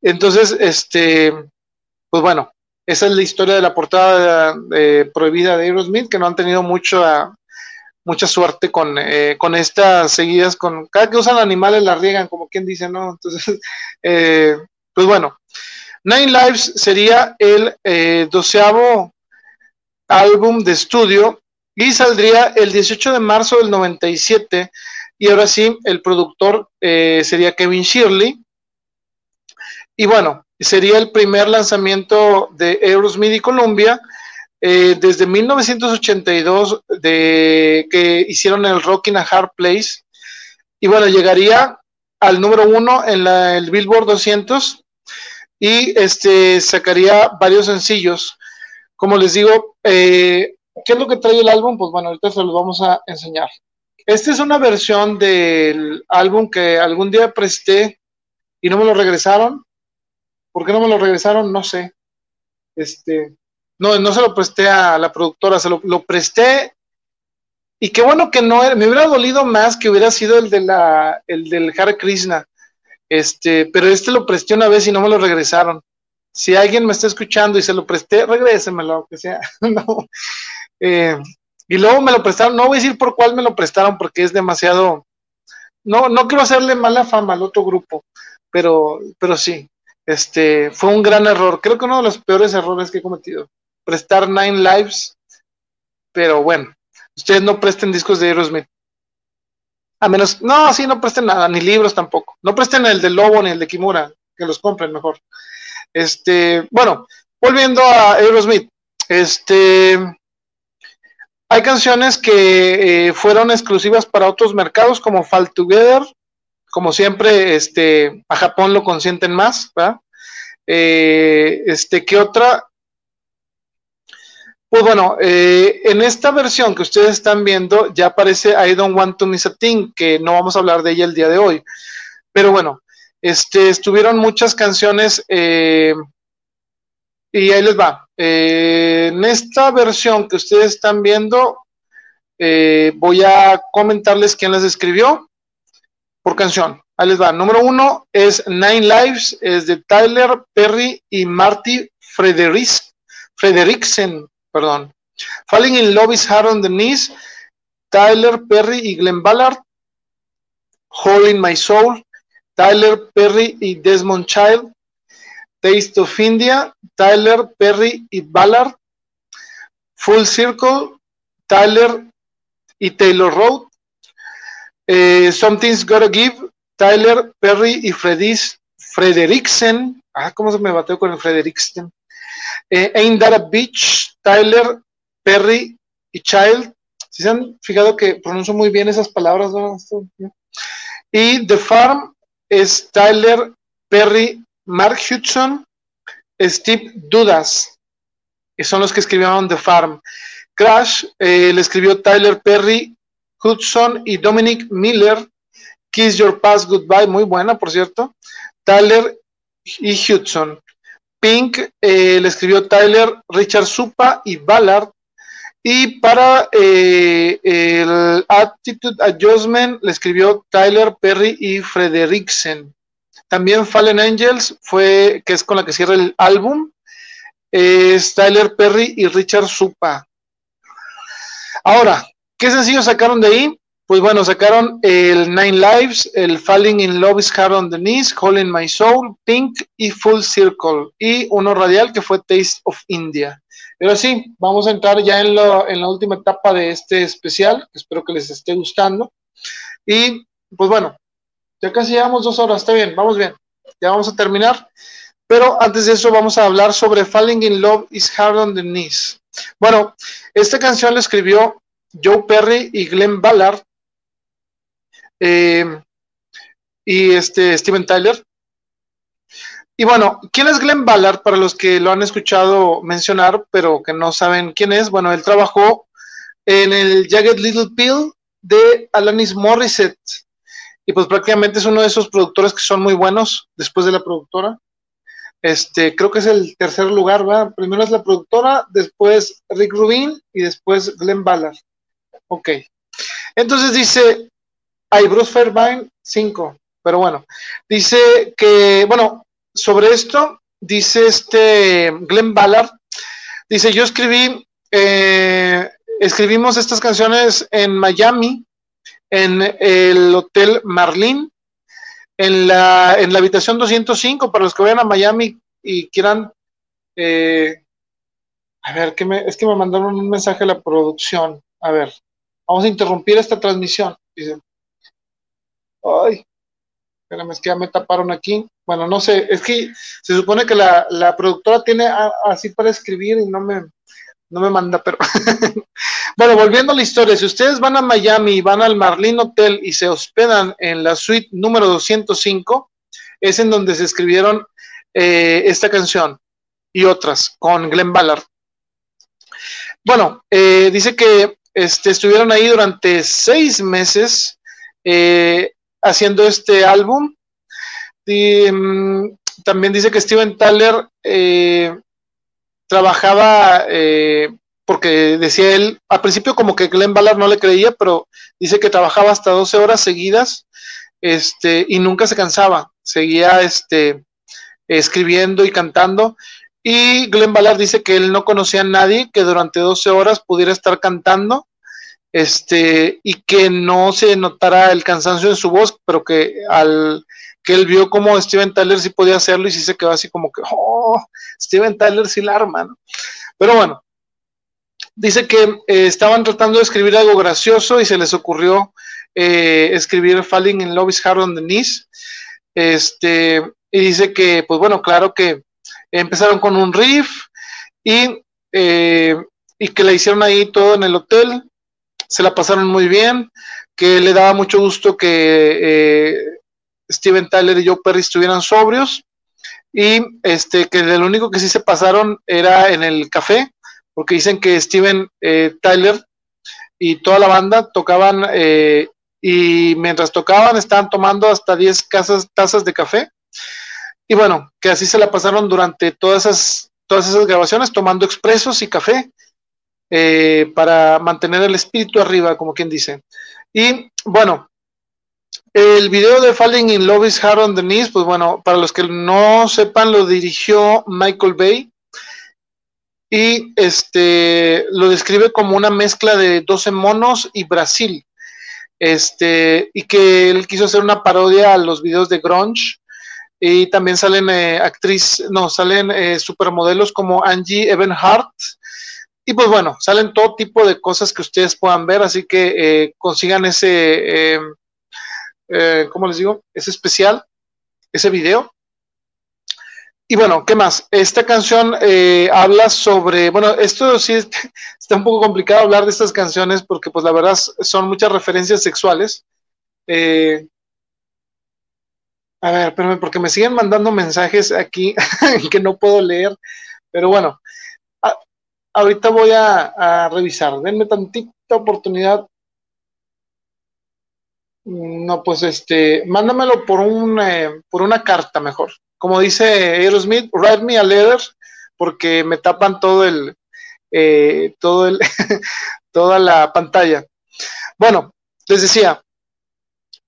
Entonces, este, pues bueno, esa es la historia de la portada prohibida de Aerosmith, que no han tenido mucha, mucha suerte con, eh, con estas seguidas, con cada que usan animales la riegan, como quien dice, ¿no? Entonces, eh, pues bueno, Nine Lives sería el eh, doceavo álbum de estudio y saldría el 18 de marzo del 97 y ahora sí el productor eh, sería Kevin Shirley y bueno sería el primer lanzamiento de Aerosmith y Columbia eh, desde 1982 de que hicieron el Rockin' a Hard Place y bueno llegaría al número uno en la, el Billboard 200 y este sacaría varios sencillos como les digo eh, ¿Qué es lo que trae el álbum? Pues bueno, ahorita se los vamos a enseñar. Esta es una versión del álbum que algún día presté y no me lo regresaron. ¿Por qué no me lo regresaron? No sé. Este, no, no se lo presté a la productora, se lo, presté y qué bueno que no era, me hubiera dolido más que hubiera sido el de la, el del Hare Krishna. Este, pero este lo presté una vez y no me lo regresaron. Si alguien me está escuchando y se lo presté, regrésemelo, aunque sea. Eh, y luego me lo prestaron, no voy a decir por cuál me lo prestaron porque es demasiado, no, no quiero hacerle mala fama al otro grupo, pero, pero sí, este, fue un gran error, creo que uno de los peores errores que he cometido, prestar Nine Lives, pero bueno, ustedes no presten discos de Aerosmith. A menos, no, sí, no presten nada, ni libros tampoco. No presten el de Lobo ni el de Kimura, que los compren mejor. Este, bueno, volviendo a Aerosmith, este, hay canciones que eh, fueron exclusivas para otros mercados como Fall Together, como siempre, este, a Japón lo consienten más, ¿verdad? Eh, este, ¿qué otra? Pues bueno, eh, en esta versión que ustedes están viendo ya aparece I Don't Want to Miss a Thing, que no vamos a hablar de ella el día de hoy. Pero bueno, este, estuvieron muchas canciones eh, y ahí les va. Eh, en esta versión que ustedes están viendo, voy a comentarles quién las escribió por canción. Ahí les va. Número uno es Nine Lives, es de Tyler Perry y Marty Frederiksen perdón. Falling in Love is Hard on the Knees, Tyler Perry y Glenn Ballard. Hole in My Soul, Tyler Perry y Desmond Child. Taste of India, Tyler Perry y Ballard. Full Circle, Tyler y Taylor Road. Eh, Something's Gotta Give, Tyler Perry y Fredis, Frederiksen. Ah, ¿cómo se me bateó con el Frederiksen? Eh, Ain't That a Beach, Tyler, Perry y Child. Si se han fijado que pronuncio muy bien esas palabras, Y The Farm es Tyler, Perry, Mark Hudson, Steve Dudas, que son los que escribieron The Farm. Crash eh, le escribió Tyler Perry, Hudson y Dominic Miller. Kiss Your Past Goodbye, muy buena, por cierto. Tyler y Hudson. Pink eh, le escribió Tyler, Richard Supa y Ballard. Y para eh, el Attitude Adjustment le escribió Tyler Perry y Frederiksen. También Fallen Angels fue, que es con la que cierra el álbum, es Tyler Perry y Richard Supa. Ahora, ¿qué sencillo sacaron de ahí? Pues bueno, sacaron el Nine Lives, el Falling in Love is Hard on the Knees, Calling My Soul, Pink y Full Circle. Y uno radial que fue Taste of India. Pero sí, vamos a entrar ya en, en la última etapa de este especial. Espero que les esté gustando. Y pues bueno, ya casi llevamos dos horas, está bien, vamos bien. Ya vamos a terminar. Pero antes de eso vamos a hablar sobre Falling in Love is Hard on the Knees. Bueno, esta canción la escribió Joe Perry y Glenn Ballard eh, y este Steven Tyler. Y bueno, ¿quién es Glenn Ballard? Para los que lo han escuchado mencionar, pero que no saben quién es, bueno, él trabajó en el Jagged Little Pill de Alanis Morissette. Y pues prácticamente es uno de esos productores que son muy buenos después de la productora. Este, creo que es el tercer lugar, ¿verdad? Primero es la productora, después Rick Rubin y después Glenn Ballard. Ok. Entonces dice, hay Bruce Fairbairn, 5. Pero bueno, dice que, bueno, sobre esto, dice este Glenn Ballard, dice, yo escribí, eh, escribimos estas canciones en Miami, en el Hotel Marlin, en la, en la habitación 205, para los que vayan a Miami y quieran, eh, a ver, que me, es que me mandaron un mensaje a la producción, a ver, vamos a interrumpir esta transmisión, dice. Ay, espérame, es que ya me taparon aquí. Bueno, no sé, es que se supone que la, productora tiene así para escribir y no me, no me manda, pero bueno, volviendo a la historia, si ustedes van a Miami y van al Marlin Hotel y se hospedan en la suite número 205, es en donde se escribieron eh, esta canción y otras con Glenn Ballard. Bueno, eh, dice que este, estuvieron ahí durante seis meses. Eh, haciendo este álbum. Y, mm, también dice que Steven Tyler eh, trabajaba, eh, porque decía él, al principio como que Glenn Ballard no le creía, pero dice que trabajaba hasta 12 horas seguidas este, y nunca se cansaba, seguía este, escribiendo y cantando. Y Glenn Ballard dice que él no conocía a nadie que durante 12 horas pudiera estar cantando este, y que no se notara el cansancio en su voz, pero que al que él vio como Steven Tyler sí podía hacerlo y sí se quedó así como que, oh, Steven Tyler sí la arma, Pero bueno, dice que eh, estaban tratando de escribir algo gracioso y se les ocurrió eh, escribir Falling in Love is Hard on the Knees. Este, y dice que, pues bueno, claro que empezaron con un riff y, eh, y que le hicieron ahí todo en el hotel se la pasaron muy bien, que le daba mucho gusto que eh, Steven Tyler y Joe Perry estuvieran sobrios y este que lo único que sí se pasaron era en el café porque dicen que Steven eh, Tyler y toda la banda tocaban eh, y mientras tocaban estaban tomando hasta 10 tazas de café. Y bueno, que así se la pasaron durante todas esas, todas esas grabaciones, tomando expresos y café eh, para mantener el espíritu arriba, como quien dice. Y bueno, el video de Falling in Love is Hard on the Knees, pues bueno, para los que no sepan, lo dirigió Michael Bay y este lo describe como una mezcla de 12 monos y Brasil. Este, y que él quiso hacer una parodia a los videos de grunge y también salen eh, actriz, no, salen eh, supermodelos como Angie Ebenhart y pues bueno, salen todo tipo de cosas que ustedes puedan ver, así que eh, consigan ese, ¿cómo les digo? Ese especial, ese video y bueno, ¿qué más? Esta canción eh, habla sobre, bueno, esto sí está un poco complicado hablar de estas canciones porque pues la verdad son muchas referencias sexuales. Eh, a ver, espérame, porque me siguen mandando mensajes aquí que no puedo leer, pero bueno, ahorita voy a, revisar, denme tantita oportunidad. No, pues este, mándamelo por, un, eh, por una carta mejor como dice Aerosmith, write me a letter, porque me tapan todo el, eh, todo el, toda la pantalla. Bueno, les decía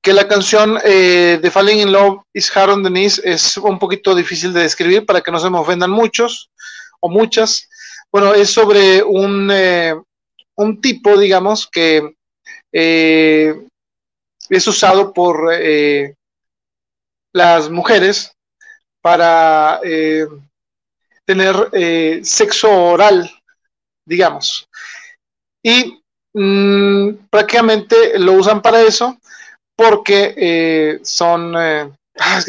que la canción eh, de Falling in Love is Hard on es un poquito difícil de describir para que no se me ofendan muchos o muchas. Bueno, es sobre un, eh, un tipo, digamos, que es usado por las mujeres para eh, tener eh, sexo oral, digamos. Y mm, prácticamente lo usan para eso porque eh, son, ah,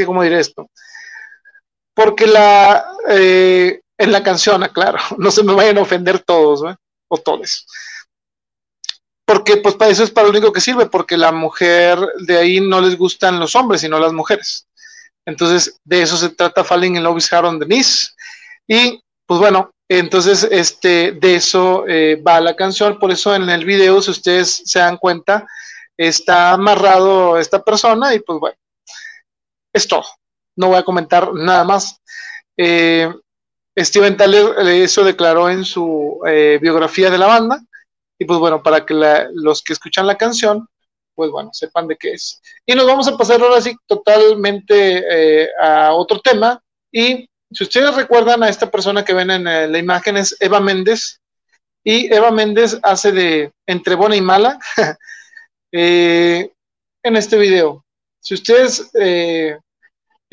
cómo diré esto, porque la, en la canción, aclaro, no se me vayan a ofender todos, o todos. Porque pues para eso es para lo único que sirve, porque la mujer de ahí no les gustan los hombres, sino las mujeres. Entonces, de eso se trata Falling in Love is Hard on the Knees. Y, pues bueno, entonces, este, de eso eh, va la canción. Por eso en el video, si ustedes se dan cuenta, está amarrado esta persona y pues bueno, es todo. No voy a comentar nada más. Eh, Steven Tyler eh, eso declaró en su biografía de la banda. Y pues bueno, para que los que escuchan la canción pues bueno, sepan de qué es. Y nos vamos a pasar ahora sí totalmente eh, a otro tema. Y si ustedes recuerdan a esta persona que ven en eh, la imagen es Eva Méndez. Y Eva Méndez hace de entre buena y mala eh, en este video. Si ustedes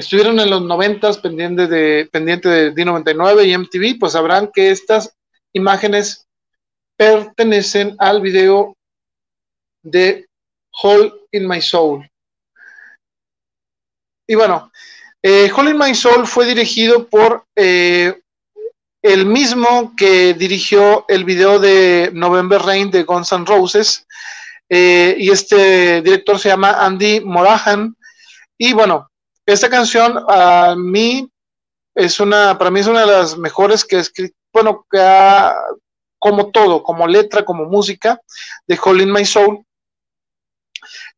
estuvieron en los noventas pendientes de, pendiente de D99 y MTV, pues sabrán que estas imágenes pertenecen al video de Hole in My Soul. Y bueno, eh, Hole in My Soul fue dirigido por eh, el mismo que dirigió el video de November Rain de Guns N' Roses. Eh, y este director se llama Andy Morahan. Y bueno, esta canción a mí es una, para mí es una de las mejores que he escrito, bueno, que como todo, como letra, como música, de Hole in My Soul.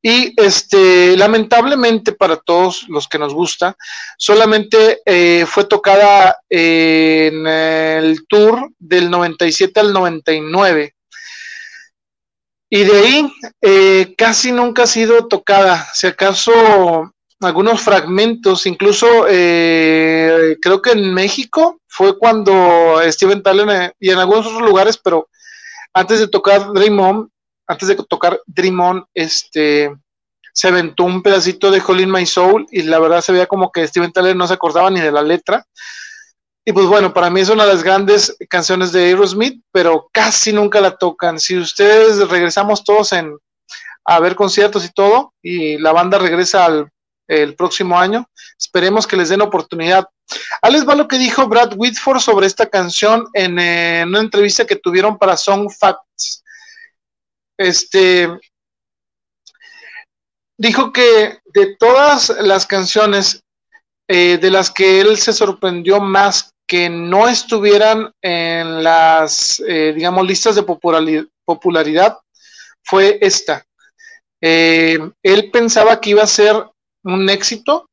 Y este, lamentablemente para todos los que nos gusta, solamente eh, fue tocada en el tour del 97 al 99. Y de ahí eh, casi nunca ha sido tocada. Si acaso algunos fragmentos, incluso eh, creo que en México fue cuando Steven Tyler y en algunos otros lugares, pero antes de tocar Dream On, antes de tocar Dream On, este, se aventó un pedacito de Hole in My Soul y la verdad se veía como que Steven Tyler no se acordaba ni de la letra. Y pues bueno, para mí es una de las grandes canciones de Aerosmith, pero casi nunca la tocan. Si ustedes regresamos todos en a ver conciertos y todo, y la banda regresa al el próximo año, esperemos que les den oportunidad. A les va lo que dijo Brad Whitford sobre esta canción en, en una entrevista que tuvieron para Song Facts. Este, dijo que de todas las canciones eh, de las que él se sorprendió más que no estuvieran en las, eh, digamos, listas de popularidad fue esta. Eh, él pensaba que iba a ser un éxito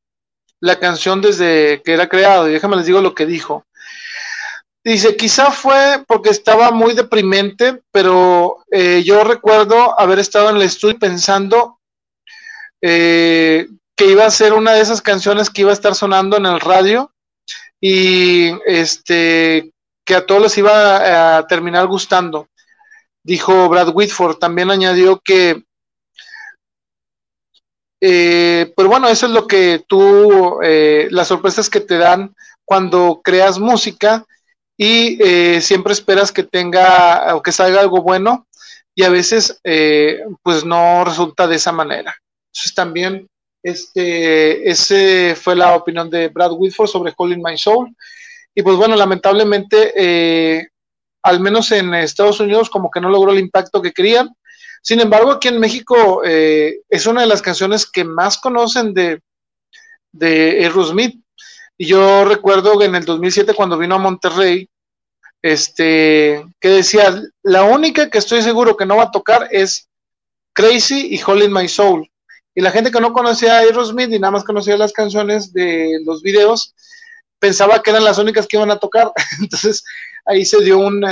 la canción desde que era creado, y déjame les digo lo que dijo. Dice, quizá fue porque estaba muy deprimente, pero eh, yo recuerdo haber estado en el estudio pensando que iba a ser una de esas canciones que iba a estar sonando en el radio y este que a todos les iba a, terminar gustando. Dijo Brad Whitford, también añadió que eh, pero bueno, eso es lo que tú, eh, las sorpresas que te dan cuando creas música y eh, siempre esperas que tenga o que salga algo bueno y a veces pues no resulta de esa manera. Entonces también este, ese fue la opinión de Brad Whitford sobre Calling My Soul. Y pues bueno, lamentablemente, eh, al menos en Estados Unidos, como que no logró el impacto que querían. Sin embargo, aquí en México eh, es una de las canciones que más conocen de, de Aerosmith. Y yo recuerdo que en el 2007, cuando vino a Monterrey, este, que decía, la única que estoy seguro que no va a tocar es Crazy y Calling My Soul. Y la gente que no conocía a Aerosmith y nada más conocía las canciones de los videos, pensaba que eran las únicas que iban a tocar. Entonces ahí se dio un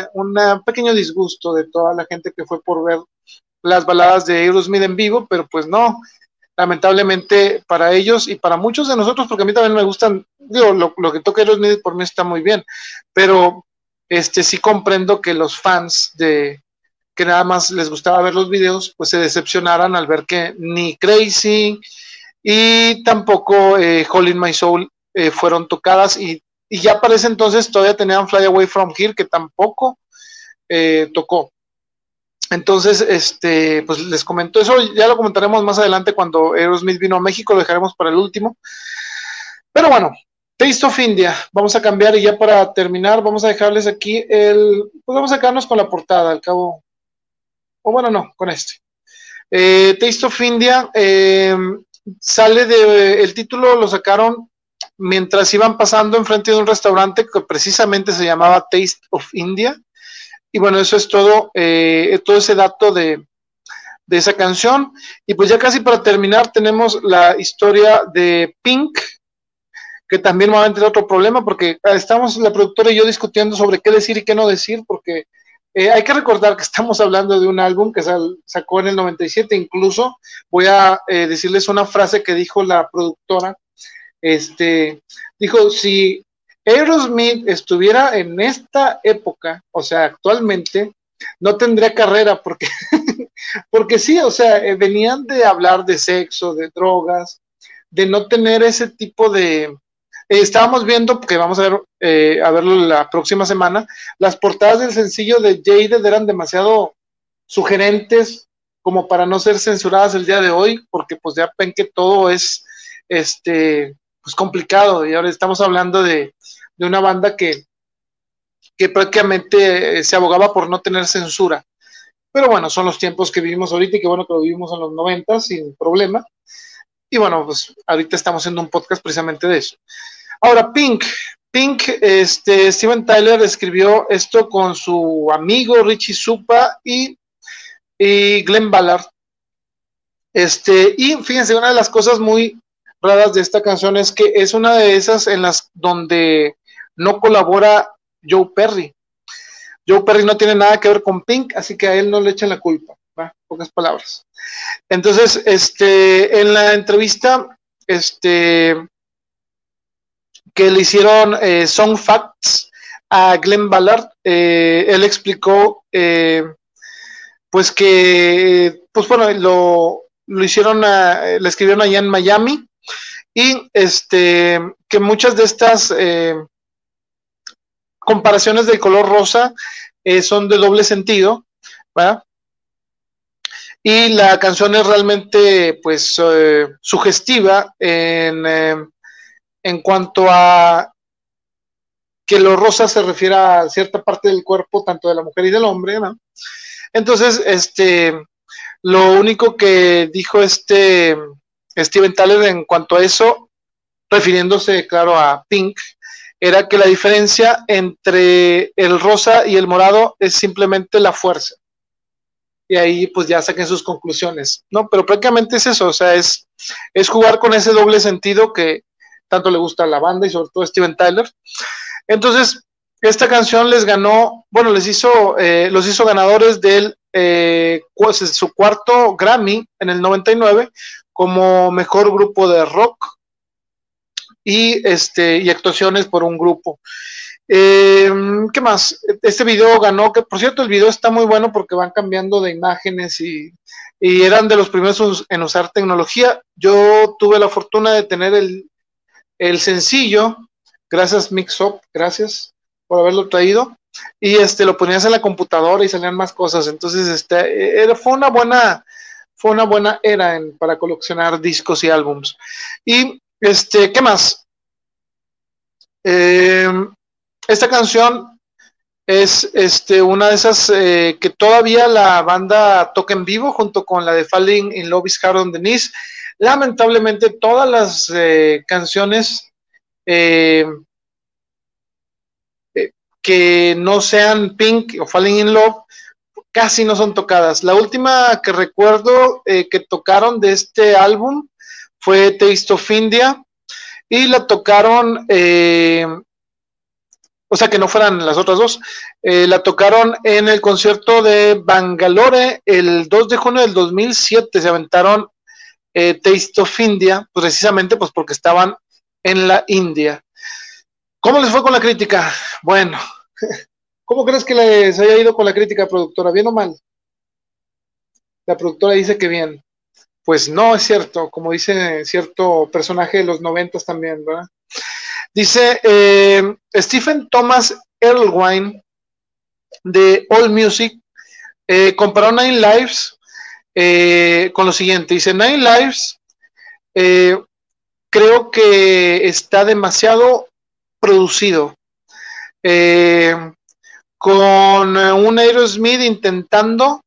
pequeño disgusto de toda la gente que fue por ver las baladas de Aerosmith en vivo, pero pues no, lamentablemente para ellos y para muchos de nosotros, porque a mí también me gustan, digo, lo, lo que toca Aerosmith por mí está muy bien, pero este sí comprendo que los fans de, que nada más les gustaba ver los videos, pues se decepcionaran al ver que ni Crazy y tampoco eh, Hall My Soul eh, fueron tocadas y, ya para ese entonces todavía tenían Fly Away From Here que tampoco eh, tocó. Entonces, este, pues les comento eso, ya lo comentaremos más adelante cuando Aerosmith vino a México, lo dejaremos para el último. Pero bueno, Taste of India, vamos a cambiar y ya para terminar, vamos a dejarles aquí el, pues vamos a quedarnos con la portada, al cabo o bueno, no, con este. Eh, Taste of India eh, sale de, el título lo sacaron mientras iban pasando enfrente de un restaurante que precisamente se llamaba Taste of India. Y bueno, eso es todo, eh, todo ese dato de, de esa canción. Y pues ya casi para terminar tenemos la historia de Pink, que también va a tener otro problema porque estamos la productora y yo discutiendo sobre qué decir y qué no decir, porque eh, hay que recordar que estamos hablando de un álbum que sacó en el 97, incluso voy a eh, decirles una frase que dijo la productora, este, dijo, si Aerosmith estuviera en esta época, o sea, actualmente, no tendría carrera porque, porque sí, o sea, eh, venían de hablar de sexo, de drogas, de no tener ese tipo de, estábamos viendo, que vamos a ver eh, a verlo la próxima semana, las portadas del sencillo de Jaded eran demasiado sugerentes como para no ser censuradas el día de hoy, porque pues ya ven que todo es este pues complicado y ahora estamos hablando de, de una banda que, que prácticamente se abogaba por no tener censura. Pero bueno, son los tiempos que vivimos ahorita y que bueno que lo vivimos en los 90 sin problema. Y bueno, pues ahorita estamos haciendo un podcast precisamente de eso. Ahora, Pink. Pink, este, Steven Tyler escribió esto con su amigo Richie Supa y, y Glenn Ballard. Este, y fíjense, una de las cosas muy raras de esta canción es que es una de esas en las donde no colabora Joe Perry. Joe Perry no tiene nada que ver con Pink, así que a él no le echan la culpa, pocas palabras. Entonces, este, en la entrevista, este, que le hicieron eh, Song Facts a Glenn Ballard. Eh, él explicó, eh, pues que, pues bueno, lo, lo hicieron, le escribieron allá en Miami y este, que muchas de estas comparaciones del color rosa son de doble sentido, ¿verdad? Y la canción es realmente, pues, sugestiva en en cuanto a que lo rosa se refiere a cierta parte del cuerpo, tanto de la mujer y del hombre, ¿no? Entonces, este, lo único que dijo este Steven Tyler en cuanto a eso, refiriéndose, claro, a Pink, era que la diferencia entre el rosa y el morado es simplemente la fuerza. Y ahí pues ya saquen sus conclusiones, ¿no? Pero prácticamente es eso, o sea, es, es jugar con ese doble sentido que tanto le gusta a la banda y sobre todo a Steven Tyler. Entonces, esta canción les ganó, bueno, les hizo, eh, los hizo ganadores del eh, su cuarto Grammy en el 99 como mejor grupo de rock y, este, y actuaciones por un grupo. Eh, ¿Qué más? Este video ganó, que por cierto el video está muy bueno porque van cambiando de imágenes y, y eran de los primeros en usar tecnología. Yo tuve la fortuna de tener el, el sencillo, gracias Mixup, gracias por haberlo traído y este lo ponías en la computadora y salían más cosas. Entonces, este era, fue una buena, fue una buena era para coleccionar discos y álbums. Y este, ¿qué más? Em, esta canción es este, una de esas eh, que todavía la banda toca en vivo junto con la de Falling in Love is Hard on the. Lamentablemente todas las eh, canciones eh, que no sean Pink o Falling in Love casi no son tocadas. La última que recuerdo que tocaron de este álbum fue Taste of India y la tocaron, eh, o sea que no fueran las otras dos, eh, la tocaron en el concierto de Bangalore el 2 de junio del 2007, se aventaron Taste of India, precisamente pues porque estaban en la India. ¿Cómo les fue con la crítica? Bueno, ¿cómo crees que les haya ido con la crítica productora? ¿Bien o mal? La productora dice que bien. Pues no es cierto, como dice cierto personaje de los noventas también, ¿verdad? Dice eh, Stephen Thomas Erlewine de All Music eh, comparó Nine Lives eh, con lo siguiente. Dice, Nine Lives creo que está demasiado producido. Eh, con un Aerosmith intentando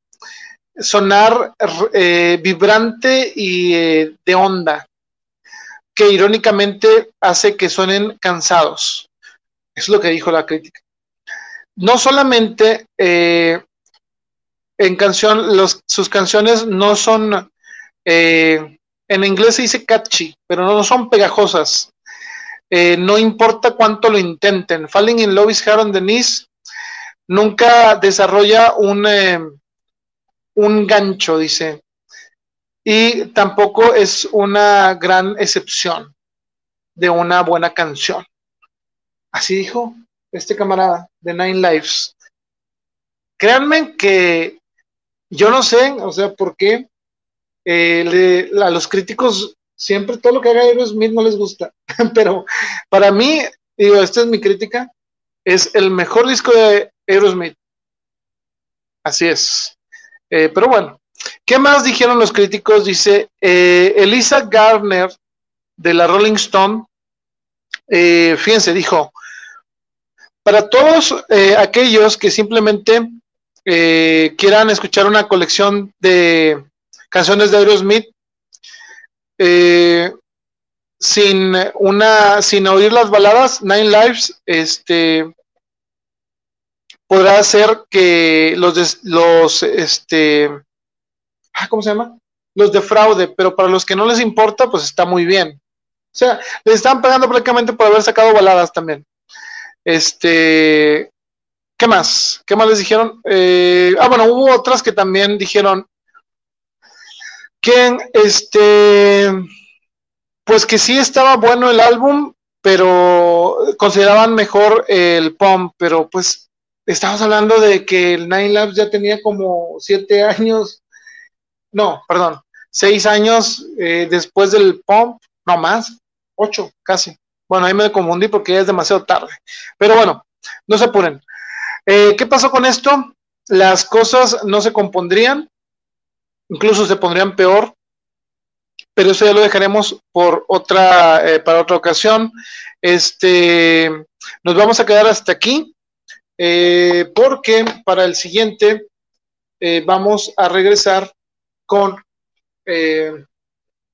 sonar eh, vibrante y eh, de onda, que irónicamente hace que suenen cansados. Es lo que dijo la crítica. No solamente en canción, sus canciones no son, en inglés se dice catchy, pero no son pegajosas. Eh, no importa cuánto lo intenten. Falling in Love is Hard on the Knees nunca desarrolla un, eh, un gancho, dice. Y tampoco es una gran excepción de una buena canción. Así dijo este camarada de Nine Lives. Créanme que yo no sé, o sea, por qué eh, a los críticos siempre todo lo que haga Aerosmith no les gusta, pero para mí, digo, esta es mi crítica, es el mejor disco de Aerosmith. Así es. Eh, pero bueno, ¿qué más dijeron los críticos? Dice eh, Elisa Gardner de la Rolling Stone, eh, fíjense, dijo, para todos aquellos que simplemente quieran escuchar una colección de canciones de Aerosmith, sin una, sin oír las baladas, Nine Lives, este podrá hacer que los los este ah, ¿cómo se llama? Los defraude, pero para los que no les importa, pues está muy bien. O sea, les están pagando prácticamente por haber sacado baladas también. Este, ¿qué más? ¿Qué más les dijeron? Eh, ah, bueno, hubo otras que también dijeron, que este, pues que sí estaba bueno el álbum, pero consideraban mejor el pump, pero pues estamos hablando de que el Nine Labs ya tenía como siete años, no, perdón, seis años eh, después del pump, no más, ocho casi. Bueno, ahí me confundí porque ya es demasiado tarde. Pero bueno, no se apuren. Eh, ¿Qué pasó con esto? Las cosas no se compondrían incluso se pondrían peor, pero eso ya lo dejaremos por otra, eh, para otra ocasión. Este, nos vamos a quedar hasta aquí, eh, porque para el siguiente eh, vamos a regresar con,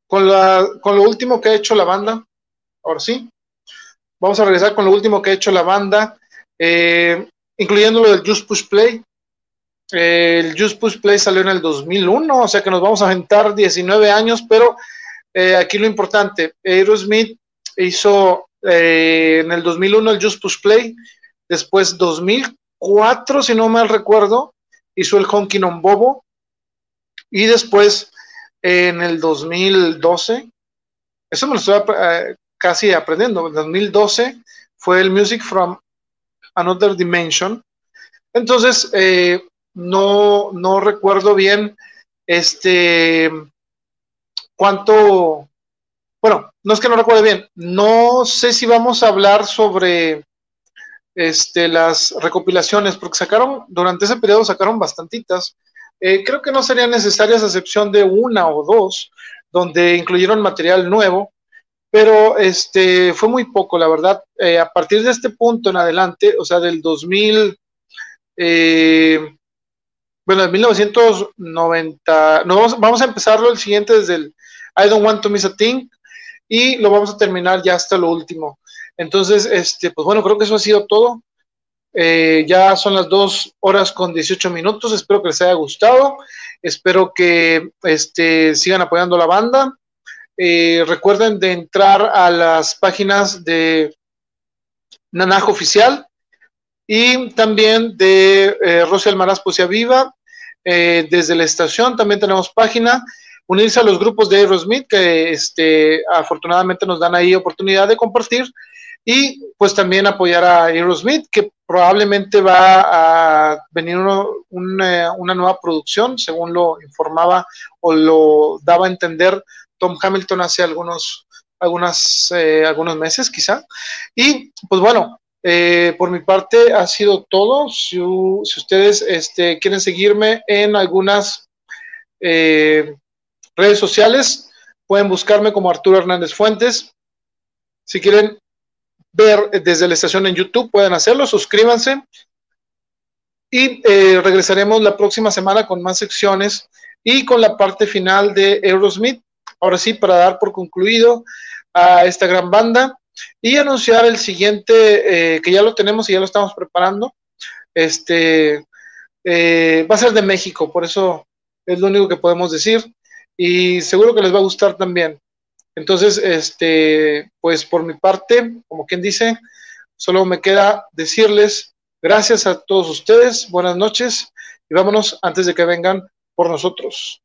con, la, con lo último que ha hecho la banda. Ahora sí. vamos a regresar con lo último que ha hecho la banda, eh, incluyendo lo del Just Push Play. el Just Push Play salió en el 2001, o sea que nos vamos a aventar 19 años, pero aquí lo importante, Aerosmith hizo en el 2001 el Just Push Play, después 2004, si no mal recuerdo, hizo el Honky Non Bobo, y después en el 2012, eso me lo estoy eh, casi aprendiendo, en 2012 fue el Music from Another Dimension. Entonces, eh, no, no recuerdo bien este cuánto, bueno, no es que no recuerde bien, no sé si vamos a hablar sobre este, las recopilaciones, porque sacaron, durante ese periodo sacaron bastantitas. Eh, creo que no serían necesarias a excepción de una o dos, donde incluyeron material nuevo, pero este, fue muy poco, la verdad. Eh, a partir de este punto en adelante, o sea, del 2000, eh, bueno, de 1990, no, vamos, vamos, a empezarlo el siguiente desde el I Don't Want to Miss a Thing y lo vamos a terminar ya hasta lo último. Entonces, este, pues bueno, creo que eso ha sido todo. Eh, ya son las dos horas con 18 minutos. Espero que les haya gustado. Espero que este, sigan apoyando la banda. Eh, recuerden de entrar a las páginas de Nanajo Oficial y también de eh, Rosy Almaraz Poesía Viva. Eh, desde la estación también tenemos página. Unirse a los grupos de Aerosmith que este, afortunadamente nos dan ahí oportunidad de compartir y pues también apoyar a Aerosmith, que probablemente va a venir una, nueva producción, según lo informaba o lo daba a entender Tom Hamilton hace algunos, algunas, eh, algunos meses quizá. Y pues bueno, eh, por mi parte ha sido todo. Si, ustedes este, quieren seguirme en algunas eh, redes sociales, pueden buscarme como Arturo Hernández Fuentes. Si quieren ver desde la estación en YouTube, pueden hacerlo, suscríbanse. Y regresaremos la próxima semana con más secciones y con la parte final de Aerosmith ahora sí, para dar por concluido a esta gran banda y anunciar el siguiente, eh, que ya lo tenemos y ya lo estamos preparando. Este eh, va a ser de México, por eso es lo único que podemos decir y seguro que les va a gustar también. Entonces, este, pues por mi parte, como quien dice, solo me queda decirles gracias a todos ustedes, buenas noches y vámonos antes de que vengan por nosotros.